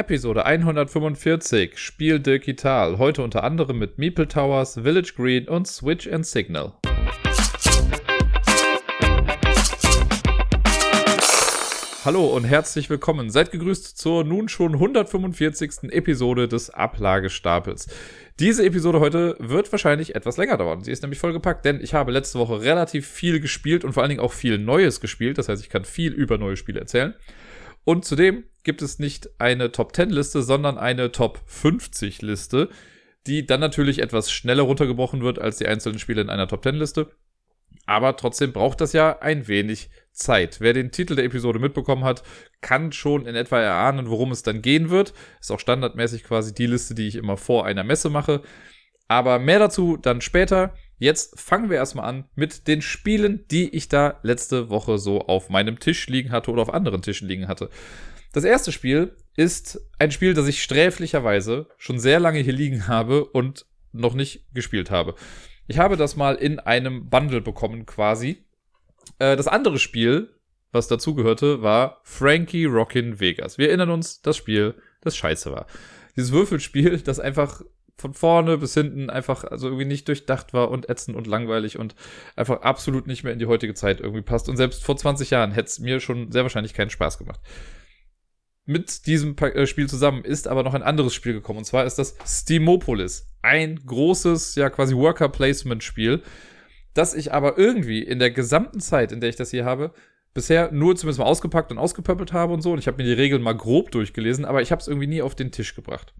Episode 145, Spiel digital. Heute unter anderem mit Meeple Towers, Village Green und Switch and Signal. Hallo und herzlich willkommen. Seid gegrüßt zur nun schon 145. Episode des Ablagestapels. Diese Episode heute wird wahrscheinlich etwas länger dauern. Sie ist nämlich vollgepackt, denn ich habe letzte Woche relativ viel gespielt und vor allen Dingen auch viel Neues gespielt. Das heißt, ich kann viel über neue Spiele erzählen. Und zudem gibt es nicht eine Top 10 Liste, sondern eine Top 50 Liste, die dann natürlich etwas schneller runtergebrochen wird als die einzelnen Spiele in einer Top 10 Liste. Aber trotzdem braucht das ja ein wenig Zeit. Wer den Titel der Episode mitbekommen hat, kann schon in etwa erahnen, worum es dann gehen wird. Ist auch standardmäßig quasi die Liste, die ich immer vor einer Messe mache. Aber mehr dazu dann später. Jetzt fangen wir erstmal an mit den Spielen, die ich da letzte Woche so auf meinem Tisch liegen hatte oder auf anderen Tischen liegen hatte. Das erste Spiel ist ein Spiel, das ich sträflicherweise schon sehr lange hier liegen habe und noch nicht gespielt habe. Ich habe das mal in einem Bundle bekommen quasi äh, das andere Spiel, was dazugehörte, war Frankie Rockin' Vegas. Wir erinnern uns, das Spiel, das scheiße war. Dieses Würfelspiel, das einfach von vorne bis hinten einfach also irgendwie nicht durchdacht war und ätzend und langweilig und einfach absolut nicht mehr in die heutige Zeit irgendwie passt. Und selbst vor 20 Jahren hätte es mir schon sehr wahrscheinlich keinen Spaß gemacht. Mit diesem äh, Spiel zusammen ist aber noch ein anderes Spiel gekommen. Und zwar ist das Steamopolis. Ein großes, ja quasi Worker-Placement-Spiel, das ich aber irgendwie in der gesamten Zeit, in der ich das hier habe, bisher nur zumindest mal ausgepackt und ausgepöppelt habe und so. Und ich habe mir die Regeln mal grob durchgelesen, aber ich habe es irgendwie nie auf den Tisch gebracht.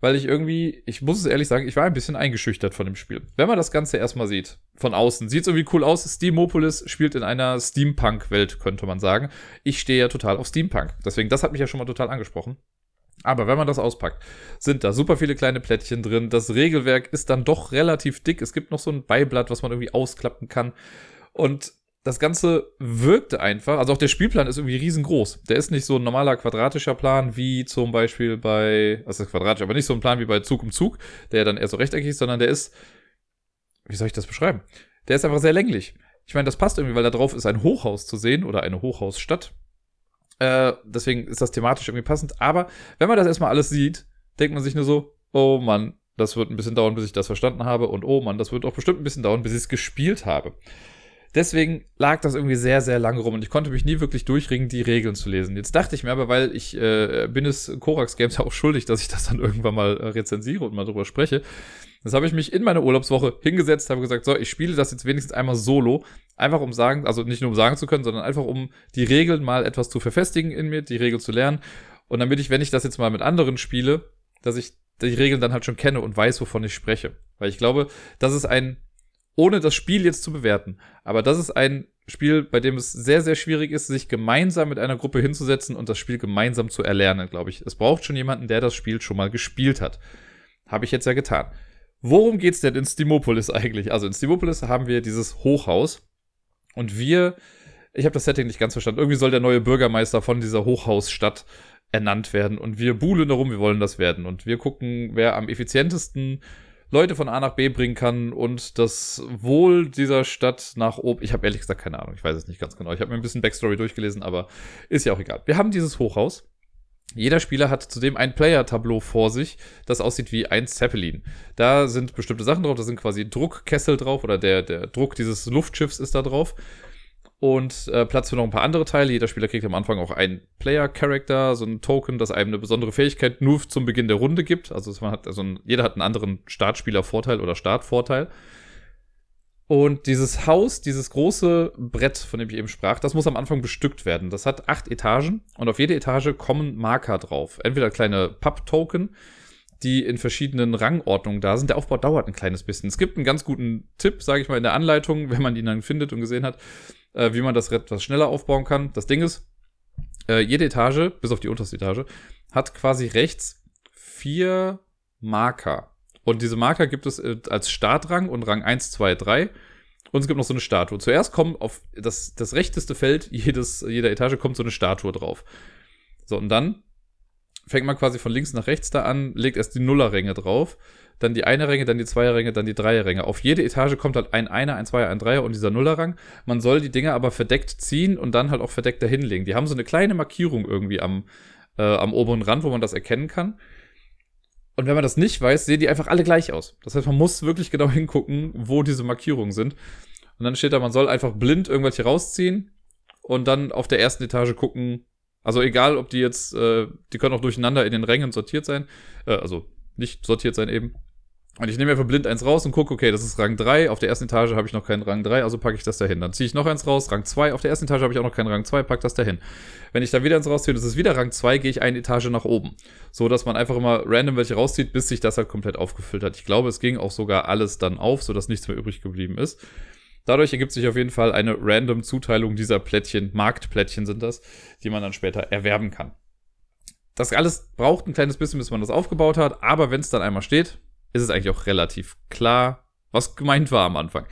Weil ich irgendwie, ich muss es ehrlich sagen, ich war ein bisschen eingeschüchtert von dem Spiel. Wenn man das Ganze erstmal sieht, von außen, sieht es irgendwie cool aus. Steamopolis spielt in einer Steampunk-Welt, könnte man sagen. Ich stehe ja total auf Steampunk. Deswegen, das hat mich ja schon mal total angesprochen. Aber wenn man das auspackt, sind da super viele kleine Plättchen drin. Das Regelwerk ist dann doch relativ dick. Es gibt noch so ein Beiblatt, was man irgendwie ausklappen kann. Und das Ganze wirkte einfach, also auch der Spielplan ist irgendwie riesengroß. Der ist nicht so ein normaler quadratischer Plan wie zum Beispiel bei, ist quadratisch, aber nicht so ein Plan wie bei Zug um Zug, der dann eher so rechteckig ist, sondern der ist, wie soll ich das beschreiben? Der ist einfach sehr länglich. Ich meine, das passt irgendwie, weil da drauf ist ein Hochhaus zu sehen oder eine Hochhausstadt. Äh, deswegen ist das thematisch irgendwie passend. Aber wenn man das erstmal alles sieht, denkt man sich nur so, oh Mann, das wird ein bisschen dauern, bis ich das verstanden habe. Und oh Mann, das wird auch bestimmt ein bisschen dauern, bis ich es gespielt habe. Deswegen lag das irgendwie sehr, sehr lange rum und ich konnte mich nie wirklich durchringen, die Regeln zu lesen. Jetzt dachte ich mir aber, weil ich äh, bin es Korax Games auch schuldig, dass ich das dann irgendwann mal äh, rezensiere und mal drüber spreche. Das habe ich mich in meine Urlaubswoche hingesetzt, habe gesagt, so, ich spiele das jetzt wenigstens einmal solo, einfach um sagen, also nicht nur um sagen zu können, sondern einfach um die Regeln mal etwas zu verfestigen in mir, die Regeln zu lernen. Und damit ich, wenn ich das jetzt mal mit anderen spiele, dass ich die Regeln dann halt schon kenne und weiß, wovon ich spreche. Weil ich glaube, das ist ein ohne das Spiel jetzt zu bewerten. Aber das ist ein Spiel, bei dem es sehr, sehr schwierig ist, sich gemeinsam mit einer Gruppe hinzusetzen und das Spiel gemeinsam zu erlernen, glaube ich. Es braucht schon jemanden, der das Spiel schon mal gespielt hat. Habe ich jetzt ja getan. Worum geht's denn in Stimopolis eigentlich? Also in Stimopolis haben wir dieses Hochhaus und wir, ich habe das Setting nicht ganz verstanden. Irgendwie soll der neue Bürgermeister von dieser Hochhausstadt ernannt werden und wir buhlen darum, wir wollen das werden und wir gucken, wer am effizientesten Leute von A nach B bringen kann und das Wohl dieser Stadt nach oben. Ich habe ehrlich gesagt keine Ahnung, ich weiß es nicht ganz genau. Ich habe mir ein bisschen Backstory durchgelesen, aber ist ja auch egal. Wir haben dieses Hochhaus. Jeder Spieler hat zudem ein Player-Tableau vor sich, das aussieht wie ein Zeppelin. Da sind bestimmte Sachen drauf, da sind quasi Druckkessel drauf oder der, der Druck dieses Luftschiffs ist da drauf und äh, Platz für noch ein paar andere Teile. Jeder Spieler kriegt am Anfang auch einen Player-Character, so ein Token, das einem eine besondere Fähigkeit nur zum Beginn der Runde gibt. Also man hat, also jeder hat einen anderen Startspieler-Vorteil oder Startvorteil. Und dieses Haus, dieses große Brett, von dem ich eben sprach, das muss am Anfang bestückt werden. Das hat acht Etagen und auf jede Etage kommen Marker drauf. Entweder kleine Papp-Token, die in verschiedenen Rangordnungen da sind. Der Aufbau dauert ein kleines bisschen. Es gibt einen ganz guten Tipp, sage ich mal, in der Anleitung, wenn man ihn dann findet und gesehen hat äh, wie man das etwas schneller aufbauen kann. Das Ding ist, äh, jede Etage, bis auf die unterste Etage, hat quasi rechts vier Marker. Und diese Marker gibt es äh, als Startrang und Rang 1, 2, 3. Und es gibt noch so eine Statue. Zuerst kommt auf das, das rechteste Feld jedes, jeder Etage kommt so eine Statue drauf. So, und dann fängt man quasi von links nach rechts da an, legt erst die Nullerränge drauf dann die eine Ränge, dann die Zweierränge, dann die Dreierränge. Auf jede Etage kommt halt ein Einer, ein Zweier, ein Dreier und dieser Nullerrang. Man soll die Dinge aber verdeckt ziehen und dann halt auch verdeckt dahinlegen. Die haben so eine kleine Markierung irgendwie am, äh, am oberen Rand, wo man das erkennen kann. Und wenn man das nicht weiß, sehen die einfach alle gleich aus. Das heißt, man muss wirklich genau hingucken, wo diese Markierungen sind. Und dann steht da, man soll einfach blind irgendwelche rausziehen und dann auf der ersten Etage gucken. Also egal, ob die jetzt, äh, die können auch durcheinander in den Rängen sortiert sein. Äh, also nicht sortiert sein eben. Und ich nehme einfach blind eins raus und gucke, okay, das ist Rang 3. Auf der ersten Etage habe ich noch keinen Rang 3, also packe ich das dahin. Dann ziehe ich noch eins raus, Rang 2. Auf der ersten Etage habe ich auch noch keinen Rang 2, packe das dahin. Wenn ich da wieder eins rausziehe, das ist wieder Rang 2, gehe ich eine Etage nach oben. So, dass man einfach immer random welche rauszieht, bis sich das halt komplett aufgefüllt hat. Ich glaube, es ging auch sogar alles dann auf, sodass nichts mehr übrig geblieben ist. Dadurch ergibt sich auf jeden Fall eine random Zuteilung dieser Plättchen, Marktplättchen sind das, die man dann später erwerben kann. Das alles braucht ein kleines bisschen, bis man das aufgebaut hat, aber wenn es dann einmal steht, ist es eigentlich auch relativ klar, was gemeint war am Anfang.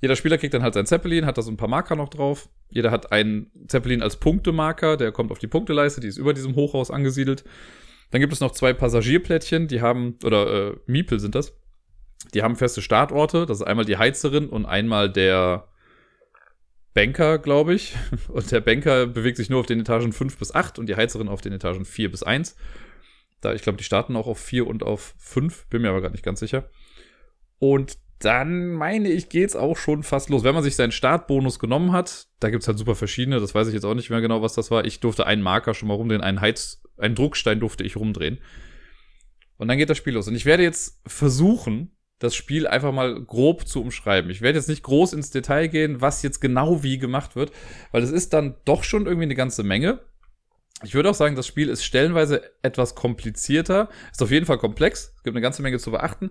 Jeder Spieler kriegt dann halt sein Zeppelin, hat da so ein paar Marker noch drauf. Jeder hat einen Zeppelin als Punktemarker, der kommt auf die Punkteleiste, die ist über diesem Hochhaus angesiedelt. Dann gibt es noch zwei Passagierplättchen, die haben, oder äh, Miepel sind das. Die haben feste Startorte. Das ist einmal die Heizerin und einmal der Banker, glaube ich. Und der Banker bewegt sich nur auf den Etagen 5 bis 8 und die Heizerin auf den Etagen 4 bis 1. Da, ich glaube, die starten auch auf 4 und auf 5, bin mir aber gerade nicht ganz sicher. Und dann meine ich, geht's auch schon fast los. Wenn man sich seinen Startbonus genommen hat, da gibt's halt super verschiedene, das weiß ich jetzt auch nicht mehr genau, was das war. Ich durfte einen Marker schon mal rumdrehen, einen Heiz, einen Druckstein durfte ich rumdrehen. Und dann geht das Spiel los. Und ich werde jetzt versuchen, das Spiel einfach mal grob zu umschreiben. Ich werde jetzt nicht groß ins Detail gehen, was jetzt genau wie gemacht wird, weil es ist dann doch schon irgendwie eine ganze Menge. Ich würde auch sagen, das Spiel ist stellenweise etwas komplizierter, ist auf jeden Fall komplex, es gibt eine ganze Menge zu beachten.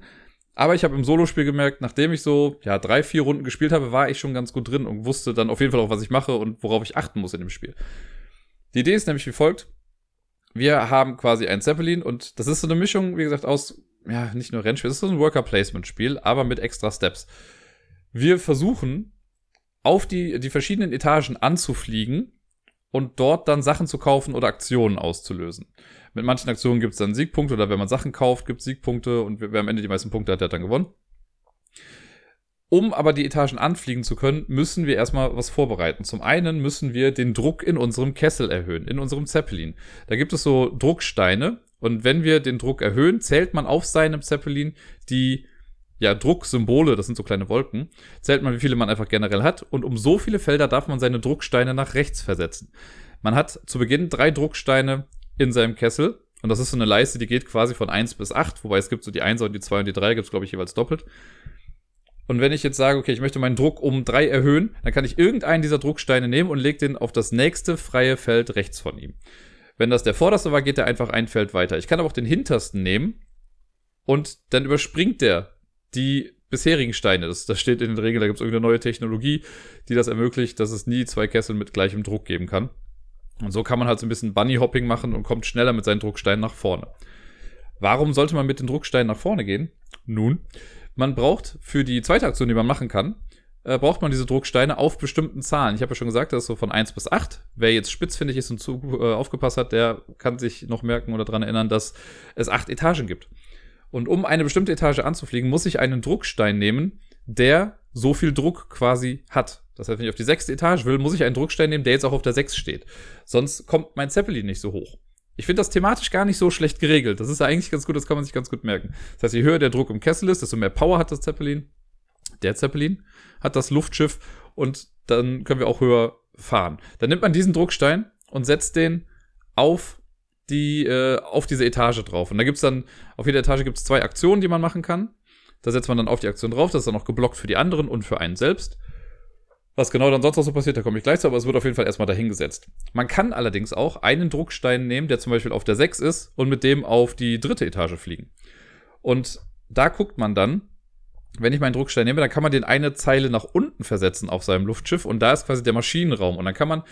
Aber ich habe im Solospiel gemerkt, nachdem ich so ja drei, vier Runden gespielt habe, war ich schon ganz gut drin und wusste dann auf jeden Fall auch, was ich mache und worauf ich achten muss in dem Spiel. Die Idee ist nämlich wie folgt. Wir haben quasi ein Zeppelin und das ist so eine Mischung, wie gesagt, aus, ja, nicht nur Rennspiel, das ist so ein Worker-Placement-Spiel, aber mit extra Steps. Wir versuchen, auf die, die verschiedenen Etagen anzufliegen und dort dann Sachen zu kaufen oder Aktionen auszulösen. Mit manchen Aktionen gibt es dann Siegpunkte oder wenn man Sachen kauft, gibt es Siegpunkte und wer am Ende die meisten Punkte hat, der hat dann gewonnen. Um aber die Etagen anfliegen zu können, müssen wir erstmal was vorbereiten. Zum einen müssen wir den Druck in unserem Kessel erhöhen, in unserem Zeppelin. Da gibt es so Drucksteine und wenn wir den Druck erhöhen, zählt man auf seinem Zeppelin die ja, Drucksymbole, das sind so kleine Wolken, zählt man, wie viele man einfach generell hat. Und um so viele Felder darf man seine Drucksteine nach rechts versetzen. Man hat zu Beginn drei Drucksteine in seinem Kessel. Und das ist so eine Leiste, die geht quasi von 1 bis 8, wobei es gibt so die 1 und die 2 und die 3, gibt es, glaube ich, jeweils doppelt. Und wenn ich jetzt sage, okay, ich möchte meinen Druck um 3 erhöhen, dann kann ich irgendeinen dieser Drucksteine nehmen und lege den auf das nächste freie Feld rechts von ihm. Wenn das der vorderste war, geht er einfach ein Feld weiter. Ich kann aber auch den hintersten nehmen und dann überspringt der die bisherigen Steine. Das, das steht in den Regeln, da gibt es irgendeine neue Technologie, die das ermöglicht, dass es nie zwei Kessel mit gleichem Druck geben kann. Und so kann man halt so ein bisschen Bunny-Hopping machen und kommt schneller mit seinen Drucksteinen nach vorne. Warum sollte man mit den Drucksteinen nach vorne gehen? Nun, man braucht für die zweite Aktion, die man machen kann, äh, braucht man diese Drucksteine auf bestimmten Zahlen. Ich habe ja schon gesagt, das ist so von 1 bis 8. Wer jetzt spitzfindig ist und zu, äh, aufgepasst hat, der kann sich noch merken oder daran erinnern, dass es acht Etagen gibt. Und um eine bestimmte Etage anzufliegen, muss ich einen Druckstein nehmen, der so viel Druck quasi hat. Das heißt, wenn ich auf die sechste Etage will, muss ich einen Druckstein nehmen, der jetzt auch auf der sechs steht. Sonst kommt mein Zeppelin nicht so hoch. Ich finde das thematisch gar nicht so schlecht geregelt. Das ist eigentlich ganz gut, das kann man sich ganz gut merken. Das heißt, je höher der Druck im Kessel ist, desto mehr Power hat das Zeppelin. Der Zeppelin hat das Luftschiff und dann können wir auch höher fahren. Dann nimmt man diesen Druckstein und setzt den auf die äh, auf diese Etage drauf. Und da gibt's dann, auf jeder Etage gibt's zwei Aktionen, die man machen kann. Da setzt man dann auf die Aktion drauf, das ist dann auch geblockt für die anderen und für einen selbst. Was genau dann sonst noch so passiert, da komme ich gleich zu, aber es wird auf jeden Fall erstmal dahingesetzt. Man kann allerdings auch einen Druckstein nehmen, der zum Beispiel auf der 6 ist und mit dem auf die dritte Etage fliegen. Und da guckt man dann, wenn ich meinen Druckstein nehme, dann kann man den eine Zeile nach unten versetzen auf seinem Luftschiff und da ist quasi der Maschinenraum. Und dann kann man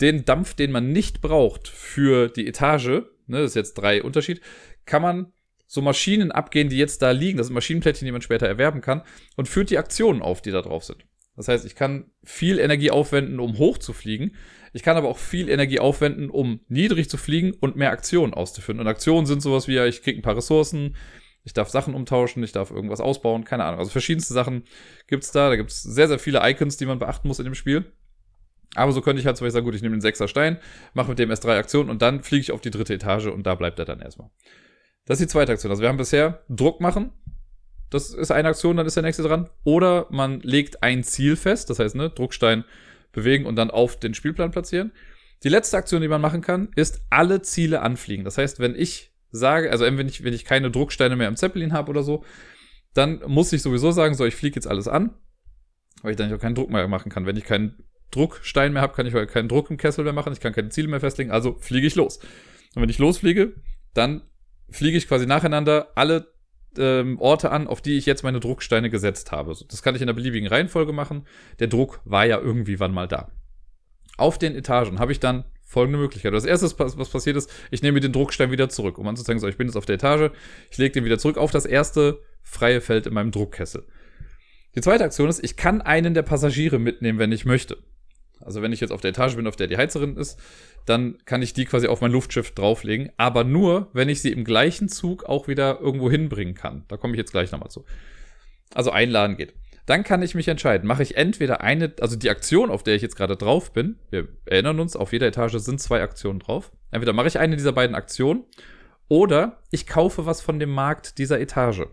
den Dampf, den man nicht braucht für die Etage, ne, das ist jetzt drei Unterschied, kann man so Maschinen abgehen, die jetzt da liegen. Das sind Maschinenplättchen, die man später erwerben kann und führt die Aktionen auf, die da drauf sind. Das heißt, ich kann viel Energie aufwenden, um hoch zu fliegen. Ich kann aber auch viel Energie aufwenden, um niedrig zu fliegen und mehr Aktionen auszuführen. Und Aktionen sind sowas wie, ja, ich kriege ein paar Ressourcen, ich darf Sachen umtauschen, ich darf irgendwas ausbauen, keine Ahnung. Also verschiedenste Sachen gibt's da. Da gibt's sehr, sehr viele Icons, die man beachten muss in dem Spiel. Aber so könnte ich halt zum Beispiel sagen, gut, ich nehme den sechser Stein, mache mit dem erst drei Aktionen und dann fliege ich auf die dritte Etage und da bleibt er dann erstmal. Das ist die zweite Aktion. Also wir haben bisher Druck machen. Das ist eine Aktion, dann ist der nächste dran. Oder man legt ein Ziel fest, das heißt, ne, Druckstein bewegen und dann auf den Spielplan platzieren. Die letzte Aktion, die man machen kann, ist alle Ziele anfliegen. Das heißt, wenn ich sage, also wenn ich, wenn ich keine Drucksteine mehr im Zeppelin habe oder so, dann muss ich sowieso sagen, so, ich fliege jetzt alles an, weil ich dann auch keinen Druck mehr machen kann. Wenn ich keinen Druckstein mehr habe, kann ich keinen Druck im Kessel mehr machen, ich kann keine Ziele mehr festlegen, also fliege ich los. Und wenn ich losfliege, dann fliege ich quasi nacheinander alle ähm, Orte an, auf die ich jetzt meine Drucksteine gesetzt habe. Das kann ich in der beliebigen Reihenfolge machen. Der Druck war ja irgendwie wann mal da. Auf den Etagen habe ich dann folgende Möglichkeit. Das erste, was passiert ist, ich nehme den Druckstein wieder zurück, um anzuzeigen, so, ich bin jetzt auf der Etage, ich lege den wieder zurück auf das erste freie Feld in meinem Druckkessel. Die zweite Aktion ist, ich kann einen der Passagiere mitnehmen, wenn ich möchte. Also wenn ich jetzt auf der Etage bin, auf der die Heizerin ist, dann kann ich die quasi auf mein Luftschiff drauflegen, aber nur, wenn ich sie im gleichen Zug auch wieder irgendwo hinbringen kann. Da komme ich jetzt gleich nochmal zu. Also einladen geht. Dann kann ich mich entscheiden, mache ich entweder eine, also die Aktion, auf der ich jetzt gerade drauf bin, wir erinnern uns, auf jeder Etage sind zwei Aktionen drauf. Entweder mache ich eine dieser beiden Aktionen oder ich kaufe was von dem Markt dieser Etage.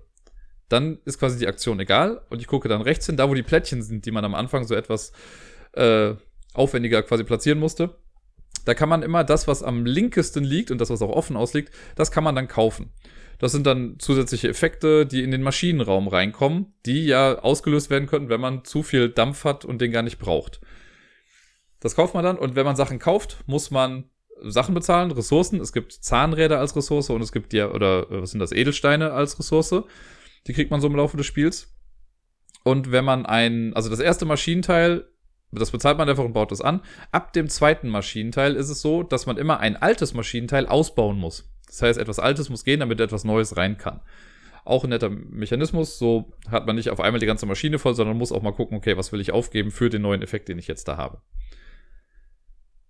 Dann ist quasi die Aktion egal und ich gucke dann rechts hin, da wo die Plättchen sind, die man am Anfang so etwas äh, aufwendiger quasi platzieren musste. Da kann man immer das, was am linkesten liegt und das, was auch offen ausliegt, das kann man dann kaufen. Das sind dann zusätzliche Effekte, die in den Maschinenraum reinkommen, die ja ausgelöst werden können, wenn man zu viel Dampf hat und den gar nicht braucht. Das kauft man dann und wenn man Sachen kauft, muss man Sachen bezahlen, Ressourcen. Es gibt Zahnräder als Ressource und es gibt ja, oder was sind das, Edelsteine als Ressource. Die kriegt man so im Laufe des Spiels. Und wenn man ein, also das erste Maschinenteil das bezahlt man einfach und baut das an. Ab dem zweiten Maschinenteil ist es so, dass man immer ein altes Maschinenteil ausbauen muss. Das heißt, etwas Altes muss gehen, damit etwas Neues rein kann. Auch ein netter Mechanismus. So hat man nicht auf einmal die ganze Maschine voll, sondern muss auch mal gucken, okay, was will ich aufgeben für den neuen Effekt, den ich jetzt da habe.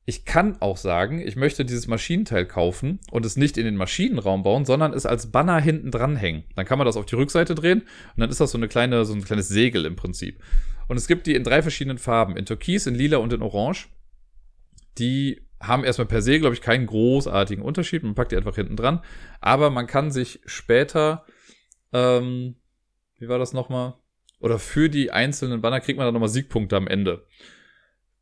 Ich kann auch sagen, ich möchte dieses Maschinenteil kaufen und es nicht in den Maschinenraum bauen, sondern es als Banner hinten dranhängen. Dann kann man das auf die Rückseite drehen und dann ist das so eine kleine, so ein kleines Segel im Prinzip. Und es gibt die in drei verschiedenen Farben. In Türkis, in Lila und in Orange. Die haben erstmal per se, glaube ich, keinen großartigen Unterschied. Man packt die einfach hinten dran. Aber man kann sich später, ähm, wie war das nochmal? Oder für die einzelnen Banner kriegt man dann nochmal Siegpunkte am Ende.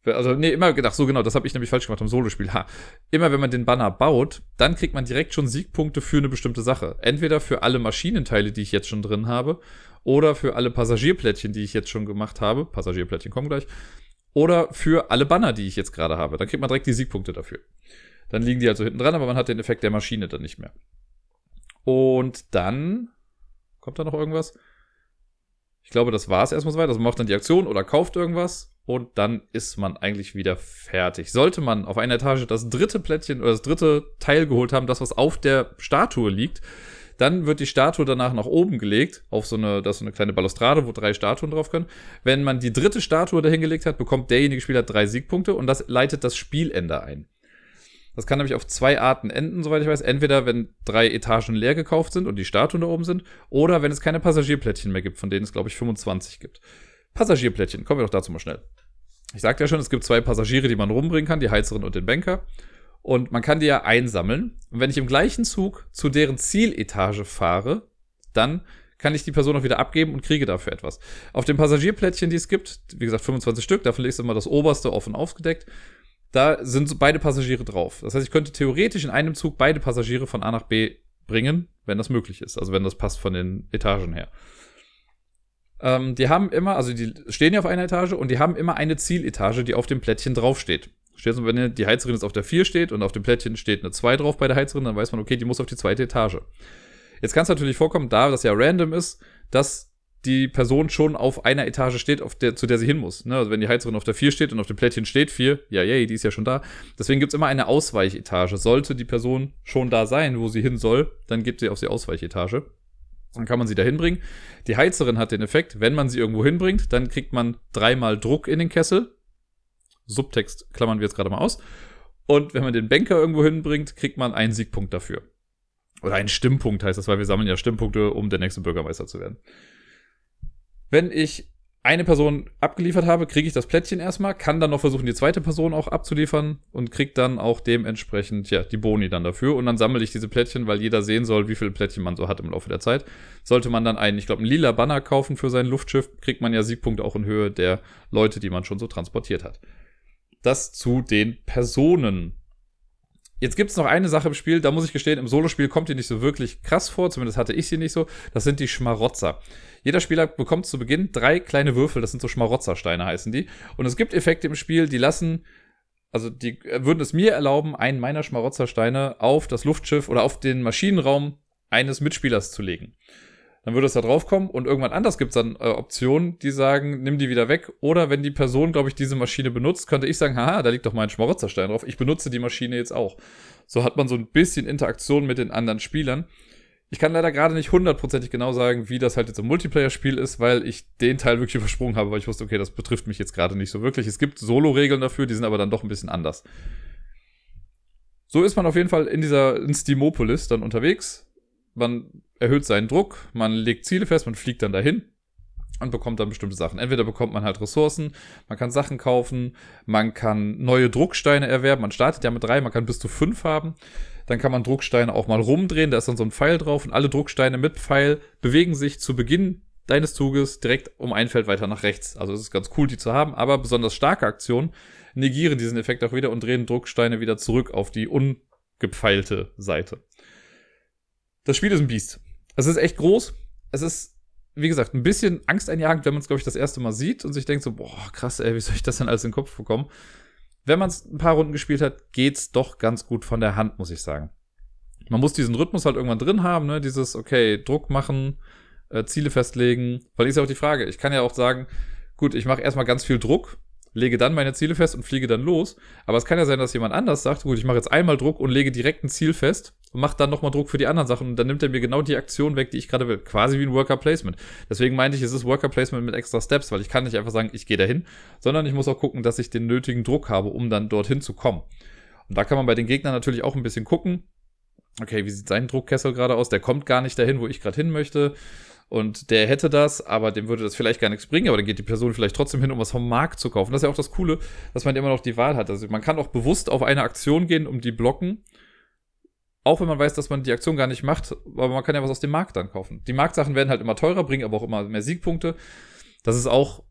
Also, nee, immer gedacht, so genau, das habe ich nämlich falsch gemacht im Solospiel. Ha. Immer wenn man den Banner baut, dann kriegt man direkt schon Siegpunkte für eine bestimmte Sache. Entweder für alle Maschinenteile, die ich jetzt schon drin habe, oder für alle Passagierplättchen, die ich jetzt schon gemacht habe. Passagierplättchen kommen gleich. Oder für alle Banner, die ich jetzt gerade habe. Dann kriegt man direkt die Siegpunkte dafür. Dann liegen die also hinten dran, aber man hat den Effekt der Maschine dann nicht mehr. Und dann kommt da noch irgendwas? Ich glaube, das war es erstmal soweit. Also man macht dann die Aktion oder kauft irgendwas und dann ist man eigentlich wieder fertig. Sollte man auf einer Etage das dritte Plättchen oder das dritte Teil geholt haben, das was auf der Statue liegt, dann wird die Statue danach nach oben gelegt, auf so eine, das so eine kleine Balustrade, wo drei Statuen drauf können. Wenn man die dritte Statue dahingelegt hat, bekommt derjenige Spieler drei Siegpunkte und das leitet das Spielende ein. Das kann nämlich auf zwei Arten enden, soweit ich weiß. Entweder, wenn drei Etagen leer gekauft sind und die Statuen da oben sind, oder wenn es keine Passagierplättchen mehr gibt, von denen es, glaube ich, 25 gibt. Passagierplättchen, kommen wir doch dazu mal schnell. Ich sagte ja schon, es gibt zwei Passagiere, die man rumbringen kann, die Heizerin und den Banker. Und man kann die ja einsammeln. Und wenn ich im gleichen Zug zu deren Zieletage fahre, dann kann ich die Person auch wieder abgeben und kriege dafür etwas. Auf den Passagierplättchen, die es gibt, wie gesagt 25 Stück, davon ist immer das oberste offen aufgedeckt, da sind beide Passagiere drauf. Das heißt, ich könnte theoretisch in einem Zug beide Passagiere von A nach B bringen, wenn das möglich ist. Also wenn das passt von den Etagen her. Ähm, die haben immer, also die stehen ja auf einer Etage und die haben immer eine Zieletage, die auf dem Plättchen draufsteht. Steht so, wenn die Heizerin jetzt auf der 4 steht und auf dem Plättchen steht eine 2 drauf bei der Heizerin, dann weiß man, okay, die muss auf die zweite Etage. Jetzt kann es natürlich vorkommen, da das ja random ist, dass die Person schon auf einer Etage steht, auf der, zu der sie hin muss. Ne? Also wenn die Heizerin auf der 4 steht und auf dem Plättchen steht 4, ja, yay, die ist ja schon da. Deswegen gibt's immer eine Ausweichetage. Sollte die Person schon da sein, wo sie hin soll, dann gibt sie auf die Ausweichetage. Dann kann man sie da hinbringen. Die Heizerin hat den Effekt, wenn man sie irgendwo hinbringt, dann kriegt man dreimal Druck in den Kessel. Subtext klammern wir jetzt gerade mal aus. Und wenn man den Banker irgendwo hinbringt, kriegt man einen Siegpunkt dafür. Oder einen Stimmpunkt heißt das, weil wir sammeln ja Stimmpunkte, um der nächste Bürgermeister zu werden. Wenn ich eine Person abgeliefert habe, kriege ich das Plättchen erstmal, kann dann noch versuchen, die zweite Person auch abzuliefern und kriege dann auch dementsprechend, ja, die Boni dann dafür. Und dann sammle ich diese Plättchen, weil jeder sehen soll, wie viele Plättchen man so hat im Laufe der Zeit. Sollte man dann einen, ich glaube, einen lila Banner kaufen für sein Luftschiff, kriegt man ja Siegpunkte auch in Höhe der Leute, die man schon so transportiert hat. Das zu den Personen. Jetzt gibt es noch eine Sache im Spiel, da muss ich gestehen, im Solospiel kommt die nicht so wirklich krass vor, zumindest hatte ich sie nicht so. Das sind die Schmarotzer. Jeder Spieler bekommt zu Beginn drei kleine Würfel, das sind so Schmarotzersteine heißen die. Und es gibt Effekte im Spiel, die lassen, also die würden es mir erlauben, einen meiner Schmarotzersteine auf das Luftschiff oder auf den Maschinenraum eines Mitspielers zu legen dann würde es da drauf kommen und irgendwann anders gibt es dann äh, Optionen, die sagen, nimm die wieder weg. Oder wenn die Person, glaube ich, diese Maschine benutzt, könnte ich sagen, haha, da liegt doch mein Schmarotzerstein drauf. Ich benutze die Maschine jetzt auch. So hat man so ein bisschen Interaktion mit den anderen Spielern. Ich kann leider gerade nicht hundertprozentig genau sagen, wie das halt jetzt im Multiplayer-Spiel ist, weil ich den Teil wirklich übersprungen habe, weil ich wusste, okay, das betrifft mich jetzt gerade nicht so wirklich. Es gibt Solo-Regeln dafür, die sind aber dann doch ein bisschen anders. So ist man auf jeden Fall in dieser in Steamopolis dann unterwegs. Man erhöht seinen Druck, man legt Ziele fest, man fliegt dann dahin und bekommt dann bestimmte Sachen. Entweder bekommt man halt Ressourcen, man kann Sachen kaufen, man kann neue Drucksteine erwerben. Man startet ja mit drei, man kann bis zu fünf haben. Dann kann man Drucksteine auch mal rumdrehen, da ist dann so ein Pfeil drauf und alle Drucksteine mit Pfeil bewegen sich zu Beginn deines Zuges direkt um ein Feld weiter nach rechts. Also es ist ganz cool, die zu haben, aber besonders starke Aktionen negieren diesen Effekt auch wieder und drehen Drucksteine wieder zurück auf die ungepfeilte Seite. Das Spiel ist ein Biest. Es ist echt groß. Es ist, wie gesagt, ein bisschen angsteinjagend, wenn man es, glaube ich, das erste Mal sieht und sich denkt so, boah, krass, ey, wie soll ich das denn alles in den Kopf bekommen? Wenn man es ein paar Runden gespielt hat, geht's doch ganz gut von der Hand, muss ich sagen. Man muss diesen Rhythmus halt irgendwann drin haben, ne? Dieses, okay, Druck machen, äh, Ziele festlegen. Weil ist ja auch die Frage. Ich kann ja auch sagen, gut, ich mache erstmal ganz viel Druck, lege dann meine Ziele fest und fliege dann los. Aber es kann ja sein, dass jemand anders sagt, gut, ich mache jetzt einmal Druck und lege direkt ein Ziel fest und macht dann nochmal Druck für die anderen Sachen und dann nimmt er mir genau die Aktion weg, die ich gerade will. Quasi wie ein Worker Placement. Deswegen meinte ich, es ist Worker Placement mit extra Steps, weil ich kann nicht einfach sagen, ich gehe dahin, sondern ich muss auch gucken, dass ich den nötigen Druck habe, um dann dorthin zu kommen. Und da kann man bei den Gegnern natürlich auch ein bisschen gucken. Okay, wie sieht sein Druckkessel gerade aus? Der kommt gar nicht dahin, wo ich gerade hin möchte. Und der hätte das, aber dem würde das vielleicht gar nichts bringen, aber dann geht die Person vielleicht trotzdem hin, um was vom Markt zu kaufen. Das ist ja auch das Coole, dass man immer noch die Wahl hat. Also man kann auch bewusst auf eine Aktion gehen, um die blocken auch wenn man weiß, dass man die Aktion gar nicht macht, aber man kann ja was aus dem Markt dann kaufen. Die Marktsachen werden halt immer teurer, bringen aber auch immer mehr Siegpunkte. Das ist auch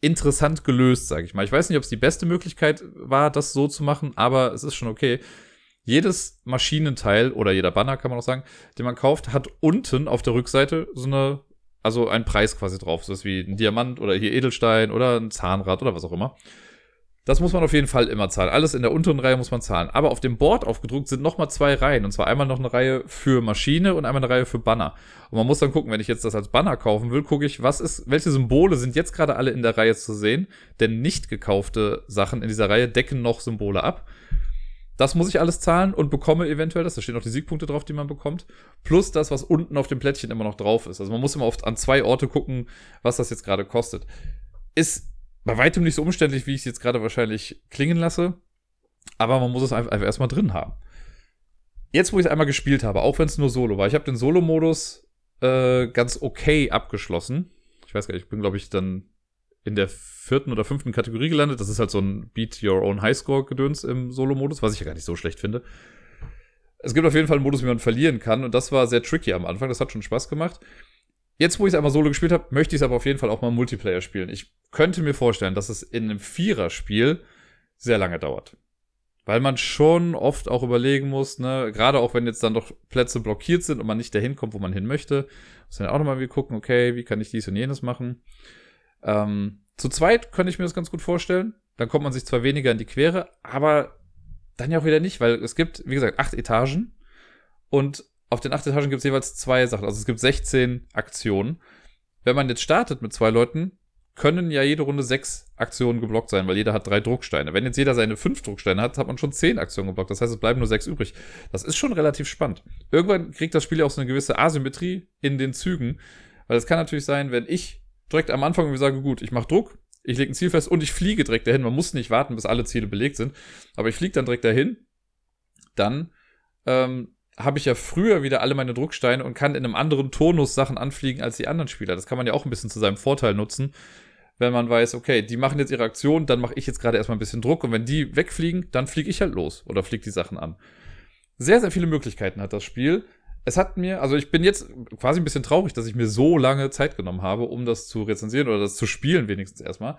interessant gelöst, sage ich mal. Ich weiß nicht, ob es die beste Möglichkeit war, das so zu machen, aber es ist schon okay. Jedes Maschinenteil oder jeder Banner, kann man auch sagen, den man kauft, hat unten auf der Rückseite so eine, also ein Preis quasi drauf. So ist wie ein Diamant oder hier Edelstein oder ein Zahnrad oder was auch immer. Das muss man auf jeden Fall immer zahlen. Alles in der unteren Reihe muss man zahlen. Aber auf dem Board aufgedruckt sind nochmal zwei Reihen. Und zwar einmal noch eine Reihe für Maschine und einmal eine Reihe für Banner. Und man muss dann gucken, wenn ich jetzt das als Banner kaufen will, gucke ich, was ist, welche Symbole sind jetzt gerade alle in der Reihe zu sehen. Denn nicht gekaufte Sachen in dieser Reihe decken noch Symbole ab. Das muss ich alles zahlen und bekomme eventuell das. Da stehen auch die Siegpunkte drauf, die man bekommt. Plus das, was unten auf dem Plättchen immer noch drauf ist. Also man muss immer oft an zwei Orte gucken, was das jetzt gerade kostet. Ist bei weitem nicht so umständlich, wie ich es jetzt gerade wahrscheinlich klingen lasse. Aber man muss es einfach, erstmal drin haben. Jetzt, wo ich es einmal gespielt habe, auch wenn es nur Solo war, ich habe den Solo-Modus äh, ganz okay abgeschlossen. Ich weiß gar nicht, ich bin, glaube ich, dann in der vierten oder fünften Kategorie gelandet. Das ist halt so ein Beat Your Own Highscore-Gedöns im Solo-Modus, was ich ja gar nicht so schlecht finde. Es gibt auf jeden Fall einen Modus, wie man verlieren kann, und das war sehr tricky am Anfang. Das hat schon Spaß gemacht. Jetzt, wo ich es einmal solo gespielt habe, möchte ich es aber auf jeden Fall auch mal Multiplayer spielen. Ich könnte mir vorstellen, dass es in einem Viererspiel sehr lange dauert. Weil man schon oft auch überlegen muss, ne, gerade auch wenn jetzt dann doch Plätze blockiert sind und man nicht dahin kommt, wo man hin möchte, muss man auch nochmal wieder gucken, okay, wie kann ich dies und jenes machen. Ähm, zu zweit könnte ich mir das ganz gut vorstellen. Dann kommt man sich zwar weniger in die Quere, aber dann ja auch wieder nicht, weil es gibt, wie gesagt, acht Etagen und auf den acht Etagen gibt es jeweils zwei Sachen. Also es gibt 16 Aktionen. Wenn man jetzt startet mit zwei Leuten, können ja jede Runde sechs Aktionen geblockt sein, weil jeder hat drei Drucksteine. Wenn jetzt jeder seine fünf Drucksteine hat, hat man schon zehn Aktionen geblockt. Das heißt, es bleiben nur sechs übrig. Das ist schon relativ spannend. Irgendwann kriegt das Spiel ja auch so eine gewisse Asymmetrie in den Zügen. Weil es kann natürlich sein, wenn ich direkt am Anfang irgendwie sage, gut, ich mache Druck, ich lege ein Ziel fest und ich fliege direkt dahin. Man muss nicht warten, bis alle Ziele belegt sind. Aber ich fliege dann direkt dahin. Dann ähm, habe ich ja früher wieder alle meine Drucksteine und kann in einem anderen Tonus Sachen anfliegen als die anderen Spieler. Das kann man ja auch ein bisschen zu seinem Vorteil nutzen. wenn man weiß, okay, die machen jetzt ihre Aktion, dann mache ich jetzt gerade erstmal ein bisschen Druck und wenn die wegfliegen, dann fliege ich halt los oder fliege die Sachen an. Sehr, sehr viele Möglichkeiten hat das Spiel. Es hat mir, also ich bin jetzt quasi ein bisschen traurig, dass ich mir so lange Zeit genommen habe, um das zu rezensieren oder das zu spielen, wenigstens erstmal.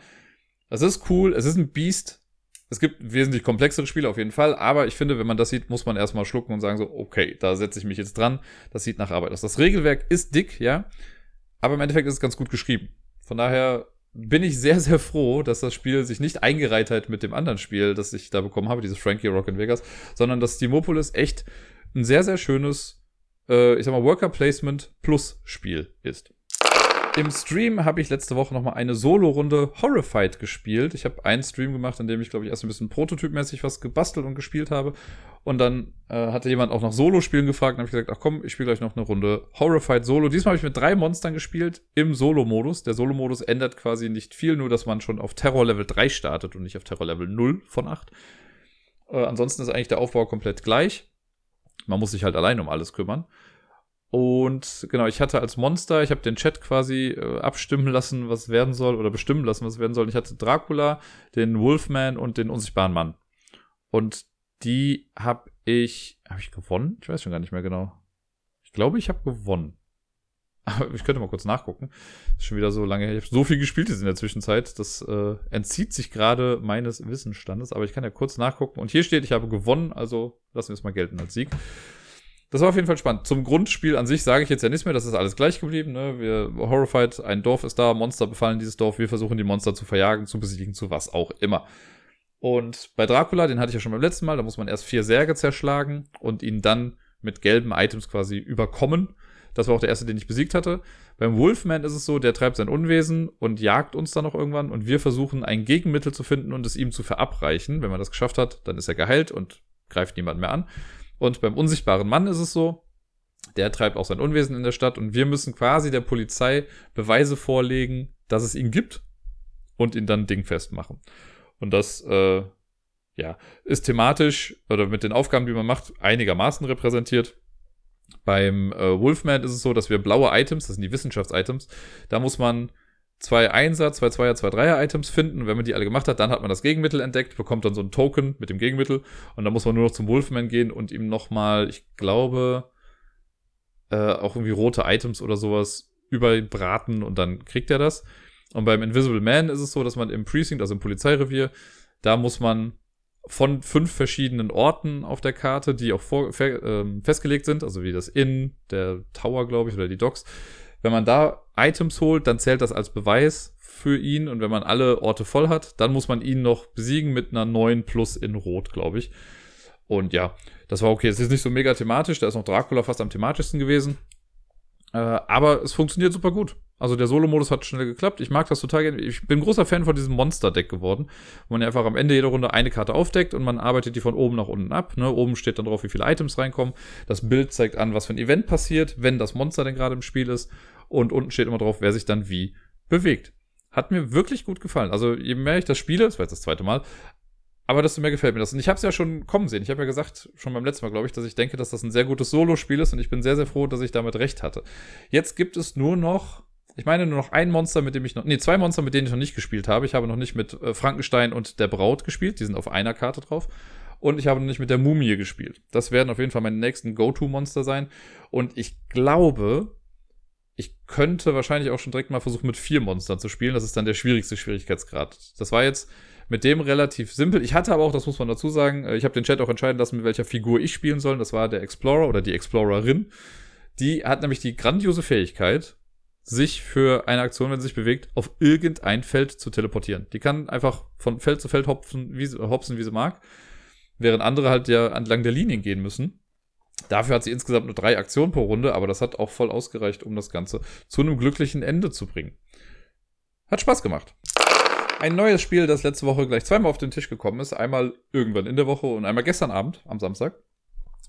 Es ist cool, es ist ein Beast. Es gibt wesentlich komplexere Spiele auf jeden Fall, aber ich finde, wenn man das sieht, muss man erstmal schlucken und sagen so, okay, da setze ich mich jetzt dran. Das sieht nach Arbeit aus. Das Regelwerk ist dick, ja, aber im Endeffekt ist es ganz gut geschrieben. Von daher bin ich sehr, sehr froh, dass das Spiel sich nicht eingereiht hat mit dem anderen Spiel, das ich da bekommen habe, dieses Frankie Rock in Vegas, sondern dass Steamopolis echt ein sehr, sehr schönes, äh, ich sag mal, Worker Placement Plus Spiel ist. Im Stream habe ich letzte Woche nochmal eine Solo-Runde Horrified gespielt. Ich habe einen Stream gemacht, in dem ich, glaube ich, erst ein bisschen prototypmäßig was gebastelt und gespielt habe. Und dann äh, hatte jemand auch nach Solo-Spielen gefragt und habe ich gesagt, ach komm, ich spiele gleich noch eine Runde Horrified Solo. Diesmal habe ich mit drei Monstern gespielt im Solo-Modus. Der Solo-Modus ändert quasi nicht viel, nur dass man schon auf Terror Level 3 startet und nicht auf Terror Level 0 von 8. Äh, ansonsten ist eigentlich der Aufbau komplett gleich. Man muss sich halt allein um alles kümmern. Und genau, ich hatte als Monster, ich habe den Chat quasi äh, abstimmen lassen, was werden soll, oder bestimmen lassen, was werden soll. Ich hatte Dracula, den Wolfman und den unsichtbaren Mann. Und die habe ich, habe ich gewonnen? Ich weiß schon gar nicht mehr genau. Ich glaube, ich habe gewonnen. Aber ich könnte mal kurz nachgucken. ist schon wieder so lange her. Ich habe so viel gespielt jetzt in der Zwischenzeit. Das äh, entzieht sich gerade meines Wissensstandes. Aber ich kann ja kurz nachgucken. Und hier steht, ich habe gewonnen. Also lassen wir es mal gelten als Sieg. Das war auf jeden Fall spannend. Zum Grundspiel an sich sage ich jetzt ja nichts mehr, das ist alles gleich geblieben. Ne? Wir horrified, ein Dorf ist da, Monster befallen dieses Dorf, wir versuchen die Monster zu verjagen, zu besiegen, zu was auch immer. Und bei Dracula, den hatte ich ja schon beim letzten Mal, da muss man erst vier Särge zerschlagen und ihn dann mit gelben Items quasi überkommen. Das war auch der erste, den ich besiegt hatte. Beim Wolfman ist es so, der treibt sein Unwesen und jagt uns dann noch irgendwann und wir versuchen ein Gegenmittel zu finden und es ihm zu verabreichen. Wenn man das geschafft hat, dann ist er geheilt und greift niemand mehr an. Und beim unsichtbaren Mann ist es so, der treibt auch sein Unwesen in der Stadt und wir müssen quasi der Polizei Beweise vorlegen, dass es ihn gibt und ihn dann dingfest machen. Und das, äh, ja, ist thematisch oder mit den Aufgaben, die man macht, einigermaßen repräsentiert. Beim äh, Wolfman ist es so, dass wir blaue Items, das sind die Wissenschafts-Items, da muss man zwei Einser, zwei Zweier, zwei Dreier Items finden. wenn man die alle gemacht hat, dann hat man das Gegenmittel entdeckt, bekommt dann so ein Token mit dem Gegenmittel und dann muss man nur noch zum Wolfman gehen und ihm nochmal, ich glaube, äh, auch irgendwie rote Items oder sowas überbraten und dann kriegt er das. Und beim Invisible Man ist es so, dass man im Precinct, also im Polizeirevier, da muss man von fünf verschiedenen Orten auf der Karte, die auch vor, fe, äh, festgelegt sind, also wie das Inn, der Tower, glaube ich, oder die Docks, wenn man da Items holt, dann zählt das als Beweis für ihn. Und wenn man alle Orte voll hat, dann muss man ihn noch besiegen mit einer 9 plus in Rot, glaube ich. Und ja, das war okay. Es ist nicht so mega thematisch. Da ist noch Dracula fast am thematischsten gewesen. Äh, aber es funktioniert super gut. Also der Solo-Modus hat schnell geklappt. Ich mag das total gerne. Ich bin großer Fan von diesem Monster-Deck geworden, wo man einfach am Ende jeder Runde eine Karte aufdeckt und man arbeitet die von oben nach unten ab. Ne? Oben steht dann drauf, wie viele Items reinkommen. Das Bild zeigt an, was für ein Event passiert, wenn das Monster denn gerade im Spiel ist. Und unten steht immer drauf, wer sich dann wie bewegt. Hat mir wirklich gut gefallen. Also je mehr ich das spiele, das war jetzt das zweite Mal, aber desto mehr gefällt mir das. Und ich habe es ja schon kommen sehen. Ich habe ja gesagt, schon beim letzten Mal, glaube ich, dass ich denke, dass das ein sehr gutes Solo-Spiel ist und ich bin sehr, sehr froh, dass ich damit recht hatte. Jetzt gibt es nur noch, ich meine nur noch ein Monster, mit dem ich noch, nee, zwei Monster, mit denen ich noch nicht gespielt habe. Ich habe noch nicht mit äh, Frankenstein und der Braut gespielt. Die sind auf einer Karte drauf. Und ich habe noch nicht mit der Mumie gespielt. Das werden auf jeden Fall meine nächsten Go-To-Monster sein. Und ich glaube, ich könnte wahrscheinlich auch schon direkt mal versuchen, mit vier Monstern zu spielen. Das ist dann der schwierigste Schwierigkeitsgrad. Das war jetzt mit dem relativ simpel. Ich hatte aber auch, das muss man dazu sagen, äh, ich habe den Chat auch entscheiden lassen, mit welcher Figur ich spielen soll. Das war der Explorer oder die Explorerin. Die hat nämlich die grandiose Fähigkeit, sich für eine Aktion, wenn sie sich bewegt, auf irgendein Feld zu teleportieren. Die kann einfach von Feld zu Feld hopfen, wie sie, hopsen, wie sie mag. Während andere halt ja entlang der Linien gehen müssen. Dafür hat sie insgesamt nur drei Aktionen pro Runde, aber das hat auch voll ausgereicht, um das Ganze zu einem glücklichen Ende zu bringen. Hat Spaß gemacht. Ein neues Spiel, das letzte Woche gleich zweimal auf den Tisch gekommen ist, einmal irgendwann in der Woche und einmal gestern Abend, am Samstag,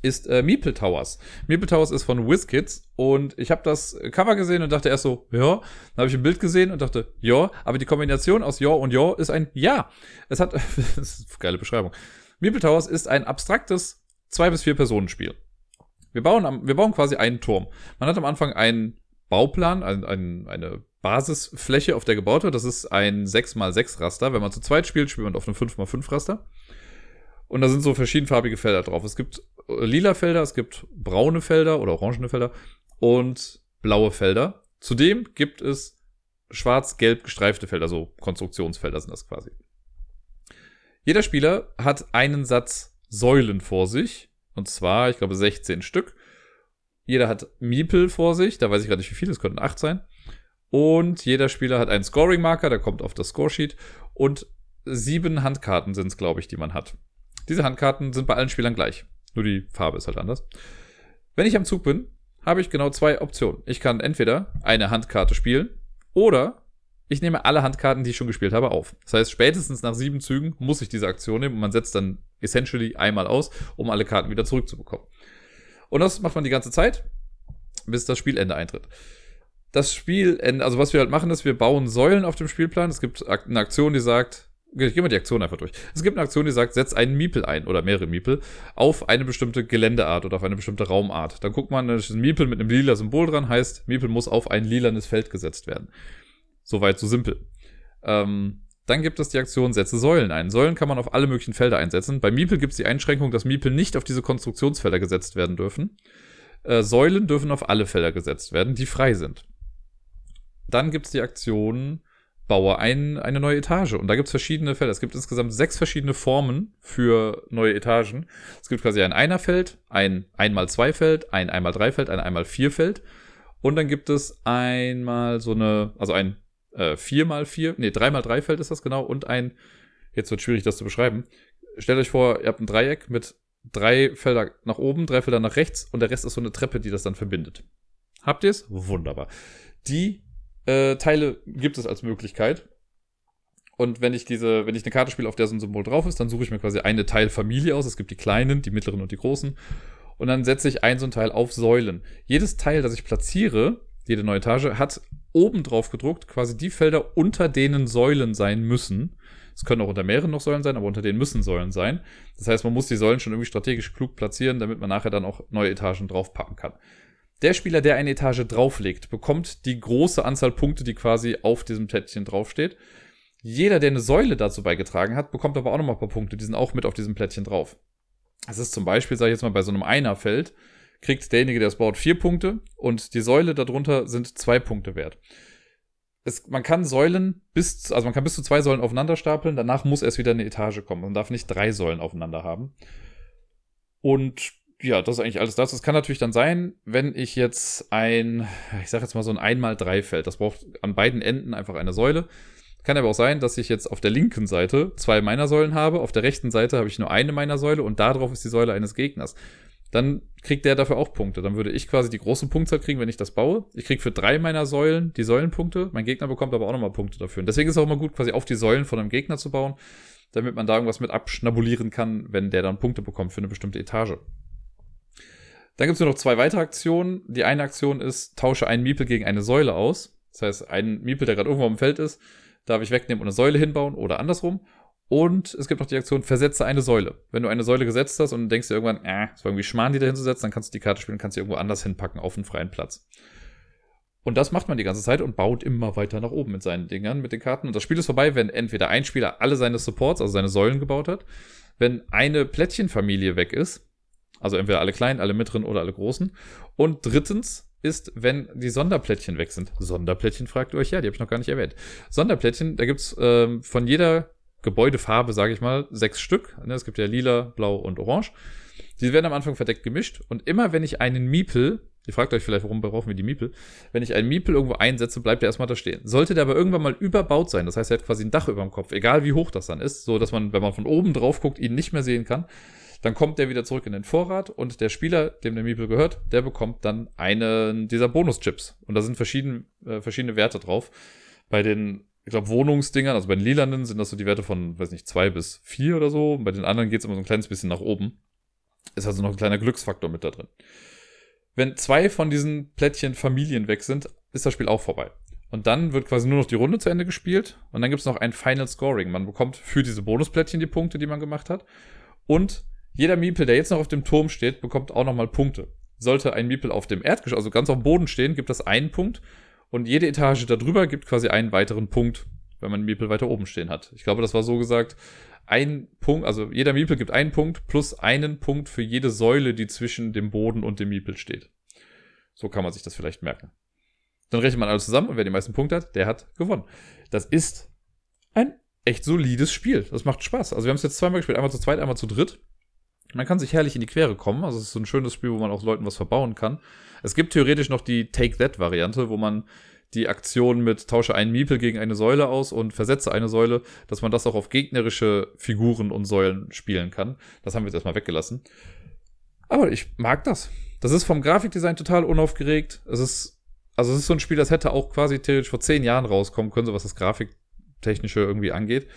ist äh, Meeple Towers. Meeple Towers ist von WizKids und ich habe das Cover gesehen und dachte erst so, ja. Dann habe ich ein Bild gesehen und dachte, ja. Aber die Kombination aus ja und ja ist ein ja. Es hat, das ist eine geile Beschreibung. Meeple Towers ist ein abstraktes zwei bis vier Personen Spiel. Wir bauen, wir bauen quasi einen Turm. Man hat am Anfang einen Bauplan, ein, ein, eine Basisfläche, auf der gebaut wird. Das ist ein 6x6 Raster. Wenn man zu zweit spielt, spielt man auf einem 5x5 Raster. Und da sind so verschiedenfarbige Felder drauf. Es gibt äh, lila Felder, es gibt braune Felder oder orangene Felder und blaue Felder. Zudem gibt es schwarz-gelb gestreifte Felder, so Konstruktionsfelder sind das quasi. Jeder Spieler hat einen Satz Säulen vor sich. Und zwar, ich glaube, 16 Stück. Jeder hat Miepel vor sich. Da weiß ich gerade nicht, wie viele. Es könnten 8 sein. Und jeder Spieler hat einen Scoring-Marker. Der kommt auf das Scoresheet. Und sieben Handkarten sind es, glaube ich, die man hat. Diese Handkarten sind bei allen Spielern gleich. Nur die Farbe ist halt anders. Wenn ich am Zug bin, habe ich genau zwei Optionen. Ich kann entweder eine Handkarte spielen oder ich nehme alle Handkarten, die ich schon gespielt habe, auf. Das heißt, spätestens nach sieben Zügen muss ich diese Aktion nehmen und man setzt dann essentially einmal aus, um alle Karten wieder zurückzubekommen. Und das macht man die ganze Zeit, bis das Spielende eintritt. Das Spielende, also was wir halt machen, ist, wir bauen Säulen auf dem Spielplan. Es gibt eine Aktion, die sagt, ich gehe mal die Aktion einfach durch. Es gibt eine Aktion, die sagt, setz einen Miepel ein oder mehrere Miepel auf eine bestimmte Geländeart oder auf eine bestimmte Raumart. Dann guckt man, ein Miepel mit einem lila Symbol dran, heißt, Miepel muss auf ein lilanes Feld gesetzt werden. Soweit so simpel. Ähm, dann gibt es die Aktion Setze Säulen ein. Säulen kann man auf alle möglichen Felder einsetzen. Bei Miepel gibt es die Einschränkung, dass Miepel nicht auf diese Konstruktionsfelder gesetzt werden dürfen. Äh, Säulen dürfen auf alle Felder gesetzt werden, die frei sind. Dann gibt es die Aktion baue ein, eine neue Etage. Und da gibt es verschiedene Felder. Es gibt insgesamt sechs verschiedene Formen für neue Etagen. Es gibt quasi ein Einerfeld, ein einmal zwei Feld, ein einmal drei Feld, ein einmal vier Feld. Und dann gibt es einmal so eine, also ein äh, viermal vier, nee, dreimal drei Feld ist das genau und ein, jetzt wird schwierig das zu beschreiben. Stellt euch vor, ihr habt ein Dreieck mit drei Felder nach oben, drei Felder nach rechts und der Rest ist so eine Treppe, die das dann verbindet. Habt ihr es? Wunderbar. Die äh, Teile gibt es als Möglichkeit. Und wenn ich diese, wenn ich eine Karte spiele, auf der so ein Symbol drauf ist, dann suche ich mir quasi eine Teilfamilie aus. Es gibt die kleinen, die mittleren und die großen. Und dann setze ich ein so ein Teil auf Säulen. Jedes Teil, das ich platziere, jede neue Etage, hat oben drauf gedruckt quasi die Felder, unter denen Säulen sein müssen. Es können auch unter mehreren noch Säulen sein, aber unter denen müssen Säulen sein. Das heißt, man muss die Säulen schon irgendwie strategisch klug platzieren, damit man nachher dann auch neue Etagen draufpacken kann. Der Spieler, der eine Etage drauflegt, bekommt die große Anzahl Punkte, die quasi auf diesem Plättchen draufsteht. Jeder, der eine Säule dazu beigetragen hat, bekommt aber auch nochmal ein paar Punkte. Die sind auch mit auf diesem Plättchen drauf. Das ist zum Beispiel, sage ich jetzt mal, bei so einem Einerfeld, kriegt derjenige, der es baut, vier Punkte und die Säule darunter sind zwei Punkte wert. Es, man kann Säulen bis, also man kann bis zu zwei Säulen aufeinander stapeln, danach muss erst wieder eine Etage kommen. Man darf nicht drei Säulen aufeinander haben. Und ja, das ist eigentlich alles das. Es kann natürlich dann sein, wenn ich jetzt ein, ich sag jetzt mal so ein 1x3-Feld, das braucht an beiden Enden einfach eine Säule. Kann aber auch sein, dass ich jetzt auf der linken Seite zwei meiner Säulen habe, auf der rechten Seite habe ich nur eine meiner Säule und da drauf ist die Säule eines Gegners. Dann kriegt der dafür auch Punkte. Dann würde ich quasi die große Punktzahl kriegen, wenn ich das baue. Ich kriege für drei meiner Säulen die Säulenpunkte. Mein Gegner bekommt aber auch nochmal Punkte dafür. Und deswegen ist es auch immer gut, quasi auf die Säulen von einem Gegner zu bauen, damit man da irgendwas mit abschnabulieren kann, wenn der dann Punkte bekommt für eine bestimmte Etage. Dann gibt es nur noch zwei weitere Aktionen. Die eine Aktion ist, tausche einen Miepel gegen eine Säule aus. Das heißt, einen Miepel, der gerade irgendwo am Feld ist, darf ich wegnehmen und eine Säule hinbauen oder andersrum. Und es gibt noch die Aktion, versetze eine Säule. Wenn du eine Säule gesetzt hast und denkst dir irgendwann, äh, es war irgendwie Schmarrn, die da hinzusetzen, dann kannst du die Karte spielen und kannst sie irgendwo anders hinpacken auf einen freien Platz. Und das macht man die ganze Zeit und baut immer weiter nach oben mit seinen Dingern, mit den Karten. Und das Spiel ist vorbei, wenn entweder ein Spieler alle seine Supports, also seine Säulen gebaut hat, wenn eine Plättchenfamilie weg ist, also entweder alle kleinen, alle mittleren oder alle großen. Und drittens ist, wenn die Sonderplättchen weg sind. Sonderplättchen fragt ihr euch, ja, die habe ich noch gar nicht erwähnt. Sonderplättchen, da gibt's ähm, von jeder Gebäudefarbe, sage ich mal, sechs Stück. Ne, es gibt ja lila, blau und orange. Die werden am Anfang verdeckt gemischt. Und immer wenn ich einen Miepel, ihr fragt euch vielleicht, warum brauchen wir die Miepel? Wenn ich einen Miepel irgendwo einsetze, bleibt er erstmal da stehen. Sollte der aber irgendwann mal überbaut sein, das heißt, er hat quasi ein Dach über dem Kopf, egal wie hoch das dann ist, so dass man, wenn man von oben drauf guckt, ihn nicht mehr sehen kann, dann kommt der wieder zurück in den Vorrat und der Spieler, dem der Meeple gehört, der bekommt dann einen dieser Bonuschips. Und da sind verschiedene, äh, verschiedene Werte drauf. Bei den, ich glaube, Wohnungsdingern, also bei den lilanen sind das so die Werte von, weiß nicht, zwei bis vier oder so. Und bei den anderen geht es immer so ein kleines bisschen nach oben. Ist also noch ein kleiner Glücksfaktor mit da drin. Wenn zwei von diesen Plättchen Familien weg sind, ist das Spiel auch vorbei. Und dann wird quasi nur noch die Runde zu Ende gespielt. Und dann gibt es noch ein Final Scoring. Man bekommt für diese Bonusplättchen die Punkte, die man gemacht hat. Und jeder Miepel, der jetzt noch auf dem Turm steht, bekommt auch nochmal Punkte. Sollte ein Miepel auf dem Erdgeschoss, also ganz auf dem Boden stehen, gibt das einen Punkt. Und jede Etage darüber gibt quasi einen weiteren Punkt, wenn man Miepel weiter oben stehen hat. Ich glaube, das war so gesagt, ein Punkt, also jeder Miepel gibt einen Punkt plus einen Punkt für jede Säule, die zwischen dem Boden und dem Miepel steht. So kann man sich das vielleicht merken. Dann rechnet man alles zusammen und wer die meisten Punkte hat, der hat gewonnen. Das ist ein echt solides Spiel. Das macht Spaß. Also wir haben es jetzt zweimal gespielt, einmal zu zweit, einmal zu dritt. Man kann sich herrlich in die Quere kommen. Also es ist so ein schönes Spiel, wo man auch Leuten was verbauen kann. Es gibt theoretisch noch die Take-That-Variante, wo man die Aktion mit tausche einen Miepel gegen eine Säule aus und versetze eine Säule, dass man das auch auf gegnerische Figuren und Säulen spielen kann. Das haben wir jetzt erstmal weggelassen. Aber ich mag das. Das ist vom Grafikdesign total unaufgeregt. Es ist, also es ist so ein Spiel, das hätte auch quasi theoretisch vor zehn Jahren rauskommen können, so was das Grafiktechnische irgendwie angeht.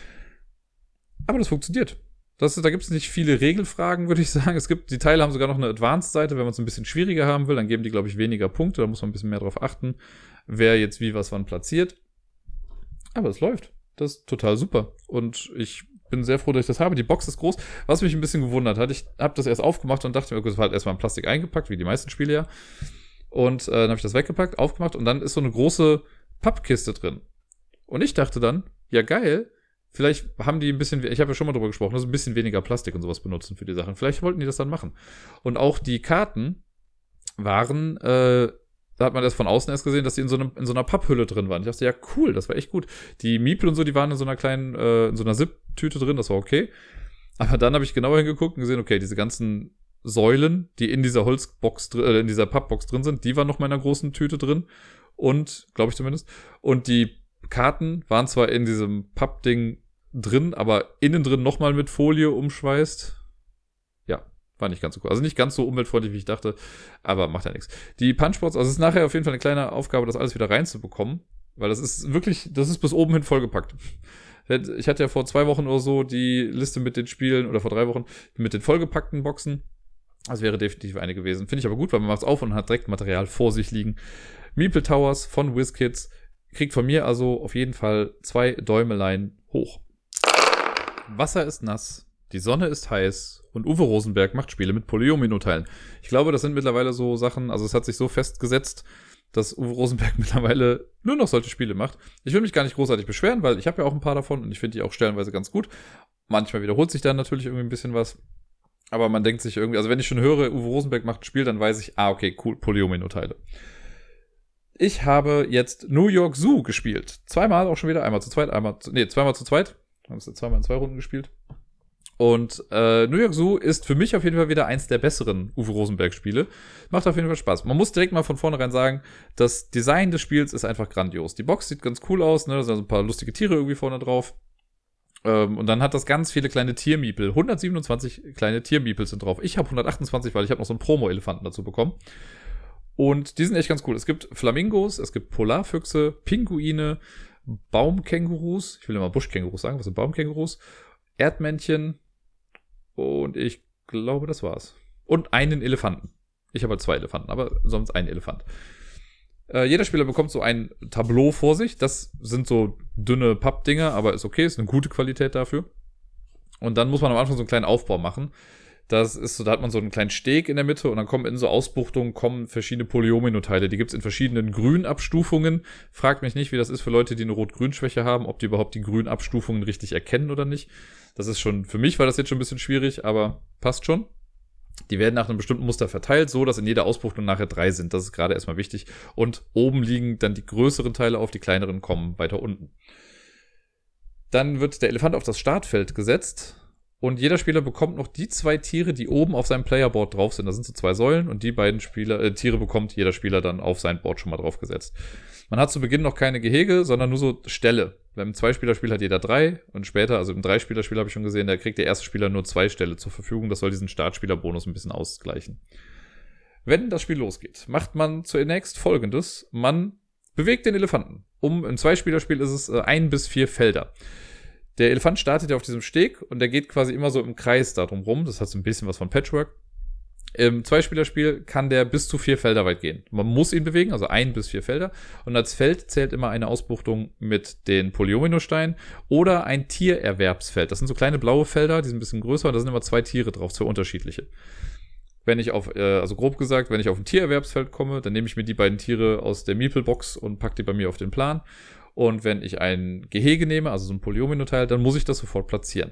Aber das funktioniert. Das, da gibt es nicht viele Regelfragen, würde ich sagen. Es gibt, die Teile haben sogar noch eine Advanced-Seite. Wenn man es ein bisschen schwieriger haben will, dann geben die, glaube ich, weniger Punkte. Da muss man ein bisschen mehr drauf achten, wer jetzt wie was wann platziert. Aber es läuft. Das ist total super. Und ich bin sehr froh, dass ich das habe. Die Box ist groß. Was mich ein bisschen gewundert hat, ich habe das erst aufgemacht und dachte mir, okay, das war halt erstmal in Plastik eingepackt, wie die meisten Spiele ja. Und äh, dann habe ich das weggepackt, aufgemacht und dann ist so eine große Pappkiste drin. Und ich dachte dann, ja geil, Vielleicht haben die ein bisschen, ich habe ja schon mal drüber gesprochen, dass ein bisschen weniger Plastik und sowas benutzen für die Sachen. Vielleicht wollten die das dann machen. Und auch die Karten waren, äh, da hat man das von außen erst gesehen, dass die in so, einem, in so einer Papphülle drin waren. Ich dachte, ja, cool, das war echt gut. Die Miepel und so, die waren in so einer kleinen, äh, in so einer Zip-Tüte drin, das war okay. Aber dann habe ich genauer hingeguckt und gesehen, okay, diese ganzen Säulen, die in dieser Holzbox, äh, in dieser Pappbox drin sind, die waren noch mal in einer großen Tüte drin. Und, glaube ich zumindest. Und die Karten waren zwar in diesem Pappding drin, aber innen drin nochmal mit Folie umschweißt. Ja, war nicht ganz so cool. Also nicht ganz so umweltfreundlich, wie ich dachte, aber macht ja nichts. Die Punchboards, also es ist nachher auf jeden Fall eine kleine Aufgabe, das alles wieder reinzubekommen, weil das ist wirklich, das ist bis oben hin vollgepackt. Ich hatte ja vor zwei Wochen oder so die Liste mit den Spielen oder vor drei Wochen mit den vollgepackten Boxen. Das wäre definitiv eine gewesen. Finde ich aber gut, weil man macht es auf und hat direkt Material vor sich liegen. Meeple Towers von WizKids kriegt von mir also auf jeden Fall zwei Däumelein hoch. Wasser ist nass, die Sonne ist heiß und Uwe Rosenberg macht Spiele mit Polyomino-Teilen. Ich glaube, das sind mittlerweile so Sachen, also es hat sich so festgesetzt, dass Uwe Rosenberg mittlerweile nur noch solche Spiele macht. Ich will mich gar nicht großartig beschweren, weil ich habe ja auch ein paar davon und ich finde die auch stellenweise ganz gut. Manchmal wiederholt sich dann natürlich irgendwie ein bisschen was. Aber man denkt sich irgendwie, also wenn ich schon höre, Uwe Rosenberg macht ein Spiel, dann weiß ich, ah, okay, cool, Polyomino-Teile. Ich habe jetzt New York Zoo gespielt. Zweimal auch schon wieder. Einmal zu zweit, einmal zu, nee, zweimal zu zweit. Haben es zweimal in zwei Runden gespielt. Und äh, New York Zoo ist für mich auf jeden Fall wieder eins der besseren Uwe Rosenberg-Spiele. Macht auf jeden Fall Spaß. Man muss direkt mal von vornherein sagen, das Design des Spiels ist einfach grandios. Die Box sieht ganz cool aus, ne? Da sind ein paar lustige Tiere irgendwie vorne drauf. Ähm, und dann hat das ganz viele kleine Tiermiepel. 127 kleine Tiermiepel sind drauf. Ich habe 128, weil ich habe noch so einen Promo-Elefanten dazu bekommen. Und die sind echt ganz cool. Es gibt Flamingos, es gibt Polarfüchse, Pinguine, Baumkängurus, ich will immer Buschkängurus sagen, was sind Baumkängurus, Erdmännchen und ich glaube, das war's. Und einen Elefanten. Ich habe halt zwei Elefanten, aber sonst einen Elefant. Äh, jeder Spieler bekommt so ein Tableau vor sich. Das sind so dünne Pappdinger, aber ist okay, ist eine gute Qualität dafür. Und dann muss man am Anfang so einen kleinen Aufbau machen. Das ist so, da hat man so einen kleinen Steg in der Mitte und dann kommen in so Ausbuchtungen kommen verschiedene Polyomino-Teile. Die gibt's in verschiedenen Grünabstufungen. Fragt mich nicht, wie das ist für Leute, die eine Rot-Grün-Schwäche haben, ob die überhaupt die Grünabstufungen richtig erkennen oder nicht. Das ist schon, für mich war das jetzt schon ein bisschen schwierig, aber passt schon. Die werden nach einem bestimmten Muster verteilt, so dass in jeder Ausbuchtung nachher drei sind. Das ist gerade erstmal wichtig. Und oben liegen dann die größeren Teile auf, die kleineren kommen weiter unten. Dann wird der Elefant auf das Startfeld gesetzt und jeder Spieler bekommt noch die zwei Tiere, die oben auf seinem Playerboard drauf sind. Das sind so zwei Säulen und die beiden Spieler, äh, Tiere bekommt jeder Spieler dann auf sein Board schon mal draufgesetzt. Man hat zu Beginn noch keine Gehege, sondern nur so Ställe. Beim Zweispielerspiel hat jeder drei und später, also im Dreispielerspiel habe ich schon gesehen, da kriegt der erste Spieler nur zwei Ställe zur Verfügung. Das soll diesen Startspielerbonus ein bisschen ausgleichen. Wenn das Spiel losgeht, macht man zunächst folgendes. Man bewegt den Elefanten. Um, im Zweispielerspiel ist es äh, ein bis vier Felder. Der Elefant startet ja auf diesem Steg und der geht quasi immer so im Kreis darum rum. Das hat so ein bisschen was von Patchwork. Im Zweispielerspiel kann der bis zu vier Felder weit gehen. Man muss ihn bewegen, also ein bis vier Felder. Und als Feld zählt immer eine Ausbuchtung mit den Polyominosteinen oder ein Tiererwerbsfeld. Das sind so kleine blaue Felder, die sind ein bisschen größer und da sind immer zwei Tiere drauf, zwei unterschiedliche. wenn ich auf, äh, also grob gesagt, wenn ich auf ein Tiererwerbsfeld komme, dann nehme ich mir die beiden Tiere aus der Meeple-Box und packe die bei mir auf den Plan. Und wenn ich ein Gehege nehme, also so ein Polyomino-Teil, dann muss ich das sofort platzieren.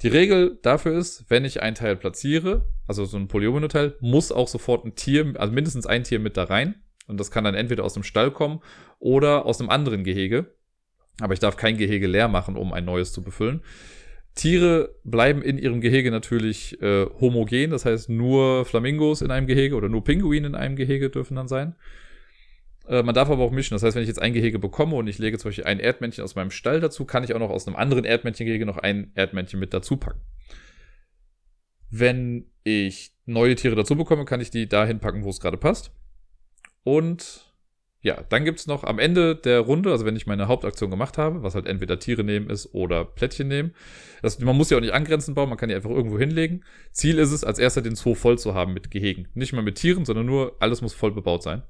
Die Regel dafür ist, wenn ich ein Teil platziere, also so ein Polyomino-Teil, muss auch sofort ein Tier, also mindestens ein Tier mit da rein. Und das kann dann entweder aus dem Stall kommen oder aus einem anderen Gehege. Aber ich darf kein Gehege leer machen, um ein neues zu befüllen. Tiere bleiben in ihrem Gehege natürlich äh, homogen, das heißt nur Flamingos in einem Gehege oder nur Pinguine in einem Gehege dürfen dann sein. Äh, man darf aber auch mischen, das heißt, wenn ich jetzt ein Gehege bekomme und ich lege zum Beispiel ein Erdmännchen aus meinem Stall dazu, kann ich auch noch aus einem anderen Erdmännchengehege noch ein Erdmännchen mit dazu packen. Wenn ich neue Tiere dazu bekomme, kann ich die dahin packen, wo es gerade passt. Und ja, dann gibt's noch am Ende der Runde, also wenn ich meine Hauptaktion gemacht habe, was halt entweder Tiere nehmen ist oder Plättchen nehmen. Das, man muss ja auch nicht angrenzend bauen, man kann die einfach irgendwo hinlegen. Ziel ist es, als erster den Zoo voll zu haben mit Gehegen. Nicht mal mit Tieren, sondern nur alles muss voll bebaut sein.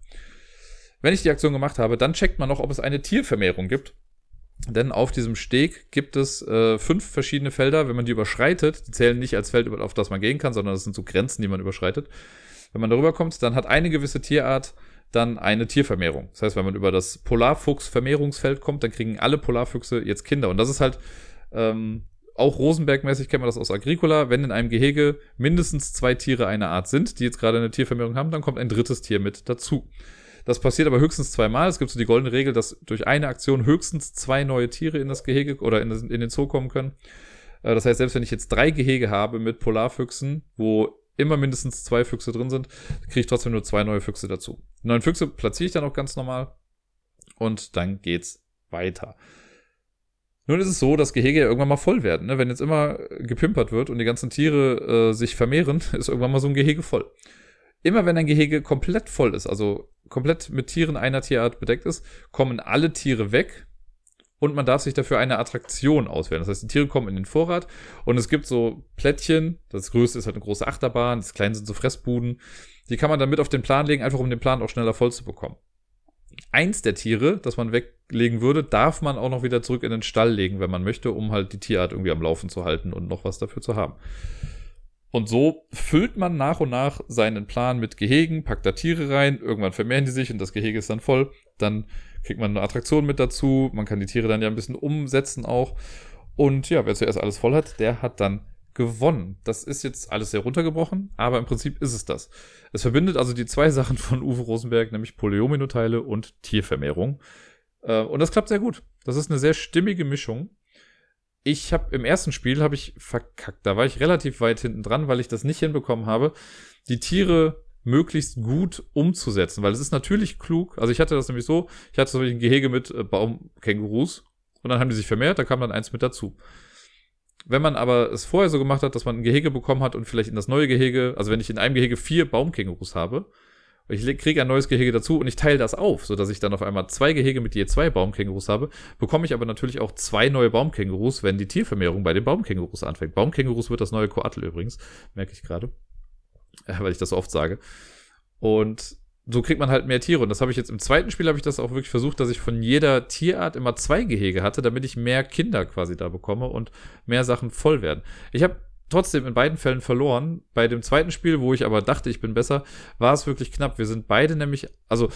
Wenn ich die Aktion gemacht habe, dann checkt man noch, ob es eine Tiervermehrung gibt. Denn auf diesem Steg gibt es äh, fünf verschiedene Felder. Wenn man die überschreitet, die zählen nicht als Feld, auf das man gehen kann, sondern das sind so Grenzen, die man überschreitet. Wenn man darüber kommt, dann hat eine gewisse Tierart dann eine Tiervermehrung. Das heißt, wenn man über das Polarfuchs-Vermehrungsfeld kommt, dann kriegen alle Polarfüchse jetzt Kinder. Und das ist halt ähm, auch Rosenberg-mäßig kennt man das aus Agricola. Wenn in einem Gehege mindestens zwei Tiere einer Art sind, die jetzt gerade eine Tiervermehrung haben, dann kommt ein drittes Tier mit dazu. Das passiert aber höchstens zweimal. Es gibt so die goldene Regel, dass durch eine Aktion höchstens zwei neue Tiere in das Gehege oder in, das, in den Zoo kommen können. Äh, das heißt, selbst wenn ich jetzt drei Gehege habe mit Polarfüchsen, wo immer mindestens zwei Füchse drin sind, kriege ich trotzdem nur zwei neue Füchse dazu. Die neuen Füchse platziere ich dann auch ganz normal und dann geht's weiter. Nun ist es so, dass Gehege ja irgendwann mal voll werden. Ne? Wenn jetzt immer gepimpert wird und die ganzen Tiere äh, sich vermehren, ist irgendwann mal so ein Gehege voll. Immer wenn ein Gehege komplett voll ist, also komplett mit Tieren einer Tierart bedeckt ist, kommen alle Tiere weg, und man darf sich dafür eine Attraktion auswählen. Das heißt, die Tiere kommen in den Vorrat und es gibt so Plättchen. Das größte ist halt eine große Achterbahn, das kleine sind so Fressbuden. Die kann man dann mit auf den Plan legen, einfach um den Plan auch schneller voll zu bekommen. Eins der Tiere, das man weglegen würde, darf man auch noch wieder zurück in den Stall legen, wenn man möchte, um halt die Tierart irgendwie am Laufen zu halten und noch was dafür zu haben. Und so füllt man nach und nach seinen Plan mit Gehegen, packt da Tiere rein, irgendwann vermehren die sich und das Gehege ist dann voll. Dann kriegt man eine Attraktion mit dazu. Man kann die Tiere dann ja ein bisschen umsetzen auch. Und ja, wer zuerst alles voll hat, der hat dann gewonnen. Das ist jetzt alles sehr runtergebrochen, aber im Prinzip ist es das. Es verbindet also die zwei Sachen von Uwe Rosenberg, nämlich Polyomino-Teile und Tiervermehrung. Äh, und das klappt sehr gut. Das ist eine sehr stimmige Mischung. Ich habe im ersten Spiel habe ich verkackt. Da war ich relativ weit hinten dran, weil ich das nicht hinbekommen habe, die Tiere möglichst gut umzusetzen, weil es ist natürlich klug. Also ich hatte das nämlich so, ich hatte so ein Gehege mit äh, Baumkängurus und dann haben die sich vermehrt, da kam dann eins mit dazu. Wenn man aber es vorher so gemacht hat, dass man ein Gehege bekommen hat und vielleicht in das neue Gehege, also wenn ich in einem Gehege vier Baumkängurus habe, ich kriege ein neues Gehege dazu und ich teile das auf, so dass ich dann auf einmal zwei Gehege mit je zwei Baumkängurus habe, bekomme ich aber natürlich auch zwei neue Baumkängurus, wenn die Tiervermehrung bei den Baumkängurus anfängt. Baumkängurus wird das neue Koatl übrigens, merke ich gerade weil ich das so oft sage. Und so kriegt man halt mehr Tiere. Und das habe ich jetzt im zweiten Spiel, habe ich das auch wirklich versucht, dass ich von jeder Tierart immer zwei Gehege hatte, damit ich mehr Kinder quasi da bekomme und mehr Sachen voll werden. Ich habe trotzdem in beiden Fällen verloren. Bei dem zweiten Spiel, wo ich aber dachte, ich bin besser, war es wirklich knapp. Wir sind beide nämlich, also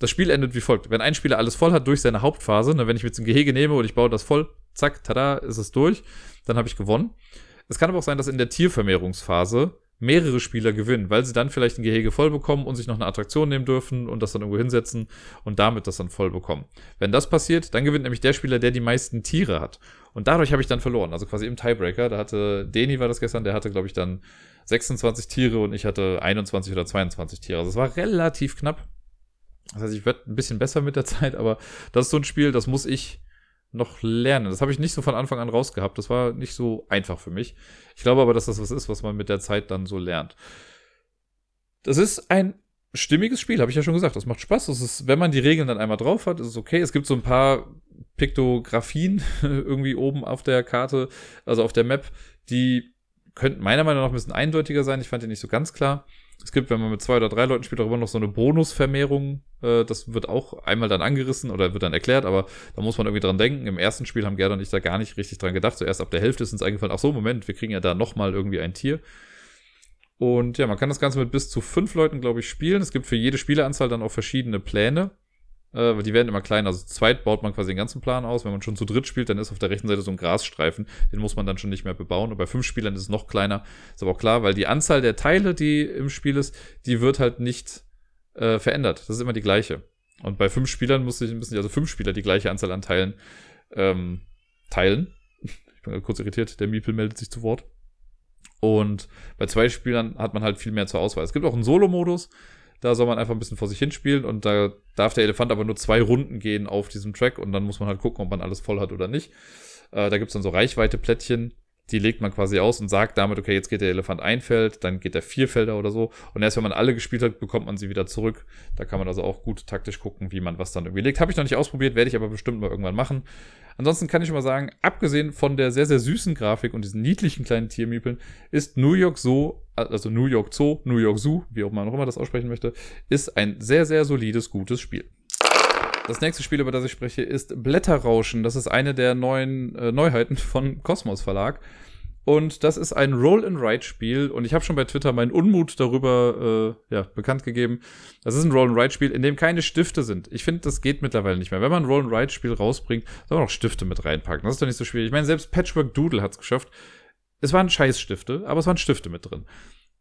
das Spiel endet wie folgt. Wenn ein Spieler alles voll hat durch seine Hauptphase, ne, wenn ich jetzt ein Gehege nehme und ich baue das voll, zack, tada, ist es durch, dann habe ich gewonnen. Es kann aber auch sein, dass in der Tiervermehrungsphase mehrere Spieler gewinnen, weil sie dann vielleicht ein Gehege voll bekommen und sich noch eine Attraktion nehmen dürfen und das dann irgendwo hinsetzen und damit das dann voll bekommen. Wenn das passiert, dann gewinnt nämlich der Spieler, der die meisten Tiere hat. Und dadurch habe ich dann verloren. Also quasi im Tiebreaker. Da hatte Deni war das gestern, der hatte, glaube ich, dann 26 Tiere und ich hatte 21 oder 22 Tiere. Also es war relativ knapp. Das heißt, ich werde ein bisschen besser mit der Zeit, aber das ist so ein Spiel, das muss ich noch lernen. Das habe ich nicht so von Anfang an rausgehabt. Das war nicht so einfach für mich. Ich glaube aber, dass das was ist, was man mit der Zeit dann so lernt. Das ist ein stimmiges Spiel, habe ich ja schon gesagt. Das macht Spaß. Das ist, wenn man die Regeln dann einmal drauf hat, ist es okay. Es gibt so ein paar Piktografien irgendwie oben auf der Karte, also auf der Map, die könnten meiner Meinung nach ein bisschen eindeutiger sein. Ich fand die nicht so ganz klar. Es gibt, wenn man mit zwei oder drei Leuten spielt, darüber noch so eine Bonusvermehrung. Äh, das wird auch einmal dann angerissen oder wird dann erklärt, aber da muss man irgendwie dran denken. Im ersten Spiel haben Gerda und ich da gar nicht richtig dran gedacht. Zuerst ab der Hälfte ist uns eingefallen, ach so, Moment, wir kriegen ja da nochmal irgendwie ein Tier. Und ja, man kann das Ganze mit bis zu fünf Leuten, glaube ich, spielen. Es gibt für jede Spieleranzahl dann auch verschiedene Pläne. Äh, die werden immer kleiner. Also zweit baut man quasi den ganzen Plan aus. Wenn man schon zu dritt spielt, dann ist auf der rechten Seite so ein Grasstreifen. Den muss man dann schon nicht mehr bebauen. Und bei fünf Spielern ist es noch kleiner. Ist aber auch klar, weil die Anzahl der Teile, die im Spiel ist, die wird halt nicht äh, verändert. Das ist immer die gleiche. Und bei fünf Spielern muss ich, müssen also fünf Spieler die gleiche Anzahl an Teilen ähm, teilen. Ich bin kurz irritiert, der Miepel meldet sich zu Wort. Und bei zwei Spielern hat man halt viel mehr zur Auswahl. Es gibt auch einen Solo-Modus, da soll man einfach ein bisschen vor sich hinspielen und da darf der Elefant aber nur zwei Runden gehen auf diesem Track und dann muss man halt gucken, ob man alles voll hat oder nicht. Äh, da gibt's dann so Reichweite-Plättchen, die legt man quasi aus und sagt damit, okay, jetzt geht der Elefant ein Feld, dann geht der vier Felder oder so. Und erst wenn man alle gespielt hat, bekommt man sie wieder zurück. Da kann man also auch gut taktisch gucken, wie man was dann irgendwie legt. Habe ich noch nicht ausprobiert, werde ich aber bestimmt mal irgendwann machen. Ansonsten kann ich mal sagen, abgesehen von der sehr, sehr süßen Grafik und diesen niedlichen kleinen Tiermiepeln, ist New York Zoo, also New York Zoo, New York Zoo, wie auch man auch immer das aussprechen möchte, ist ein sehr, sehr solides, gutes Spiel. Das nächste Spiel, über das ich spreche, ist Blätterrauschen. Das ist eine der neuen äh, Neuheiten von Kosmos Verlag. Und das ist ein Roll-and-Ride-Spiel. Und ich habe schon bei Twitter meinen Unmut darüber äh, ja, bekannt gegeben. Das ist ein Roll-and-Ride-Spiel, in dem keine Stifte sind. Ich finde, das geht mittlerweile nicht mehr. Wenn man ein Roll-and-Ride-Spiel rausbringt, soll man auch Stifte mit reinpacken. Das ist doch nicht so schwierig. Ich meine, selbst Patchwork Doodle hat es geschafft. Es waren Scheißstifte, aber es waren Stifte mit drin.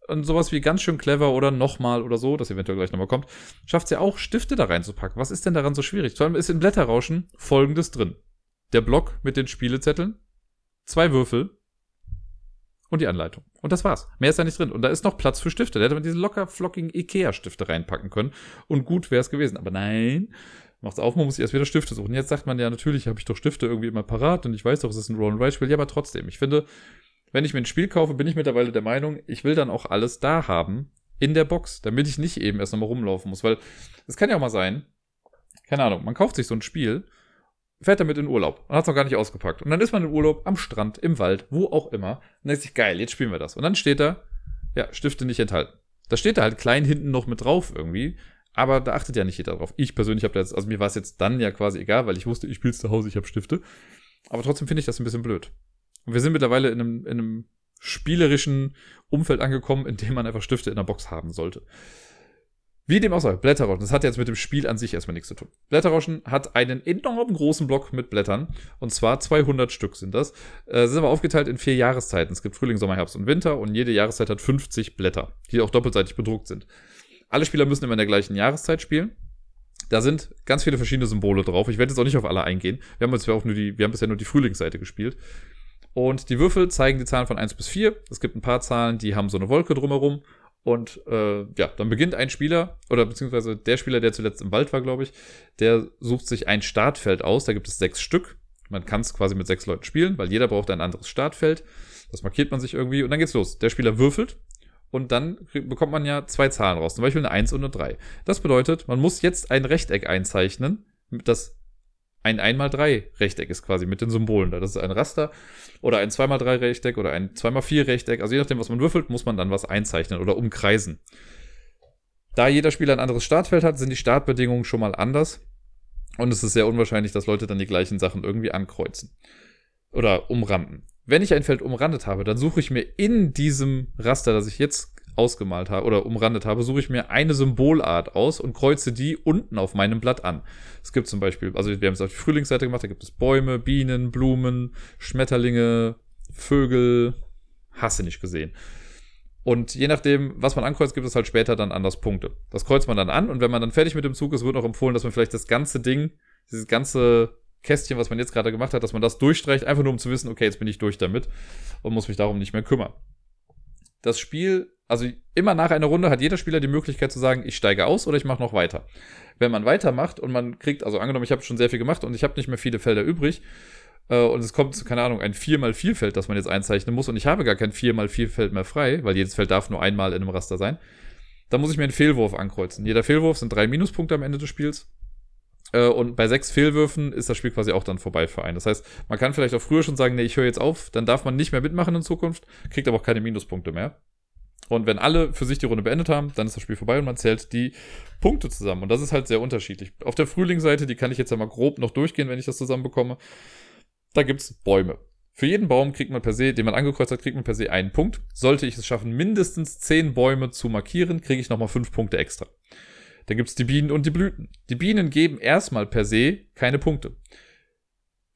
Und sowas wie ganz schön clever oder nochmal oder so, das eventuell gleich nochmal kommt, schafft es ja auch, Stifte da reinzupacken. Was ist denn daran so schwierig? Vor allem ist in Blätterrauschen folgendes drin. Der Block mit den Spielezetteln, zwei Würfel, und die Anleitung. Und das war's. Mehr ist da nicht drin. Und da ist noch Platz für Stifte. Da hätte man diese locker flockigen Ikea-Stifte reinpacken können. Und gut wäre es gewesen. Aber nein, macht's auf, man muss erst wieder Stifte suchen. Jetzt sagt man ja, natürlich habe ich doch Stifte irgendwie immer parat und ich weiß doch, es ist ein Roll-and-Ride-Spiel. Ja, aber trotzdem. Ich finde, wenn ich mir ein Spiel kaufe, bin ich mittlerweile der Meinung, ich will dann auch alles da haben in der Box, damit ich nicht eben erst nochmal rumlaufen muss. Weil es kann ja auch mal sein, keine Ahnung, man kauft sich so ein Spiel fährt damit in Urlaub und hat es noch gar nicht ausgepackt. Und dann ist man im Urlaub am Strand, im Wald, wo auch immer. Und denkt sich, geil, jetzt spielen wir das. Und dann steht da, ja, Stifte nicht enthalten. Da steht da halt klein hinten noch mit drauf irgendwie. Aber da achtet ja nicht jeder drauf. Ich persönlich habe da jetzt, also mir war es jetzt dann ja quasi egal, weil ich wusste, ich spiele zu Hause, ich habe Stifte. Aber trotzdem finde ich das ein bisschen blöd. Und wir sind mittlerweile in einem, in einem spielerischen Umfeld angekommen, in dem man einfach Stifte in der Box haben sollte. Wie dem auch sei, Blätterrauschen, das hat jetzt mit dem Spiel an sich erstmal nichts zu tun. Blätterrauschen hat einen enorm großen Block mit Blättern. Und zwar 200 Stück sind das. Äh, sind aber aufgeteilt in vier Jahreszeiten. Es gibt Frühling, Sommer, Herbst und Winter. Und jede Jahreszeit hat 50 Blätter, die auch doppelseitig bedruckt sind. Alle Spieler müssen immer in der gleichen Jahreszeit spielen. Da sind ganz viele verschiedene Symbole drauf. Ich werde jetzt auch nicht auf alle eingehen. Wir haben, jetzt auch nur die, wir haben bisher nur die Frühlingsseite gespielt. Und die Würfel zeigen die Zahlen von 1 bis 4. Es gibt ein paar Zahlen, die haben so eine Wolke drumherum. Und äh, ja, dann beginnt ein Spieler, oder beziehungsweise der Spieler, der zuletzt im Wald war, glaube ich, der sucht sich ein Startfeld aus. Da gibt es sechs Stück. Man kann es quasi mit sechs Leuten spielen, weil jeder braucht ein anderes Startfeld. Das markiert man sich irgendwie und dann geht's los. Der Spieler würfelt und dann bekommt man ja zwei Zahlen raus, zum Beispiel eine 1 und eine 3. Das bedeutet, man muss jetzt ein Rechteck einzeichnen, das ein 1x3 Rechteck ist quasi mit den Symbolen da. Das ist ein Raster oder ein 2x3 Rechteck oder ein 2x4 Rechteck. Also je nachdem, was man würfelt, muss man dann was einzeichnen oder umkreisen. Da jeder Spieler ein anderes Startfeld hat, sind die Startbedingungen schon mal anders. Und es ist sehr unwahrscheinlich, dass Leute dann die gleichen Sachen irgendwie ankreuzen. Oder umranden. Wenn ich ein Feld umrandet habe, dann suche ich mir in diesem Raster, das ich jetzt ausgemalt habe oder umrandet habe, suche ich mir eine Symbolart aus und kreuze die unten auf meinem Blatt an. Es gibt zum Beispiel, also wir haben es auf die Frühlingsseite gemacht, da gibt es Bäume, Bienen, Blumen, Schmetterlinge, Vögel, hasse nicht gesehen. Und je nachdem, was man ankreuzt, gibt es halt später dann anders Punkte. Das kreuzt man dann an und wenn man dann fertig mit dem Zug ist, wird auch empfohlen, dass man vielleicht das ganze Ding, dieses ganze Kästchen, was man jetzt gerade gemacht hat, dass man das durchstreicht, einfach nur um zu wissen, okay, jetzt bin ich durch damit und muss mich darum nicht mehr kümmern. Das Spiel also immer nach einer Runde hat jeder Spieler die Möglichkeit zu sagen, ich steige aus oder ich mache noch weiter. Wenn man weitermacht und man kriegt, also angenommen, ich habe schon sehr viel gemacht und ich habe nicht mehr viele Felder übrig äh, und es kommt, keine Ahnung, ein 4x4 Feld, das man jetzt einzeichnen muss und ich habe gar kein 4x4 Feld mehr frei, weil jedes Feld darf nur einmal in einem Raster sein, dann muss ich mir einen Fehlwurf ankreuzen. Jeder Fehlwurf sind drei Minuspunkte am Ende des Spiels. Äh, und bei sechs Fehlwürfen ist das Spiel quasi auch dann vorbei für einen. Das heißt, man kann vielleicht auch früher schon sagen, nee, ich höre jetzt auf, dann darf man nicht mehr mitmachen in Zukunft, kriegt aber auch keine Minuspunkte mehr. Und wenn alle für sich die Runde beendet haben, dann ist das Spiel vorbei und man zählt die Punkte zusammen. Und das ist halt sehr unterschiedlich. Auf der Frühlingsseite, die kann ich jetzt ja mal grob noch durchgehen, wenn ich das zusammenbekomme. Da gibt's Bäume. Für jeden Baum kriegt man per se, den man angekreuzt hat, kriegt man per se einen Punkt. Sollte ich es schaffen, mindestens zehn Bäume zu markieren, kriege ich nochmal fünf Punkte extra. Dann gibt's die Bienen und die Blüten. Die Bienen geben erstmal per se keine Punkte.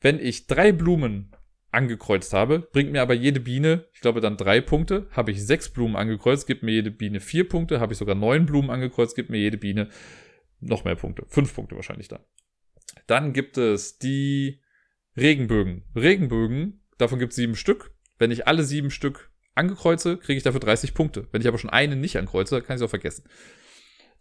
Wenn ich drei Blumen angekreuzt habe, bringt mir aber jede Biene, ich glaube dann drei Punkte. Habe ich sechs Blumen angekreuzt, gibt mir jede Biene vier Punkte. Habe ich sogar neun Blumen angekreuzt, gibt mir jede Biene noch mehr Punkte. Fünf Punkte wahrscheinlich dann. Dann gibt es die Regenbögen. Regenbögen, davon gibt es sieben Stück. Wenn ich alle sieben Stück angekreuze, kriege ich dafür 30 Punkte. Wenn ich aber schon einen nicht ankreuze, kann ich es auch vergessen.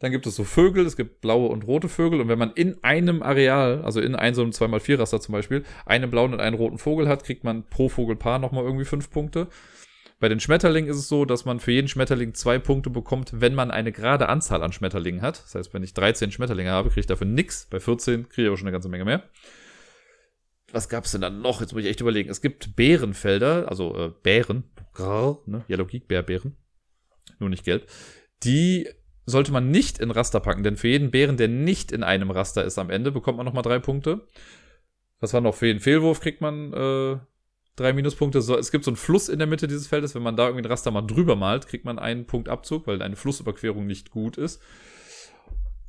Dann gibt es so Vögel, es gibt blaue und rote Vögel. Und wenn man in einem Areal, also in einem so einem 2x4-Raster zum Beispiel, einen blauen und einen roten Vogel hat, kriegt man pro Vogelpaar nochmal irgendwie fünf Punkte. Bei den Schmetterlingen ist es so, dass man für jeden Schmetterling zwei Punkte bekommt, wenn man eine gerade Anzahl an Schmetterlingen hat. Das heißt, wenn ich 13 Schmetterlinge habe, kriege ich dafür nix. Bei 14 kriege ich aber schon eine ganze Menge mehr. Was gab es denn dann noch? Jetzt muss ich echt überlegen. Es gibt Bärenfelder, also äh, Bären, ne? Yellow Geek Bärbären, nur nicht gelb. Die sollte man nicht in Raster packen, denn für jeden Bären, der nicht in einem Raster ist am Ende, bekommt man nochmal drei Punkte. Was war noch? Für jeden Fehlwurf kriegt man äh, drei Minuspunkte. So, es gibt so einen Fluss in der Mitte dieses Feldes. Wenn man da irgendwie ein Raster mal drüber malt, kriegt man einen Punkt Abzug, weil eine Flussüberquerung nicht gut ist.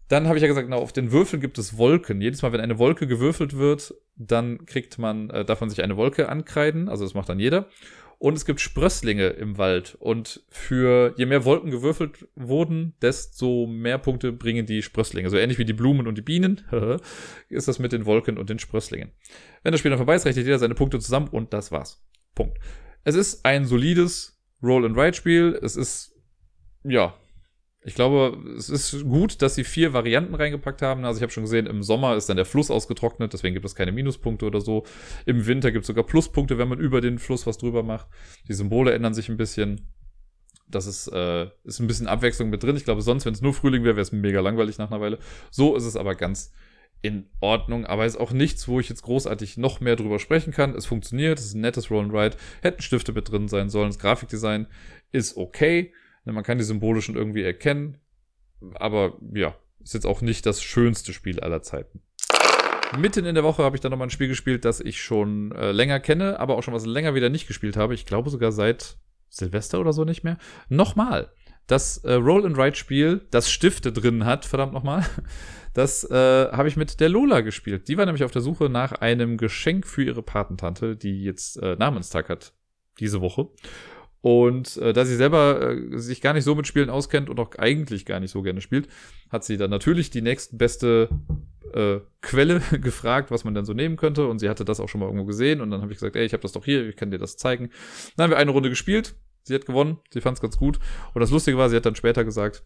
Dann habe ich ja gesagt, na, auf den Würfeln gibt es Wolken. Jedes Mal, wenn eine Wolke gewürfelt wird, dann kriegt man, äh, darf man sich eine Wolke ankreiden. Also das macht dann jeder. Und es gibt Sprösslinge im Wald. Und für je mehr Wolken gewürfelt wurden, desto mehr Punkte bringen die Sprösslinge. So ähnlich wie die Blumen und die Bienen ist das mit den Wolken und den Sprösslingen. Wenn das Spiel dann vorbei ist, rechnet jeder seine Punkte zusammen und das war's. Punkt. Es ist ein solides Roll-and-Ride-Spiel. Es ist, ja, ich glaube, es ist gut, dass sie vier Varianten reingepackt haben. Also ich habe schon gesehen, im Sommer ist dann der Fluss ausgetrocknet, deswegen gibt es keine Minuspunkte oder so. Im Winter gibt es sogar Pluspunkte, wenn man über den Fluss was drüber macht. Die Symbole ändern sich ein bisschen. Das ist, äh, ist ein bisschen Abwechslung mit drin. Ich glaube, sonst, wenn es nur Frühling wäre, wäre es mega langweilig nach einer Weile. So ist es aber ganz in Ordnung, aber ist auch nichts, wo ich jetzt großartig noch mehr drüber sprechen kann. Es funktioniert, es ist ein nettes Roll and Ride, hätten Stifte mit drin sein sollen. Das Grafikdesign ist okay man kann die Symbole schon irgendwie erkennen. Aber ja, ist jetzt auch nicht das schönste Spiel aller Zeiten. Mitten in der Woche habe ich dann nochmal ein Spiel gespielt, das ich schon äh, länger kenne, aber auch schon was länger wieder nicht gespielt habe. Ich glaube sogar seit Silvester oder so nicht mehr. Nochmal. Das äh, Roll-and-Ride-Spiel, das Stifte drin hat, verdammt nochmal, das äh, habe ich mit der Lola gespielt. Die war nämlich auf der Suche nach einem Geschenk für ihre Patentante, die jetzt äh, Namenstag hat diese Woche. Und äh, da sie selber äh, sich gar nicht so mit Spielen auskennt und auch eigentlich gar nicht so gerne spielt, hat sie dann natürlich die nächstbeste äh, Quelle gefragt, was man dann so nehmen könnte. Und sie hatte das auch schon mal irgendwo gesehen. Und dann habe ich gesagt, ey, ich habe das doch hier, ich kann dir das zeigen. Dann haben wir eine Runde gespielt. Sie hat gewonnen, sie fand es ganz gut. Und das Lustige war, sie hat dann später gesagt,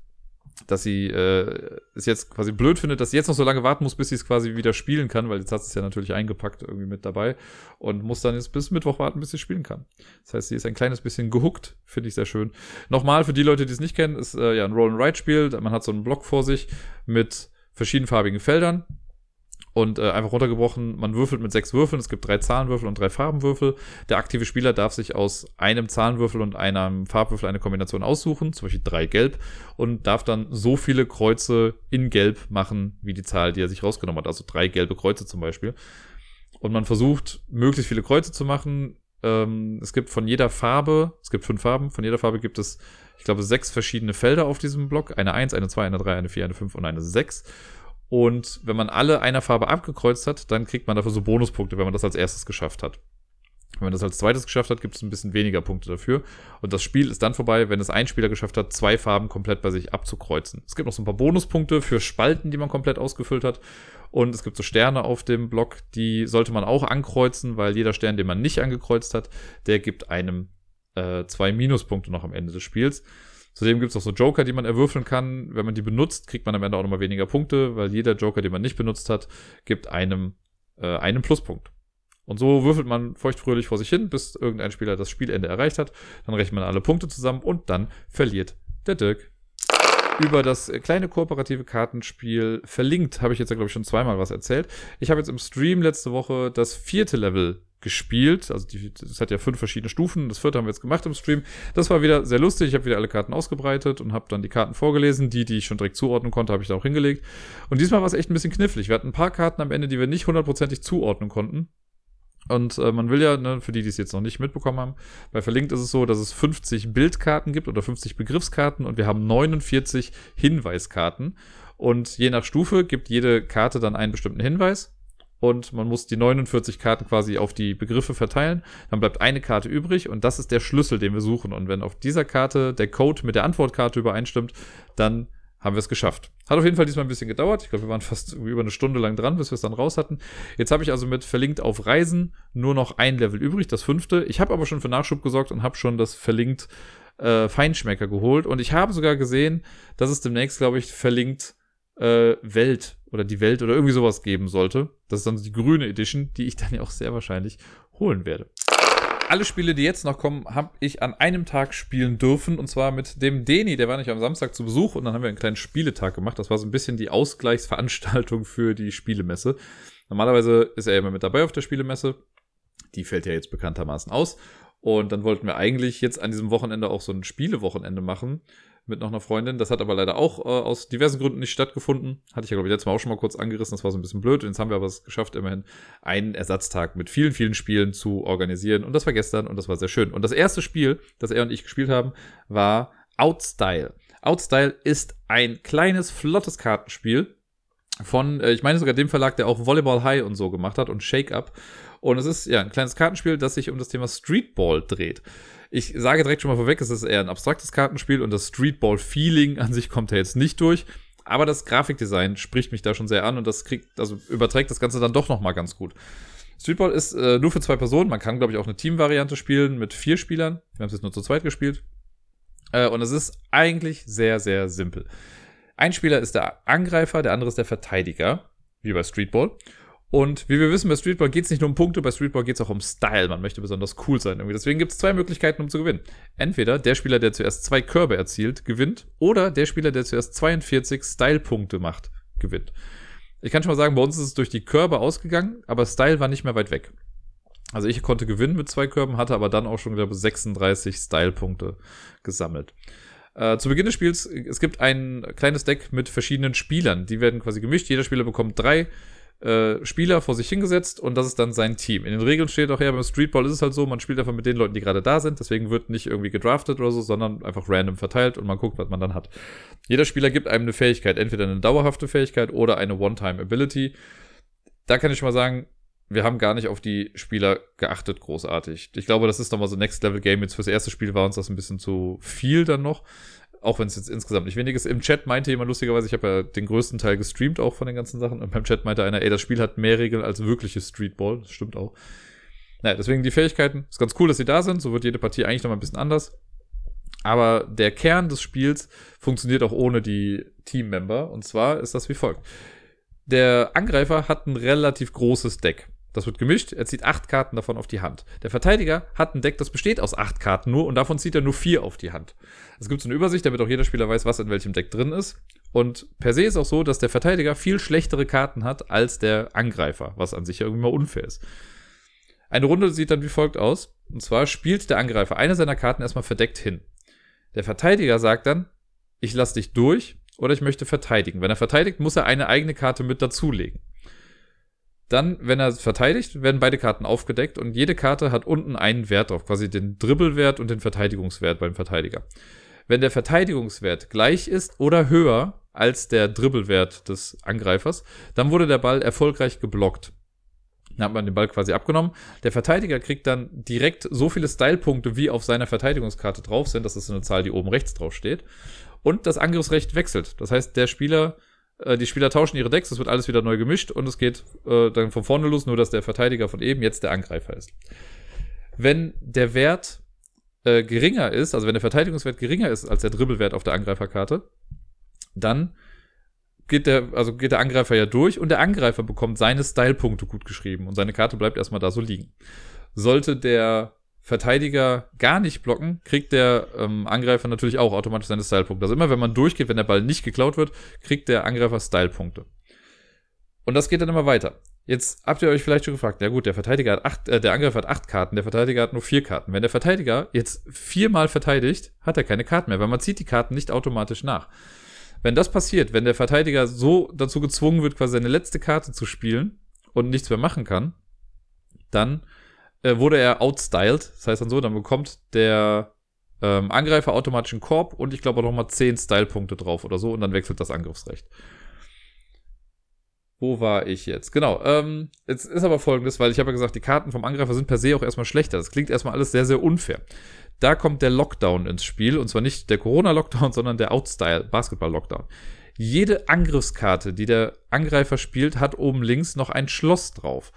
dass sie äh, es jetzt quasi blöd findet, dass sie jetzt noch so lange warten muss, bis sie es quasi wieder spielen kann, weil jetzt hat sie es ja natürlich eingepackt irgendwie mit dabei und muss dann jetzt bis Mittwoch warten, bis sie spielen kann. Das heißt, sie ist ein kleines bisschen gehuckt, finde ich sehr schön. Nochmal für die Leute, die es nicht kennen, ist äh, ja ein Roll-and-Ride-Spiel. Man hat so einen Block vor sich mit verschiedenfarbigen Feldern und äh, einfach runtergebrochen, man würfelt mit sechs Würfeln, es gibt drei Zahlenwürfel und drei Farbenwürfel. Der aktive Spieler darf sich aus einem Zahlenwürfel und einem Farbwürfel eine Kombination aussuchen, zum Beispiel drei Gelb, und darf dann so viele Kreuze in Gelb machen, wie die Zahl, die er sich rausgenommen hat. Also drei gelbe Kreuze zum Beispiel. Und man versucht, möglichst viele Kreuze zu machen. Ähm, es gibt von jeder Farbe, es gibt fünf Farben, von jeder Farbe gibt es, ich glaube, sechs verschiedene Felder auf diesem Block. Eine 1, eine 2, eine 3, eine 4, eine 5 und eine 6. Und wenn man alle einer Farbe abgekreuzt hat, dann kriegt man dafür so Bonuspunkte, wenn man das als erstes geschafft hat. Wenn man das als zweites geschafft hat, gibt es ein bisschen weniger Punkte dafür. Und das Spiel ist dann vorbei, wenn es ein Spieler geschafft hat, zwei Farben komplett bei sich abzukreuzen. Es gibt noch so ein paar Bonuspunkte für Spalten, die man komplett ausgefüllt hat. Und es gibt so Sterne auf dem Block, die sollte man auch ankreuzen, weil jeder Stern, den man nicht angekreuzt hat, der gibt einem äh, zwei Minuspunkte noch am Ende des Spiels. Zudem gibt es auch so Joker, die man erwürfeln kann. Wenn man die benutzt, kriegt man am Ende auch nochmal weniger Punkte, weil jeder Joker, den man nicht benutzt hat, gibt einem äh, einen Pluspunkt. Und so würfelt man feuchtfröhlich vor sich hin, bis irgendein Spieler das Spielende erreicht hat. Dann rechnet man alle Punkte zusammen und dann verliert der Dirk. Über das kleine kooperative Kartenspiel verlinkt habe ich jetzt glaube ich, schon zweimal was erzählt. Ich habe jetzt im Stream letzte Woche das vierte Level gespielt. Also die, das hat ja fünf verschiedene Stufen. Das vierte haben wir jetzt gemacht im Stream. Das war wieder sehr lustig. Ich habe wieder alle Karten ausgebreitet und habe dann die Karten vorgelesen. Die, die ich schon direkt zuordnen konnte, habe ich da auch hingelegt. Und diesmal war es echt ein bisschen knifflig. Wir hatten ein paar Karten am Ende, die wir nicht hundertprozentig zuordnen konnten. Und äh, man will ja, ne, für die, die es jetzt noch nicht mitbekommen haben, bei Verlinkt ist es so, dass es 50 Bildkarten gibt oder 50 Begriffskarten und wir haben 49 Hinweiskarten. Und je nach Stufe gibt jede Karte dann einen bestimmten Hinweis. Und man muss die 49 Karten quasi auf die Begriffe verteilen. Dann bleibt eine Karte übrig und das ist der Schlüssel, den wir suchen. Und wenn auf dieser Karte der Code mit der Antwortkarte übereinstimmt, dann haben wir es geschafft. Hat auf jeden Fall diesmal ein bisschen gedauert. Ich glaube, wir waren fast über eine Stunde lang dran, bis wir es dann raus hatten. Jetzt habe ich also mit verlinkt auf Reisen nur noch ein Level übrig, das fünfte. Ich habe aber schon für Nachschub gesorgt und habe schon das verlinkt äh, Feinschmecker geholt. Und ich habe sogar gesehen, dass es demnächst, glaube ich, verlinkt äh, Welt oder die Welt oder irgendwie sowas geben sollte. Das ist dann die grüne Edition, die ich dann ja auch sehr wahrscheinlich holen werde alle Spiele, die jetzt noch kommen, habe ich an einem Tag spielen dürfen. Und zwar mit dem Deni, der war nicht am Samstag zu Besuch. Und dann haben wir einen kleinen Spieletag gemacht. Das war so ein bisschen die Ausgleichsveranstaltung für die Spielemesse. Normalerweise ist er immer mit dabei auf der Spielemesse. Die fällt ja jetzt bekanntermaßen aus. Und dann wollten wir eigentlich jetzt an diesem Wochenende auch so ein Spielewochenende machen mit noch einer Freundin. Das hat aber leider auch äh, aus diversen Gründen nicht stattgefunden. Hatte ich ja, glaube ich, letztes Mal auch schon mal kurz angerissen. Das war so ein bisschen blöd. Jetzt haben wir aber es geschafft, immerhin einen Ersatztag mit vielen, vielen Spielen zu organisieren. Und das war gestern und das war sehr schön. Und das erste Spiel, das er und ich gespielt haben, war Outstyle. Outstyle ist ein kleines, flottes Kartenspiel von, äh, ich meine sogar dem Verlag, der auch Volleyball High und so gemacht hat und Shake Up. Und es ist ja ein kleines Kartenspiel, das sich um das Thema Streetball dreht. Ich sage direkt schon mal vorweg, es ist eher ein abstraktes Kartenspiel und das Streetball-Feeling an sich kommt ja jetzt nicht durch. Aber das Grafikdesign spricht mich da schon sehr an und das kriegt, also überträgt das Ganze dann doch nochmal ganz gut. Streetball ist äh, nur für zwei Personen. Man kann, glaube ich, auch eine Teamvariante spielen mit vier Spielern. Wir haben es jetzt nur zu zweit gespielt. Äh, und es ist eigentlich sehr, sehr simpel. Ein Spieler ist der Angreifer, der andere ist der Verteidiger, wie bei Streetball. Und wie wir wissen, bei Streetball geht es nicht nur um Punkte, bei Streetball geht es auch um Style. Man möchte besonders cool sein. Irgendwie. Deswegen gibt es zwei Möglichkeiten, um zu gewinnen. Entweder der Spieler, der zuerst zwei Körbe erzielt, gewinnt, oder der Spieler, der zuerst 42 Style-Punkte macht, gewinnt. Ich kann schon mal sagen, bei uns ist es durch die Körbe ausgegangen, aber Style war nicht mehr weit weg. Also ich konnte gewinnen mit zwei Körben, hatte aber dann auch schon, glaube ich, 36 Style-Punkte gesammelt. Äh, zu Beginn des Spiels, es gibt ein kleines Deck mit verschiedenen Spielern. Die werden quasi gemischt. Jeder Spieler bekommt drei äh, Spieler vor sich hingesetzt und das ist dann sein Team. In den Regeln steht auch ja, beim Streetball ist es halt so, man spielt einfach mit den Leuten, die gerade da sind, deswegen wird nicht irgendwie gedraftet oder so, sondern einfach random verteilt und man guckt, was man dann hat. Jeder Spieler gibt einem eine Fähigkeit, entweder eine dauerhafte Fähigkeit oder eine One-Time-Ability. Da kann ich mal sagen, wir haben gar nicht auf die Spieler geachtet, großartig. Ich glaube, das ist nochmal so Next-Level-Game. Jetzt fürs erste Spiel war uns das ein bisschen zu viel dann noch. Auch wenn es jetzt insgesamt nicht wenig ist. Im Chat meinte jemand lustigerweise, ich habe ja den größten Teil gestreamt auch von den ganzen Sachen. Und beim Chat meinte einer, ey, das Spiel hat mehr Regeln als wirkliches Streetball. Das stimmt auch. Naja, deswegen die Fähigkeiten. Ist ganz cool, dass sie da sind. So wird jede Partie eigentlich nochmal ein bisschen anders. Aber der Kern des Spiels funktioniert auch ohne die Teammember. Und zwar ist das wie folgt. Der Angreifer hat ein relativ großes Deck. Das wird gemischt. Er zieht acht Karten davon auf die Hand. Der Verteidiger hat ein Deck, das besteht aus acht Karten nur und davon zieht er nur vier auf die Hand. Es gibt so eine Übersicht, damit auch jeder Spieler weiß, was in welchem Deck drin ist. Und per se ist auch so, dass der Verteidiger viel schlechtere Karten hat als der Angreifer, was an sich ja irgendwie mal unfair ist. Eine Runde sieht dann wie folgt aus. Und zwar spielt der Angreifer eine seiner Karten erstmal verdeckt hin. Der Verteidiger sagt dann, ich lasse dich durch oder ich möchte verteidigen. Wenn er verteidigt, muss er eine eigene Karte mit dazulegen. Dann, wenn er verteidigt, werden beide Karten aufgedeckt und jede Karte hat unten einen Wert drauf, quasi den Dribbelwert und den Verteidigungswert beim Verteidiger. Wenn der Verteidigungswert gleich ist oder höher als der Dribbelwert des Angreifers, dann wurde der Ball erfolgreich geblockt. Dann hat man den Ball quasi abgenommen. Der Verteidiger kriegt dann direkt so viele Stylepunkte, wie auf seiner Verteidigungskarte drauf sind. Das ist eine Zahl, die oben rechts drauf steht. Und das Angriffsrecht wechselt. Das heißt, der Spieler äh, die Spieler tauschen ihre Decks, es wird alles wieder neu gemischt und es geht äh, dann von vorne los, nur dass der Verteidiger von eben jetzt der Angreifer ist. Wenn der Wert äh, geringer ist, also wenn der Verteidigungswert geringer ist als der Dribbelwert auf der Angreiferkarte, dann geht der, also geht der Angreifer ja durch und der Angreifer bekommt seine Stylepunkte gut geschrieben und seine Karte bleibt erstmal da so liegen. Sollte der Verteidiger gar nicht blocken, kriegt der ähm, Angreifer natürlich auch automatisch seine Stylepunkte. Also immer wenn man durchgeht, wenn der Ball nicht geklaut wird, kriegt der Angreifer Stylepunkte. Und das geht dann immer weiter. Jetzt habt ihr euch vielleicht schon gefragt, ja gut, der Verteidiger hat acht, äh, der Angreifer hat acht Karten, der Verteidiger hat nur vier Karten. Wenn der Verteidiger jetzt viermal verteidigt, hat er keine Karten mehr, weil man zieht die Karten nicht automatisch nach. Wenn das passiert, wenn der Verteidiger so dazu gezwungen wird, quasi seine letzte Karte zu spielen und nichts mehr machen kann, dann äh, wurde er outstyled. Das heißt dann so, dann bekommt der ähm, Angreifer automatisch einen Korb und ich glaube auch nochmal 10 Style-Punkte drauf oder so und dann wechselt das Angriffsrecht. Wo war ich jetzt? Genau. Ähm, jetzt ist aber folgendes, weil ich habe ja gesagt, die Karten vom Angreifer sind per se auch erstmal schlechter. Das klingt erstmal alles sehr, sehr unfair. Da kommt der Lockdown ins Spiel und zwar nicht der Corona-Lockdown, sondern der Outstyle-Basketball-Lockdown. Jede Angriffskarte, die der Angreifer spielt, hat oben links noch ein Schloss drauf.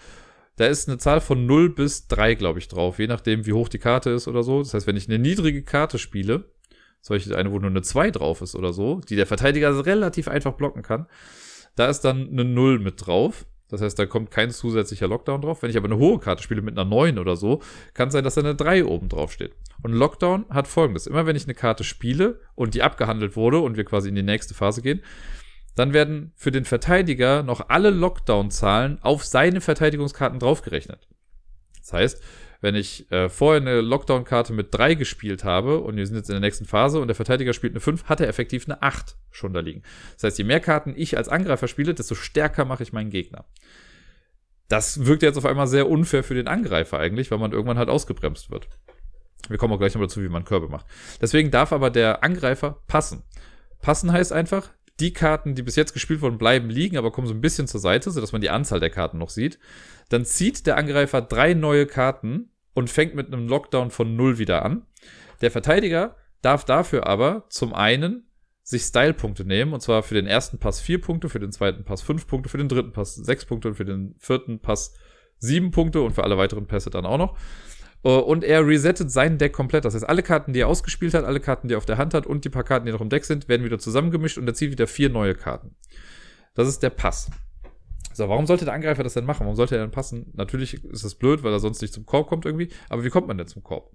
Da ist eine Zahl von 0 bis 3, glaube ich, drauf, je nachdem, wie hoch die Karte ist oder so. Das heißt, wenn ich eine niedrige Karte spiele, solche eine, wo nur eine 2 drauf ist oder so, die der Verteidiger relativ einfach blocken kann, da ist dann eine 0 mit drauf. Das heißt, da kommt kein zusätzlicher Lockdown drauf. Wenn ich aber eine hohe Karte spiele mit einer 9 oder so, kann es sein, dass da eine 3 oben drauf steht. Und Lockdown hat folgendes. Immer wenn ich eine Karte spiele und die abgehandelt wurde und wir quasi in die nächste Phase gehen, dann werden für den Verteidiger noch alle Lockdown-Zahlen auf seine Verteidigungskarten draufgerechnet. Das heißt, wenn ich äh, vorher eine Lockdown-Karte mit 3 gespielt habe und wir sind jetzt in der nächsten Phase und der Verteidiger spielt eine 5, hat er effektiv eine 8 schon da liegen. Das heißt, je mehr Karten ich als Angreifer spiele, desto stärker mache ich meinen Gegner. Das wirkt jetzt auf einmal sehr unfair für den Angreifer eigentlich, weil man irgendwann halt ausgebremst wird. Wir kommen auch gleich noch dazu, wie man Körbe macht. Deswegen darf aber der Angreifer passen. Passen heißt einfach, die Karten, die bis jetzt gespielt wurden, bleiben liegen, aber kommen so ein bisschen zur Seite, sodass man die Anzahl der Karten noch sieht. Dann zieht der Angreifer drei neue Karten und fängt mit einem Lockdown von null wieder an. Der Verteidiger darf dafür aber zum einen sich Style-Punkte nehmen, und zwar für den ersten Pass vier Punkte, für den zweiten Pass fünf Punkte, für den dritten Pass sechs Punkte und für den vierten Pass sieben Punkte und für alle weiteren Pässe dann auch noch. Äh, und er resettet sein Deck komplett. Das heißt, alle Karten, die er ausgespielt hat, alle Karten, die er auf der Hand hat und die paar Karten, die noch im Deck sind, werden wieder zusammengemischt und er zieht wieder vier neue Karten. Das ist der Pass. So, warum sollte der Angreifer das denn machen? Warum sollte er denn passen? Natürlich ist das blöd, weil er sonst nicht zum Korb kommt irgendwie. Aber wie kommt man denn zum Korb?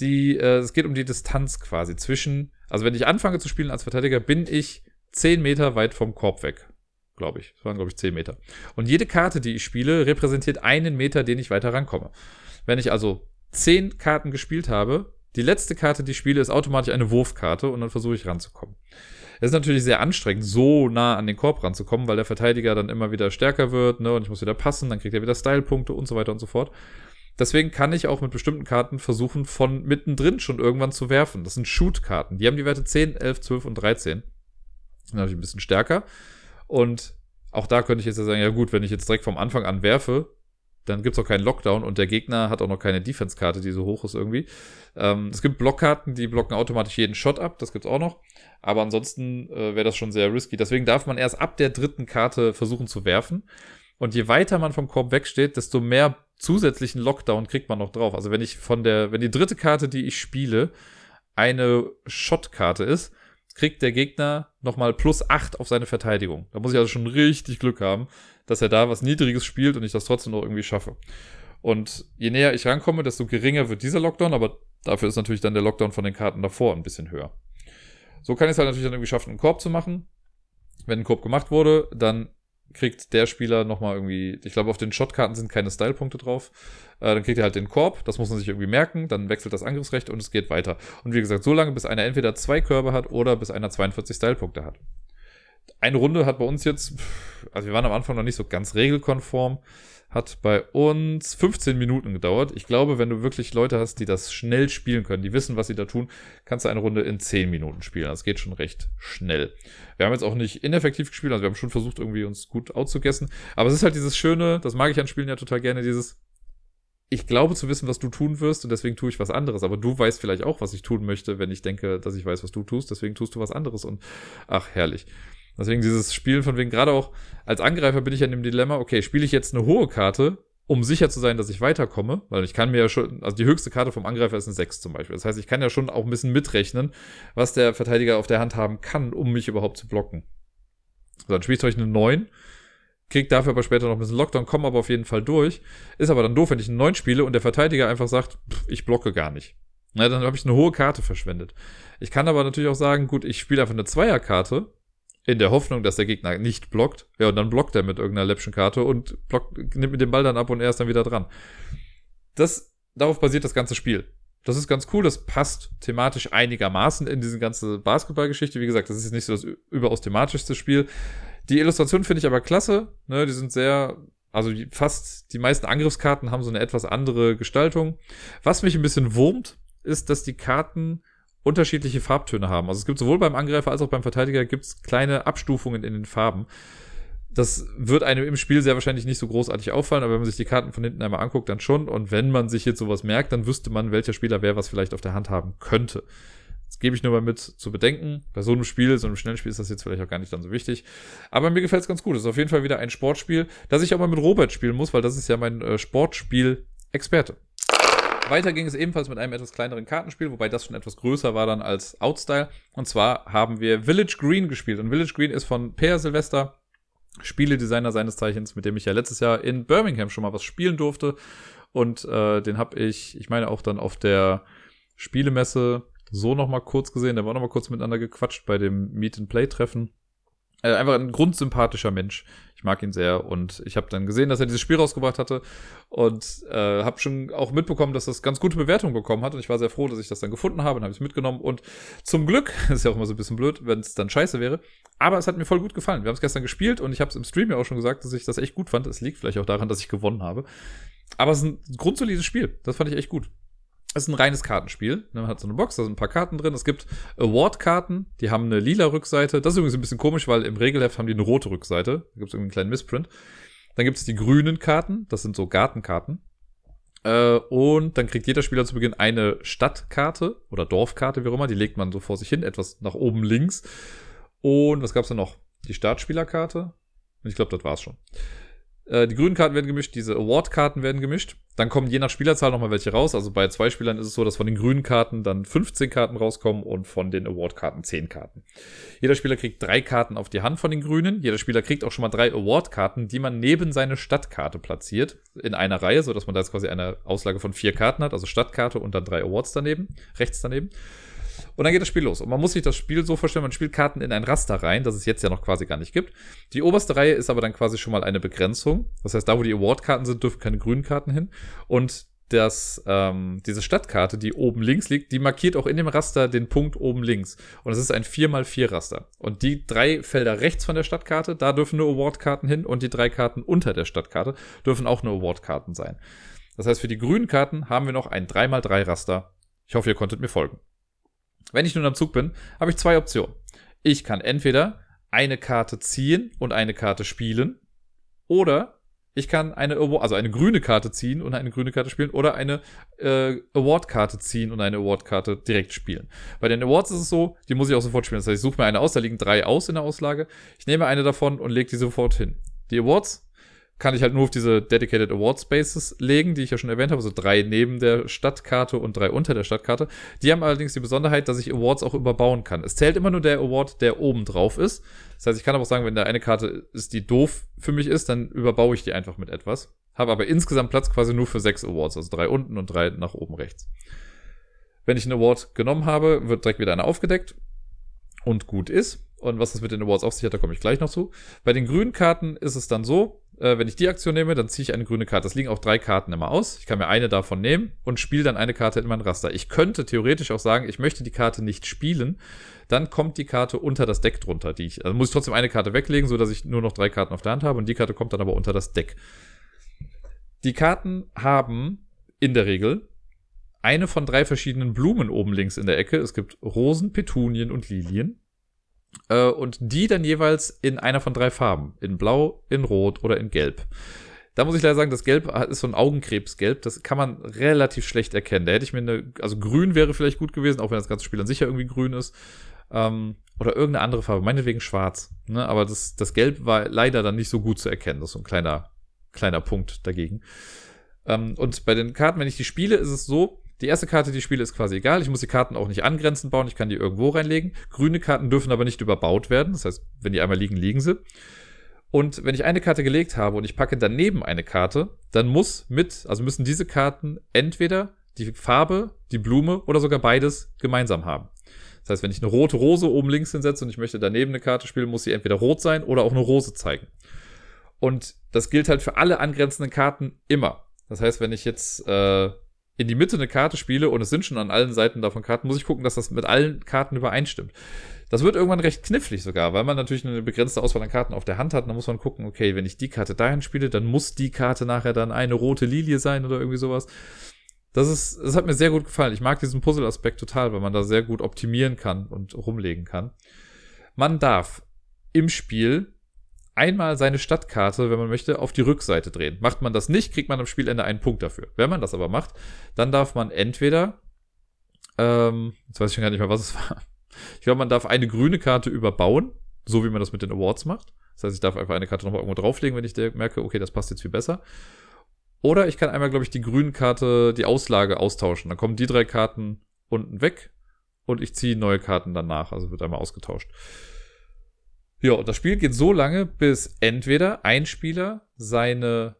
Die, äh, es geht um die Distanz quasi zwischen, also wenn ich anfange zu spielen als Verteidiger, bin ich 10 Meter weit vom Korb weg. Glaube ich. Das waren, glaube ich, 10 Meter. Und jede Karte, die ich spiele, repräsentiert einen Meter, den ich weiter rankomme. Wenn ich also 10 Karten gespielt habe, die letzte Karte, die ich spiele, ist automatisch eine Wurfkarte und dann versuche ich ranzukommen. Es ist natürlich sehr anstrengend, so nah an den Korb ranzukommen, weil der Verteidiger dann immer wieder stärker wird, ne, und ich muss wieder passen, dann kriegt er wieder Style-Punkte und so weiter und so fort. Deswegen kann ich auch mit bestimmten Karten versuchen, von mittendrin schon irgendwann zu werfen. Das sind Shoot-Karten. Die haben die Werte 10, 11, 12 und 13. Sind natürlich ein bisschen stärker. Und auch da könnte ich jetzt ja sagen, ja gut, wenn ich jetzt direkt vom Anfang an werfe, dann gibt's auch keinen Lockdown und der Gegner hat auch noch keine Defense-Karte, die so hoch ist irgendwie. Ähm, es gibt Blockkarten, die blocken automatisch jeden Shot ab, das gibt's auch noch. Aber ansonsten äh, wäre das schon sehr risky. Deswegen darf man erst ab der dritten Karte versuchen zu werfen. Und je weiter man vom Korb wegsteht, desto mehr zusätzlichen Lockdown kriegt man noch drauf. Also wenn ich von der, wenn die dritte Karte, die ich spiele, eine Shot-Karte ist, kriegt der Gegner nochmal plus 8 auf seine Verteidigung. Da muss ich also schon richtig Glück haben, dass er da was Niedriges spielt und ich das trotzdem noch irgendwie schaffe. Und je näher ich rankomme, desto geringer wird dieser Lockdown, aber dafür ist natürlich dann der Lockdown von den Karten davor ein bisschen höher. So kann ich es halt natürlich dann irgendwie schaffen, einen Korb zu machen. Wenn ein Korb gemacht wurde, dann kriegt der Spieler nochmal irgendwie, ich glaube, auf den Shotkarten sind keine Style-Punkte drauf. Äh, dann kriegt er halt den Korb, das muss man sich irgendwie merken, dann wechselt das Angriffsrecht und es geht weiter. Und wie gesagt, so lange, bis einer entweder zwei Körbe hat oder bis einer 42 Style-Punkte hat. Eine Runde hat bei uns jetzt, also wir waren am Anfang noch nicht so ganz regelkonform, hat bei uns 15 Minuten gedauert. Ich glaube, wenn du wirklich Leute hast, die das schnell spielen können, die wissen, was sie da tun, kannst du eine Runde in 10 Minuten spielen. Das geht schon recht schnell. Wir haben jetzt auch nicht ineffektiv gespielt, also wir haben schon versucht, irgendwie uns gut outzugessen. Aber es ist halt dieses Schöne, das mag ich an Spielen ja total gerne, dieses, ich glaube zu wissen, was du tun wirst und deswegen tue ich was anderes. Aber du weißt vielleicht auch, was ich tun möchte, wenn ich denke, dass ich weiß, was du tust. Deswegen tust du was anderes und ach, herrlich. Deswegen dieses Spielen von wegen, gerade auch als Angreifer bin ich an dem Dilemma, okay, spiele ich jetzt eine hohe Karte, um sicher zu sein, dass ich weiterkomme, weil ich kann mir ja schon, also die höchste Karte vom Angreifer ist eine 6 zum Beispiel. Das heißt, ich kann ja schon auch ein bisschen mitrechnen, was der Verteidiger auf der Hand haben kann, um mich überhaupt zu blocken. So, dann spiele ich euch eine 9, krieg dafür aber später noch ein bisschen Lockdown, komme aber auf jeden Fall durch. Ist aber dann doof, wenn ich eine 9 spiele und der Verteidiger einfach sagt, pff, ich blocke gar nicht. Na, dann habe ich eine hohe Karte verschwendet. Ich kann aber natürlich auch sagen, gut, ich spiele einfach eine Zweierkarte in der Hoffnung, dass der Gegner nicht blockt. Ja, und dann blockt er mit irgendeiner läppschen Karte und blockt, nimmt mit dem Ball dann ab und er ist dann wieder dran. Das, darauf basiert das ganze Spiel. Das ist ganz cool, das passt thematisch einigermaßen in diese ganze Basketballgeschichte. Wie gesagt, das ist nicht so das überaus thematischste Spiel. Die Illustrationen finde ich aber klasse, ne, die sind sehr Also die, fast die meisten Angriffskarten haben so eine etwas andere Gestaltung. Was mich ein bisschen wurmt, ist, dass die Karten unterschiedliche Farbtöne haben. Also es gibt sowohl beim Angreifer als auch beim Verteidiger gibt's kleine Abstufungen in den Farben. Das wird einem im Spiel sehr wahrscheinlich nicht so großartig auffallen, aber wenn man sich die Karten von hinten einmal anguckt, dann schon. Und wenn man sich jetzt sowas merkt, dann wüsste man, welcher Spieler wer was vielleicht auf der Hand haben könnte. Das gebe ich nur mal mit zu bedenken. Bei so einem Spiel, so einem schnellen Spiel ist das jetzt vielleicht auch gar nicht dann so wichtig. Aber mir gefällt es ganz gut. Es ist auf jeden Fall wieder ein Sportspiel, das ich auch mal mit Robert spielen muss, weil das ist ja mein äh, Sportspiel-Experte. Weiter ging es ebenfalls mit einem etwas kleineren Kartenspiel, wobei das schon etwas größer war dann als Outstyle. Und zwar haben wir Village Green gespielt. Und Village Green ist von Per Silvester, Spieledesigner seines Zeichens, mit dem ich ja letztes Jahr in Birmingham schon mal was spielen durfte. Und äh, den habe ich, ich meine auch dann auf der Spielemesse so noch mal kurz gesehen. Der war noch mal kurz miteinander gequatscht bei dem Meet-and-Play-Treffen. Äh, einfach ein grundsympathischer Mensch. Ich mag ihn sehr und ich habe dann gesehen, dass er dieses Spiel rausgebracht hatte und äh, habe schon auch mitbekommen, dass das ganz gute Bewertungen bekommen hat und ich war sehr froh, dass ich das dann gefunden habe und habe es mitgenommen und zum Glück, ist ja auch immer so ein bisschen blöd, wenn es dann scheiße wäre, aber es hat mir voll gut gefallen. Wir haben es gestern gespielt und ich habe es im Stream ja auch schon gesagt, dass ich das echt gut fand. Es liegt vielleicht auch daran, dass ich gewonnen habe. Aber es ist ein grundsolides Spiel. Das fand ich echt gut. Es ist ein reines Kartenspiel. Man hat so eine Box, da sind ein paar Karten drin. Es gibt Award-Karten, die haben eine lila Rückseite. Das ist übrigens ein bisschen komisch, weil im Regelheft haben die eine rote Rückseite. Da gibt es irgendwie einen kleinen Missprint. Dann gibt es die grünen Karten, das sind so Gartenkarten. Äh, und dann kriegt jeder Spieler zu Beginn eine Stadtkarte oder Dorfkarte, wie auch immer. Die legt man so vor sich hin, etwas nach oben links. Und was gab es da noch? Die Startspielerkarte. Und ich glaube, das war's schon. Äh, die grünen Karten werden gemischt, diese Award-Karten werden gemischt. Dann kommen je nach Spielerzahl nochmal welche raus. Also bei zwei Spielern ist es so, dass von den grünen Karten dann 15 Karten rauskommen und von den Award-Karten 10 Karten. Jeder Spieler kriegt drei Karten auf die Hand von den grünen. Jeder Spieler kriegt auch schon mal drei Award-Karten, die man neben seine Stadtkarte platziert. In einer Reihe, sodass man da jetzt quasi eine Auslage von vier Karten hat. Also Stadtkarte und dann drei Awards daneben, rechts daneben. Und dann geht das Spiel los. Und man muss sich das Spiel so vorstellen, man spielt Karten in ein Raster rein, das es jetzt ja noch quasi gar nicht gibt. Die oberste Reihe ist aber dann quasi schon mal eine Begrenzung. Das heißt, da wo die Award-Karten sind, dürfen keine grünen Karten hin. Und das, ähm, diese Stadtkarte, die oben links liegt, die markiert auch in dem Raster den Punkt oben links. Und es ist ein 4x4 Raster. Und die drei Felder rechts von der Stadtkarte, da dürfen nur Award-Karten hin und die drei Karten unter der Stadtkarte dürfen auch nur Award-Karten sein. Das heißt, für die grünen Karten haben wir noch ein 3x3 Raster. Ich hoffe, ihr konntet mir folgen. Wenn ich nun am Zug bin, habe ich zwei Optionen. Ich kann entweder eine Karte ziehen und eine Karte spielen oder ich kann eine also eine grüne Karte ziehen und eine grüne Karte spielen oder eine äh, Award-Karte ziehen und eine Award-Karte direkt spielen. Bei den Awards ist es so, die muss ich auch sofort spielen. Das heißt, ich suche mir eine aus, da liegen drei aus in der Auslage. Ich nehme eine davon und lege die sofort hin. Die Awards kann ich halt nur auf diese Dedicated Award Spaces legen, die ich ja schon erwähnt habe, also drei neben der Stadtkarte und drei unter der Stadtkarte. Die haben allerdings die Besonderheit, dass ich Awards auch überbauen kann. Es zählt immer nur der Award, der oben drauf ist. Das heißt, ich kann aber auch sagen, wenn da eine Karte ist, die doof für mich ist, dann überbaue ich die einfach mit etwas. Habe aber insgesamt Platz quasi nur für sechs Awards, also drei unten und drei nach oben rechts. Wenn ich einen Award genommen habe, wird direkt wieder einer aufgedeckt und gut ist. Und was das mit den Awards auf sich hat, da komme ich gleich noch zu. Bei den grünen Karten ist es dann so, äh, wenn ich die Aktion nehme, dann ziehe ich eine grüne Karte. Das liegen auch drei Karten immer aus. Ich kann mir eine davon nehmen und spiele dann eine Karte in mein Raster. Ich könnte theoretisch auch sagen, ich möchte die Karte nicht spielen. Dann kommt die Karte unter das Deck drunter. Die ich, also muss ich trotzdem eine Karte weglegen, so dass ich nur noch drei Karten auf der Hand habe und die Karte kommt dann aber unter das Deck. Die Karten haben in der Regel eine von drei verschiedenen Blumen oben links in der Ecke. Es gibt Rosen, Petunien und Lilien. Äh, und die dann jeweils in einer von drei Farben. In Blau, in Rot oder in Gelb. Da muss ich leider sagen, das Gelb ist so ein Augenkrebsgelb. Das kann man relativ schlecht erkennen. Da hätte ich mir eine, also grün wäre vielleicht gut gewesen, auch wenn das ganze Spiel an sich ja irgendwie grün ist. Ähm, oder irgendeine andere Farbe, meinetwegen schwarz. Ne? Aber das, das Gelb war leider dann nicht so gut zu erkennen. Das ist so ein kleiner, kleiner Punkt dagegen. Ähm, und bei den Karten, wenn ich die spiele, ist es so, die erste Karte, die ich spiele, ist quasi egal. Ich muss die Karten auch nicht angrenzend bauen. Ich kann die irgendwo reinlegen. Grüne Karten dürfen aber nicht überbaut werden. Das heißt, wenn die einmal liegen, liegen sie. Und wenn ich eine Karte gelegt habe und ich packe daneben eine Karte, dann muss mit, also müssen diese Karten entweder die Farbe, die Blume oder sogar beides gemeinsam haben. Das heißt, wenn ich eine rote Rose oben links hinsetze und ich möchte daneben eine Karte spielen, muss sie entweder rot sein oder auch eine Rose zeigen. Und das gilt halt für alle angrenzenden Karten immer. Das heißt, wenn ich jetzt äh, in die Mitte eine Karte spiele und es sind schon an allen Seiten davon Karten, muss ich gucken, dass das mit allen Karten übereinstimmt. Das wird irgendwann recht knifflig sogar, weil man natürlich eine begrenzte Auswahl an Karten auf der Hand hat. Dann muss man gucken, okay, wenn ich die Karte dahin spiele, dann muss die Karte nachher dann eine rote Lilie sein oder irgendwie sowas. Das ist, das hat mir sehr gut gefallen. Ich mag diesen Puzzle-Aspekt total, weil man da sehr gut optimieren kann und rumlegen kann. Man darf im Spiel einmal seine Stadtkarte, wenn man möchte, auf die Rückseite drehen. Macht man das nicht, kriegt man am Spielende einen Punkt dafür. Wenn man das aber macht, dann darf man entweder, ähm, jetzt weiß ich schon gar nicht mehr, was es war. Ich glaube, man darf eine grüne Karte überbauen, so wie man das mit den Awards macht. Das heißt, ich darf einfach eine Karte nochmal irgendwo drauflegen, wenn ich merke, okay, das passt jetzt viel besser. Oder ich kann einmal, glaube ich, die grüne Karte, die Auslage austauschen. Dann kommen die drei Karten unten weg und ich ziehe neue Karten danach. Also wird einmal ausgetauscht. Ja, und das Spiel geht so lange, bis entweder ein Spieler seine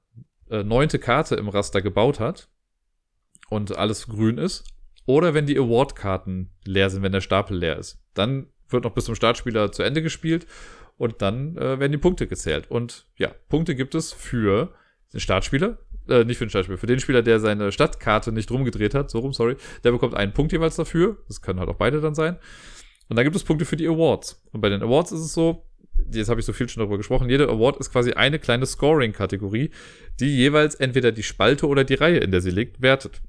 äh, neunte Karte im Raster gebaut hat und alles grün ist, oder wenn die Award-Karten leer sind, wenn der Stapel leer ist. Dann wird noch bis zum Startspieler zu Ende gespielt und dann äh, werden die Punkte gezählt. Und ja, Punkte gibt es für den Startspieler, äh, nicht für den Startspieler, für den Spieler, der seine Stadtkarte nicht rumgedreht hat, so rum, sorry, der bekommt einen Punkt jeweils dafür. Das können halt auch beide dann sein. Und dann gibt es Punkte für die Awards. Und bei den Awards ist es so, jetzt habe ich so viel schon darüber gesprochen, jeder Award ist quasi eine kleine Scoring-Kategorie, die jeweils entweder die Spalte oder die Reihe, in der sie liegt, wertet.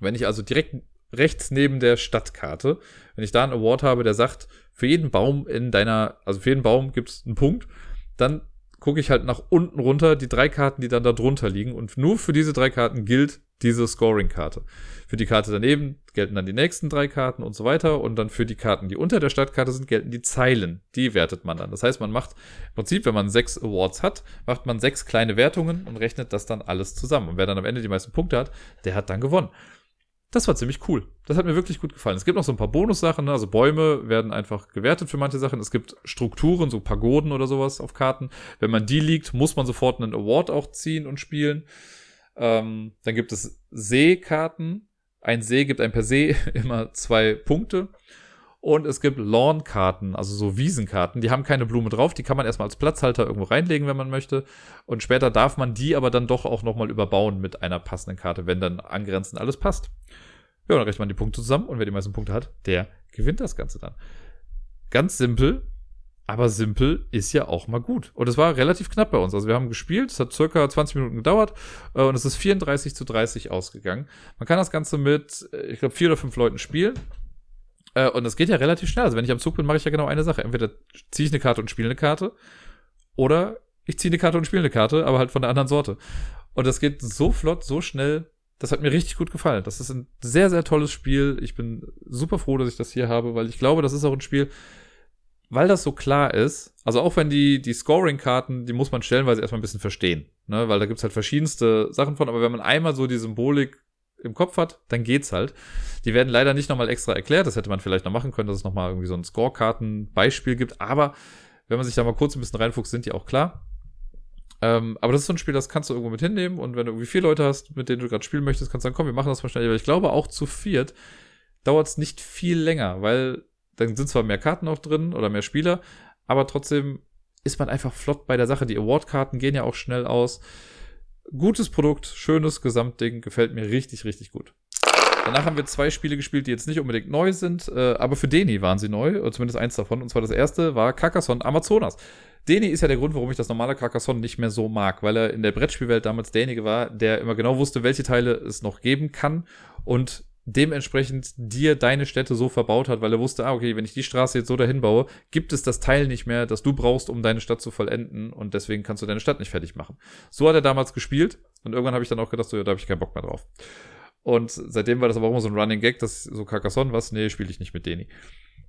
Wenn ich also direkt rechts neben der Stadtkarte, wenn ich da einen Award habe, der sagt, für jeden Baum in deiner, also für jeden Baum gibt es einen Punkt, dann gucke ich halt nach unten runter die drei Karten, die dann da drunter liegen. Und nur für diese drei Karten gilt diese Scoring-Karte. Für die Karte daneben gelten dann die nächsten drei Karten und so weiter. Und dann für die Karten, die unter der Stadtkarte sind, gelten die Zeilen. Die wertet man dann. Das heißt, man macht im Prinzip, wenn man sechs Awards hat, macht man sechs kleine Wertungen und rechnet das dann alles zusammen. Und wer dann am Ende die meisten Punkte hat, der hat dann gewonnen. Das war ziemlich cool. Das hat mir wirklich gut gefallen. Es gibt noch so ein paar Bonussachen, ne? also Bäume werden einfach gewertet für manche Sachen. Es gibt Strukturen, so Pagoden oder sowas auf Karten. Wenn man die liegt, muss man sofort einen Award auch ziehen und spielen. Ähm, dann gibt es Seekarten. Ein See gibt ein per Se immer zwei Punkte. Und es gibt Lawn-Karten, also so Wiesenkarten. Die haben keine Blume drauf. Die kann man erstmal als Platzhalter irgendwo reinlegen, wenn man möchte. Und später darf man die aber dann doch auch nochmal überbauen mit einer passenden Karte, wenn dann angrenzend alles passt. Ja, dann rechnet man die Punkte zusammen und wer die meisten Punkte hat, der gewinnt das Ganze dann. Ganz simpel, aber simpel ist ja auch mal gut. Und es war relativ knapp bei uns. Also wir haben gespielt, es hat circa 20 Minuten gedauert äh, und es ist 34 zu 30 ausgegangen. Man kann das Ganze mit, äh, ich glaube, vier oder fünf Leuten spielen. Äh, und es geht ja relativ schnell. Also wenn ich am Zug bin, mache ich ja genau eine Sache. Entweder ziehe ich eine Karte und spiele eine Karte oder ich ziehe eine Karte und spiele eine Karte, aber halt von der anderen Sorte. Und das geht so flott, so schnell. Das hat mir richtig gut gefallen. Das ist ein sehr, sehr tolles Spiel. Ich bin super froh, dass ich das hier habe, weil ich glaube, das ist auch ein Spiel, weil das so klar ist. Also auch wenn die, die Scoring-Karten, die muss man stellenweise erstmal ein bisschen verstehen. Ne? Weil da gibt's halt verschiedenste Sachen von. Aber wenn man einmal so die Symbolik im Kopf hat, dann geht's halt. Die werden leider nicht nochmal extra erklärt. Das hätte man vielleicht noch machen können, dass es nochmal irgendwie so ein Scorekarten-Beispiel gibt. Aber wenn man sich da mal kurz ein bisschen reinfuchst, sind die auch klar. Ähm, aber das ist so ein Spiel, das kannst du irgendwo mit hinnehmen. Und wenn du irgendwie vier Leute hast, mit denen du gerade spielen möchtest, kannst du sagen, komm, wir machen das mal schnell. Aber ich glaube, auch zu viert dauert es nicht viel länger, weil dann sind zwar mehr Karten auch drin oder mehr Spieler, aber trotzdem ist man einfach flott bei der Sache. Die Award-Karten gehen ja auch schnell aus gutes Produkt, schönes Gesamtding, gefällt mir richtig, richtig gut. Danach haben wir zwei Spiele gespielt, die jetzt nicht unbedingt neu sind, äh, aber für Deni waren sie neu, zumindest eins davon. Und zwar das erste war Carcassonne Amazonas. Deni ist ja der Grund, warum ich das normale Carcassonne nicht mehr so mag, weil er in der Brettspielwelt damals derjenige war, der immer genau wusste, welche Teile es noch geben kann und dementsprechend dir deine Städte so verbaut hat, weil er wusste, ah, okay, wenn ich die Straße jetzt so dahin baue, gibt es das Teil nicht mehr, das du brauchst, um deine Stadt zu vollenden und deswegen kannst du deine Stadt nicht fertig machen. So hat er damals gespielt und irgendwann habe ich dann auch gedacht, so, ja, da habe ich keinen Bock mehr drauf. Und seitdem war das aber auch immer so ein Running Gag, dass so Carcassonne was, nee, spiele ich nicht mit Deni.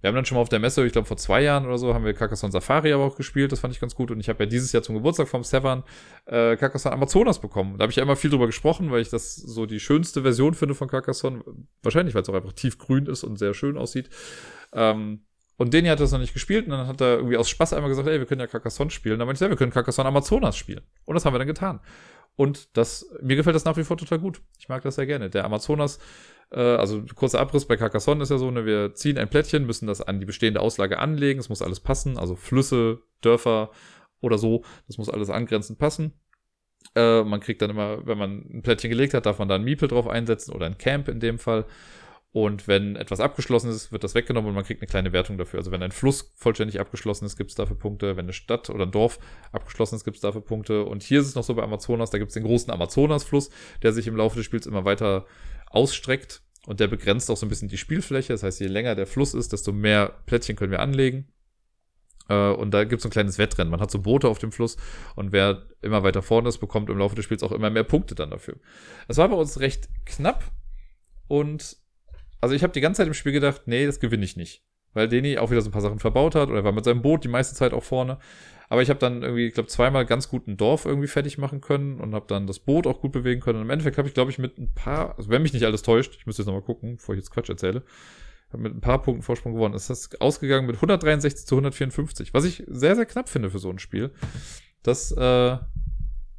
Wir haben dann schon mal auf der Messe, ich glaube vor zwei Jahren oder so, haben wir Carcassonne Safari aber auch gespielt. Das fand ich ganz gut. Und ich habe ja dieses Jahr zum Geburtstag vom Severn äh, Carcassonne Amazonas bekommen. Da habe ich ja immer viel drüber gesprochen, weil ich das so die schönste Version finde von Carcassonne. Wahrscheinlich, weil es auch einfach tiefgrün ist und sehr schön aussieht. Ähm, und Deni hat das noch nicht gespielt und dann hat er irgendwie aus Spaß einmal gesagt, ey, wir können ja Carcassonne spielen. Dann meinte ich, ja, wir können Carcassonne Amazonas spielen. Und das haben wir dann getan. Und das, mir gefällt das nach wie vor total gut. Ich mag das sehr gerne. Der Amazonas äh, also kurzer Abriss bei Carcassonne ist ja so, ne, wir ziehen ein Plättchen, müssen das an die bestehende Auslage anlegen, es muss alles passen, also Flüsse, Dörfer oder so, das muss alles angrenzend passen. Äh, man kriegt dann immer, wenn man ein Plättchen gelegt hat, darf man da ein Miepel drauf einsetzen oder ein Camp in dem Fall. Und wenn etwas abgeschlossen ist, wird das weggenommen und man kriegt eine kleine Wertung dafür. Also wenn ein Fluss vollständig abgeschlossen ist, gibt es dafür Punkte. Wenn eine Stadt oder ein Dorf abgeschlossen ist, gibt es dafür Punkte. Und hier ist es noch so bei Amazonas, da gibt es den großen Amazonasfluss, der sich im Laufe des Spiels immer weiter ausstreckt. Und der begrenzt auch so ein bisschen die Spielfläche. Das heißt, je länger der Fluss ist, desto mehr Plättchen können wir anlegen. Äh, und da gibt es ein kleines Wettrennen. Man hat so Boote auf dem Fluss und wer immer weiter vorne ist, bekommt im Laufe des Spiels auch immer mehr Punkte dann dafür. Das war bei uns recht knapp und also ich habe die ganze Zeit im Spiel gedacht, nee, das gewinne ich nicht. Weil Deni auch wieder so ein paar Sachen verbaut hat oder er war mit seinem Boot die meiste Zeit auch vorne. Aber ich habe dann irgendwie, ich glaube, zweimal ganz gut ein Dorf irgendwie fertig machen können und habe dann das Boot auch gut bewegen können. Und im Endeffekt habe ich, glaube ich, mit ein paar, also wenn mich nicht alles täuscht, ich müsste jetzt nochmal gucken, bevor ich jetzt Quatsch erzähle, habe mit ein paar Punkten Vorsprung gewonnen. Es ist ausgegangen mit 163 zu 154, was ich sehr, sehr knapp finde für so ein Spiel. Das äh,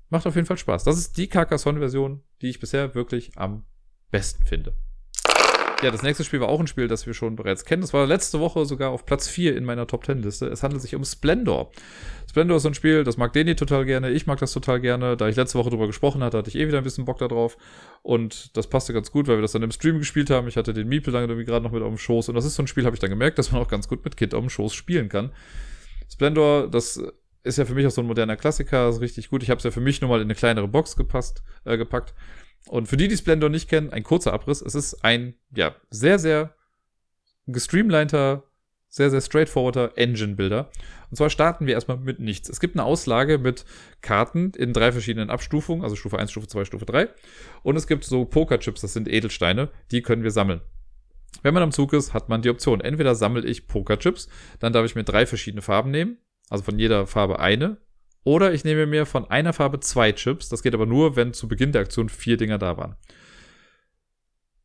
macht auf jeden Fall Spaß. Das ist die Carcassonne-Version, die ich bisher wirklich am besten finde. Ja, das nächste Spiel war auch ein Spiel, das wir schon bereits kennen. Das war letzte Woche sogar auf Platz 4 in meiner Top 10 Liste. Es handelt sich um Splendor. Splendor ist so ein Spiel, das mag Deni total gerne. Ich mag das total gerne. Da ich letzte Woche drüber gesprochen hatte, hatte ich eh wieder ein bisschen Bock da drauf. Und das passte ganz gut, weil wir das dann im Stream gespielt haben. Ich hatte den Miepel dann irgendwie gerade noch mit auf dem Schoß. Und das ist so ein Spiel, habe ich dann gemerkt, dass man auch ganz gut mit Kind auf dem Schoß spielen kann. Splendor, das ist ja für mich auch so ein moderner Klassiker, ist richtig gut. Ich habe es ja für mich nur mal in eine kleinere Box gepasst, äh, gepackt. Und für die, die Splendor nicht kennen, ein kurzer Abriss. Es ist ein, ja, sehr, sehr gestreamliner, sehr, sehr straightforwarder Engine-Builder. Und zwar starten wir erstmal mit nichts. Es gibt eine Auslage mit Karten in drei verschiedenen Abstufungen, also Stufe 1, Stufe 2, Stufe 3. Und es gibt so Pokerchips, das sind Edelsteine, die können wir sammeln. Wenn man am Zug ist, hat man die Option. Entweder sammle ich Pokerchips, dann darf ich mir drei verschiedene Farben nehmen, also von jeder Farbe eine. Oder ich nehme mir von einer Farbe zwei Chips. Das geht aber nur, wenn zu Beginn der Aktion vier Dinger da waren.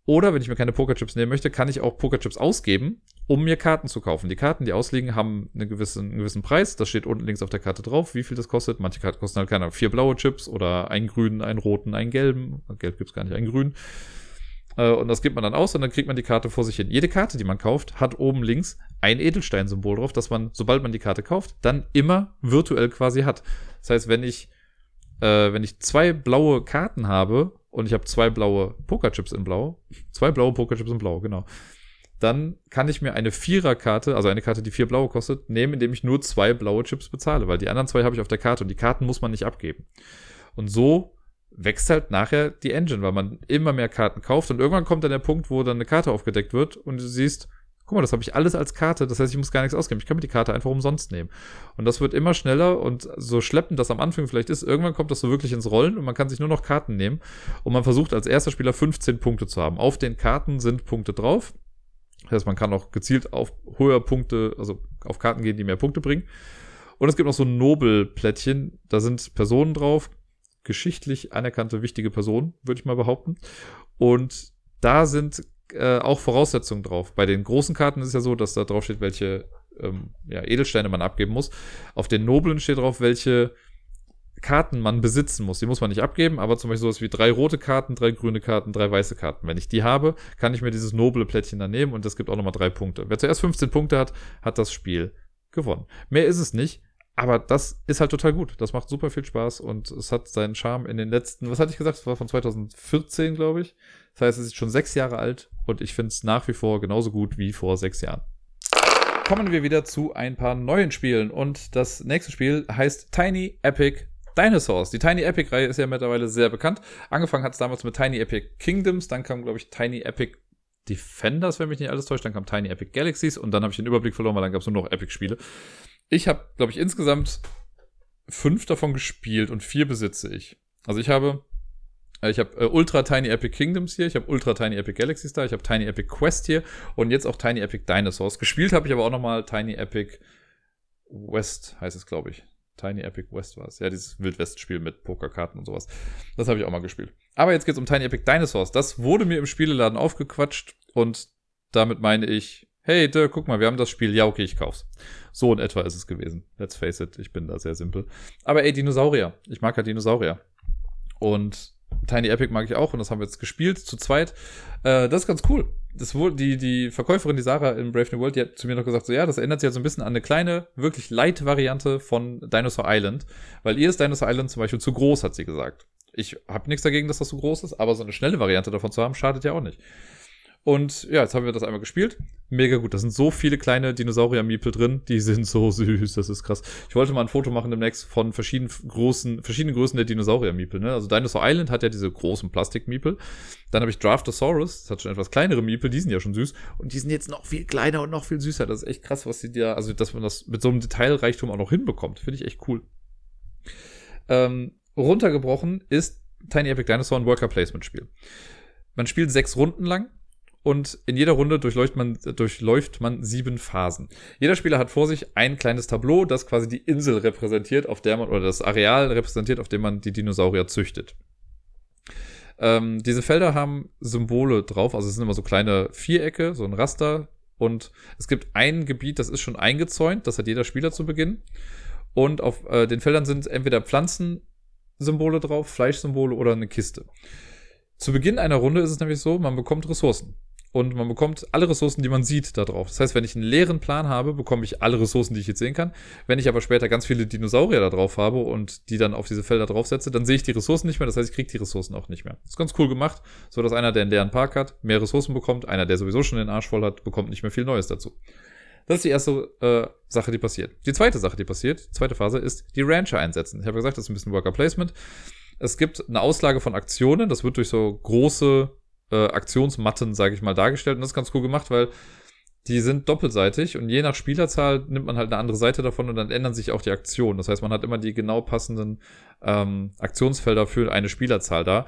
Oder wenn ich mir keine Pokerchips nehmen möchte, kann ich auch Pokerchips ausgeben, um mir Karten zu kaufen. Die Karten, die ausliegen, haben einen gewissen, einen gewissen Preis. Das steht unten links auf der Karte drauf, wie viel das kostet. Manche Karten kosten halt keine vier blaue Chips oder einen grünen, einen roten, einen gelben. Gelb gibt's gar nicht, einen grünen. Äh, und das gibt man dann aus und dann kriegt man die Karte vor sich hin. Jede Karte, die man kauft, hat oben links ein Edelsteinsymbol drauf, das man, sobald man die Karte kauft, dann immer virtuell quasi hat. Das heißt, wenn ich, äh, wenn ich zwei blaue Karten habe und ich habe zwei blaue Pokerchips in Blau, zwei blaue Pokerchips in Blau, genau, dann kann ich mir eine Viererkarte, also eine Karte, die vier blaue kostet, nehmen, indem ich nur zwei blaue Chips bezahle, weil die anderen zwei habe ich auf der Karte und die Karten muss man nicht abgeben. Und so wächst halt nachher die Engine, weil man immer mehr Karten kauft und irgendwann kommt dann der Punkt, wo dann eine Karte aufgedeckt wird und du siehst, guck mal, das habe ich alles als Karte, das heißt, ich muss gar nichts ausgeben, ich kann mir die Karte einfach umsonst nehmen. Und das wird immer schneller und so schleppend das am Anfang vielleicht ist, irgendwann kommt das so wirklich ins Rollen und man kann sich nur noch Karten nehmen und man versucht als erster Spieler 15 Punkte zu haben. Auf den Karten sind Punkte drauf. Das heißt, man kann auch gezielt auf höher Punkte, also auf Karten gehen, die mehr Punkte bringen. Und es gibt noch so Nobelplättchen, da sind Personen drauf, geschichtlich anerkannte wichtige Person, würde ich mal behaupten. Und da sind äh, auch Voraussetzungen drauf. Bei den großen Karten ist es ja so, dass da drauf steht, welche ähm, ja, Edelsteine man abgeben muss. Auf den Noblen steht drauf, welche Karten man besitzen muss. Die muss man nicht abgeben, aber zum Beispiel sowas wie drei rote Karten, drei grüne Karten, drei weiße Karten. Wenn ich die habe, kann ich mir dieses noble Plättchen dann nehmen und das gibt auch nochmal drei Punkte. Wer zuerst 15 Punkte hat, hat das Spiel gewonnen. Mehr ist es nicht aber das ist halt total gut. Das macht super viel Spaß und es hat seinen Charme in den letzten, was hatte ich gesagt? Das war von 2014, glaube ich. Das heißt, es ist schon sechs Jahre alt und ich finde es nach wie vor genauso gut wie vor sechs Jahren. Kommen wir wieder zu ein paar neuen Spielen und das nächste Spiel heißt Tiny Epic Dinosaurs. Die Tiny Epic Reihe ist ja mittlerweile sehr bekannt. Angefangen hat es damals mit Tiny Epic Kingdoms, dann kam, glaube ich, Tiny Epic Defenders, wenn mich nicht alles täuscht, dann kam Tiny Epic Galaxies und dann habe ich den Überblick verloren, weil dann gab es nur noch Epic-Spiele. Ich habe, glaube ich, insgesamt fünf davon gespielt und vier besitze ich. Also ich habe äh, ich habe äh, Ultra Tiny Epic Kingdoms hier, ich habe Ultra Tiny Epic Galaxies da, ich habe Tiny Epic Quest hier und jetzt auch Tiny Epic Dinosaurs. Gespielt habe ich aber auch nochmal Tiny Epic West, heißt es, glaube ich. Tiny Epic West war es. Ja, dieses Wildwest-Spiel mit Pokerkarten und sowas. Das habe ich auch mal gespielt. Aber jetzt geht es um Tiny Epic Dinosaurs. Das wurde mir im Spieleladen aufgequatscht und damit meine ich hey Dirk, guck mal, wir haben das Spiel, ja okay, ich kauf's. So in etwa ist es gewesen. Let's face it, ich bin da sehr simpel. Aber ey, Dinosaurier. Ich mag halt Dinosaurier. Und Tiny Epic mag ich auch und das haben wir jetzt gespielt zu zweit. Äh, das ist ganz cool. das wohl, die, die Verkäuferin, die Sarah in Brave New World, die hat zu mir noch gesagt, so ja, das erinnert sich halt so ein bisschen an eine kleine, wirklich Light-Variante von Dinosaur Island, weil ihr ist Dinosaur Island zum Beispiel zu groß, hat sie gesagt. Ich habe nichts dagegen, dass das so groß ist, aber so eine schnelle Variante davon zu haben, schadet ja auch nicht. Und ja, jetzt haben wir das einmal gespielt. Mega gut. Da sind so viele kleine Dinosaurier-Miepel drin. Die sind so süß. Das ist krass. Ich wollte mal ein Foto machen demnächst von verschiedenen großen, verschiedenen Größen der Dinosaurier-Miepel. Ne? Also Dinosaur Island hat ja diese großen Plastik-Miepel. Dann habe ich Draftosaurus. Das hat schon etwas kleinere Miepel. Die sind ja schon süß. Und die sind jetzt noch viel kleiner und noch viel süßer. Das ist echt krass, was die da, also dass man das mit so einem Detailreichtum auch noch hinbekommt. Finde ich echt cool. Ähm, runtergebrochen ist Tiny Epic Dinosaur ein Worker Placement Spiel. Man spielt sechs Runden lang und in jeder Runde durchläuft man, durchläuft man sieben Phasen. Jeder Spieler hat vor sich ein kleines Tableau, das quasi die Insel repräsentiert, auf der man, oder das Areal repräsentiert, auf dem man die Dinosaurier züchtet. Ähm, diese Felder haben Symbole drauf, also es sind immer so kleine Vierecke, so ein Raster. Und es gibt ein Gebiet, das ist schon eingezäunt, das hat jeder Spieler zu Beginn. Und auf äh, den Feldern sind entweder Pflanzensymbole drauf, Fleischsymbole oder eine Kiste. Zu Beginn einer Runde ist es nämlich so, man bekommt Ressourcen und man bekommt alle Ressourcen, die man sieht, da drauf. Das heißt, wenn ich einen leeren Plan habe, bekomme ich alle Ressourcen, die ich jetzt sehen kann. Wenn ich aber später ganz viele Dinosaurier da drauf habe und die dann auf diese Felder draufsetze, dann sehe ich die Ressourcen nicht mehr. Das heißt, ich kriege die Ressourcen auch nicht mehr. Das ist ganz cool gemacht, so dass einer, der einen leeren Park hat, mehr Ressourcen bekommt. Einer, der sowieso schon den Arsch voll hat, bekommt nicht mehr viel Neues dazu. Das ist die erste äh, Sache, die passiert. Die zweite Sache, die passiert, die zweite Phase, ist die Rancher einsetzen. Ich habe gesagt, das ist ein bisschen Worker Placement. Es gibt eine Auslage von Aktionen. Das wird durch so große äh, Aktionsmatten, sage ich mal, dargestellt. Und das ist ganz cool gemacht, weil die sind doppelseitig und je nach Spielerzahl nimmt man halt eine andere Seite davon und dann ändern sich auch die Aktionen. Das heißt, man hat immer die genau passenden ähm, Aktionsfelder für eine Spielerzahl da.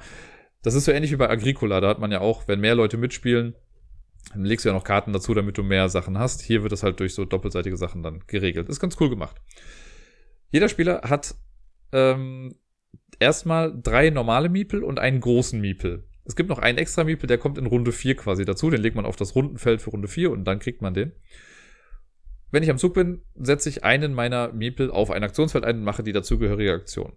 Das ist so ähnlich wie bei Agricola. Da hat man ja auch, wenn mehr Leute mitspielen, dann legst du ja noch Karten dazu, damit du mehr Sachen hast. Hier wird das halt durch so doppelseitige Sachen dann geregelt. ist ganz cool gemacht. Jeder Spieler hat ähm, erstmal drei normale Miepel und einen großen Miepel. Es gibt noch einen extra Miepel, der kommt in Runde 4 quasi dazu. Den legt man auf das Rundenfeld für Runde 4 und dann kriegt man den. Wenn ich am Zug bin, setze ich einen meiner Miepel auf ein Aktionsfeld ein und mache die dazugehörige Aktion.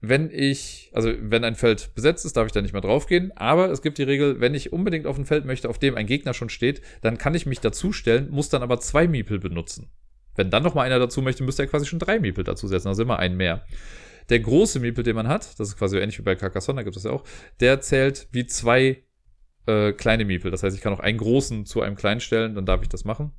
Wenn ich, also wenn ein Feld besetzt ist, darf ich da nicht mehr draufgehen. Aber es gibt die Regel, wenn ich unbedingt auf ein Feld möchte, auf dem ein Gegner schon steht, dann kann ich mich dazustellen, muss dann aber zwei Miepel benutzen. Wenn dann noch mal einer dazu möchte, müsste er quasi schon drei Miepel dazu setzen, also immer einen mehr. Der große Miepel, den man hat, das ist quasi ähnlich wie bei Carcassonne, da gibt es ja auch, der zählt wie zwei äh, kleine Miepel. Das heißt, ich kann auch einen großen zu einem kleinen stellen, dann darf ich das machen.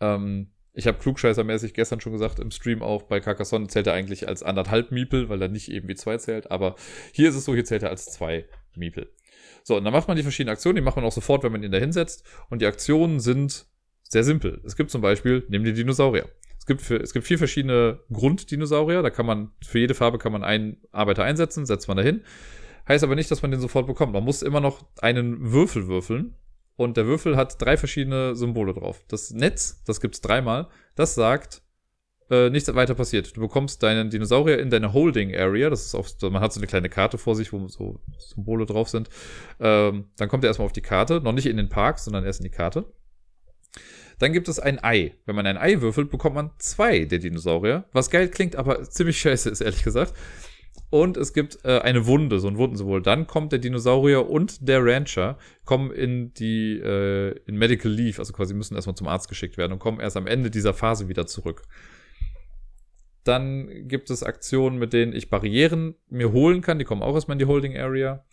Ähm, ich habe klugscheißermäßig gestern schon gesagt, im Stream auch, bei Carcassonne zählt er eigentlich als anderthalb Miepel, weil er nicht eben wie zwei zählt. Aber hier ist es so, hier zählt er als zwei Miepel. So, und dann macht man die verschiedenen Aktionen, die macht man auch sofort, wenn man ihn da hinsetzt. Und die Aktionen sind sehr simpel. Es gibt zum Beispiel, nimm die Dinosaurier gibt für, es gibt vier verschiedene Grunddinosaurier. Da kann man, für jede Farbe kann man einen Arbeiter einsetzen, setzt man dahin. Heißt aber nicht, dass man den sofort bekommt. Man muss immer noch einen Würfel würfeln. Und der Würfel hat drei verschiedene Symbole drauf. Das Netz, das gibt's dreimal, das sagt, äh, nichts weiter passiert. Du bekommst deinen Dinosaurier in deine Holding Area. Das ist auf, man hat so eine kleine Karte vor sich, wo so Symbole drauf sind. Ähm, dann kommt er erstmal auf die Karte. Noch nicht in den Park, sondern erst in die Karte. Dann gibt es ein Ei. Wenn man ein Ei würfelt, bekommt man zwei der Dinosaurier. Was geil klingt, aber ziemlich scheiße ist, ehrlich gesagt. Und es gibt äh, eine Wunde, so ein Wundensymbol. Dann kommt der Dinosaurier und der Rancher, kommen in die, äh, in Medical Leave, also quasi müssen erstmal zum Arzt geschickt werden und kommen erst am Ende dieser Phase wieder zurück. Dann gibt es Aktionen, mit denen ich Barrieren mir holen kann. Die kommen auch erstmal in die Holding Area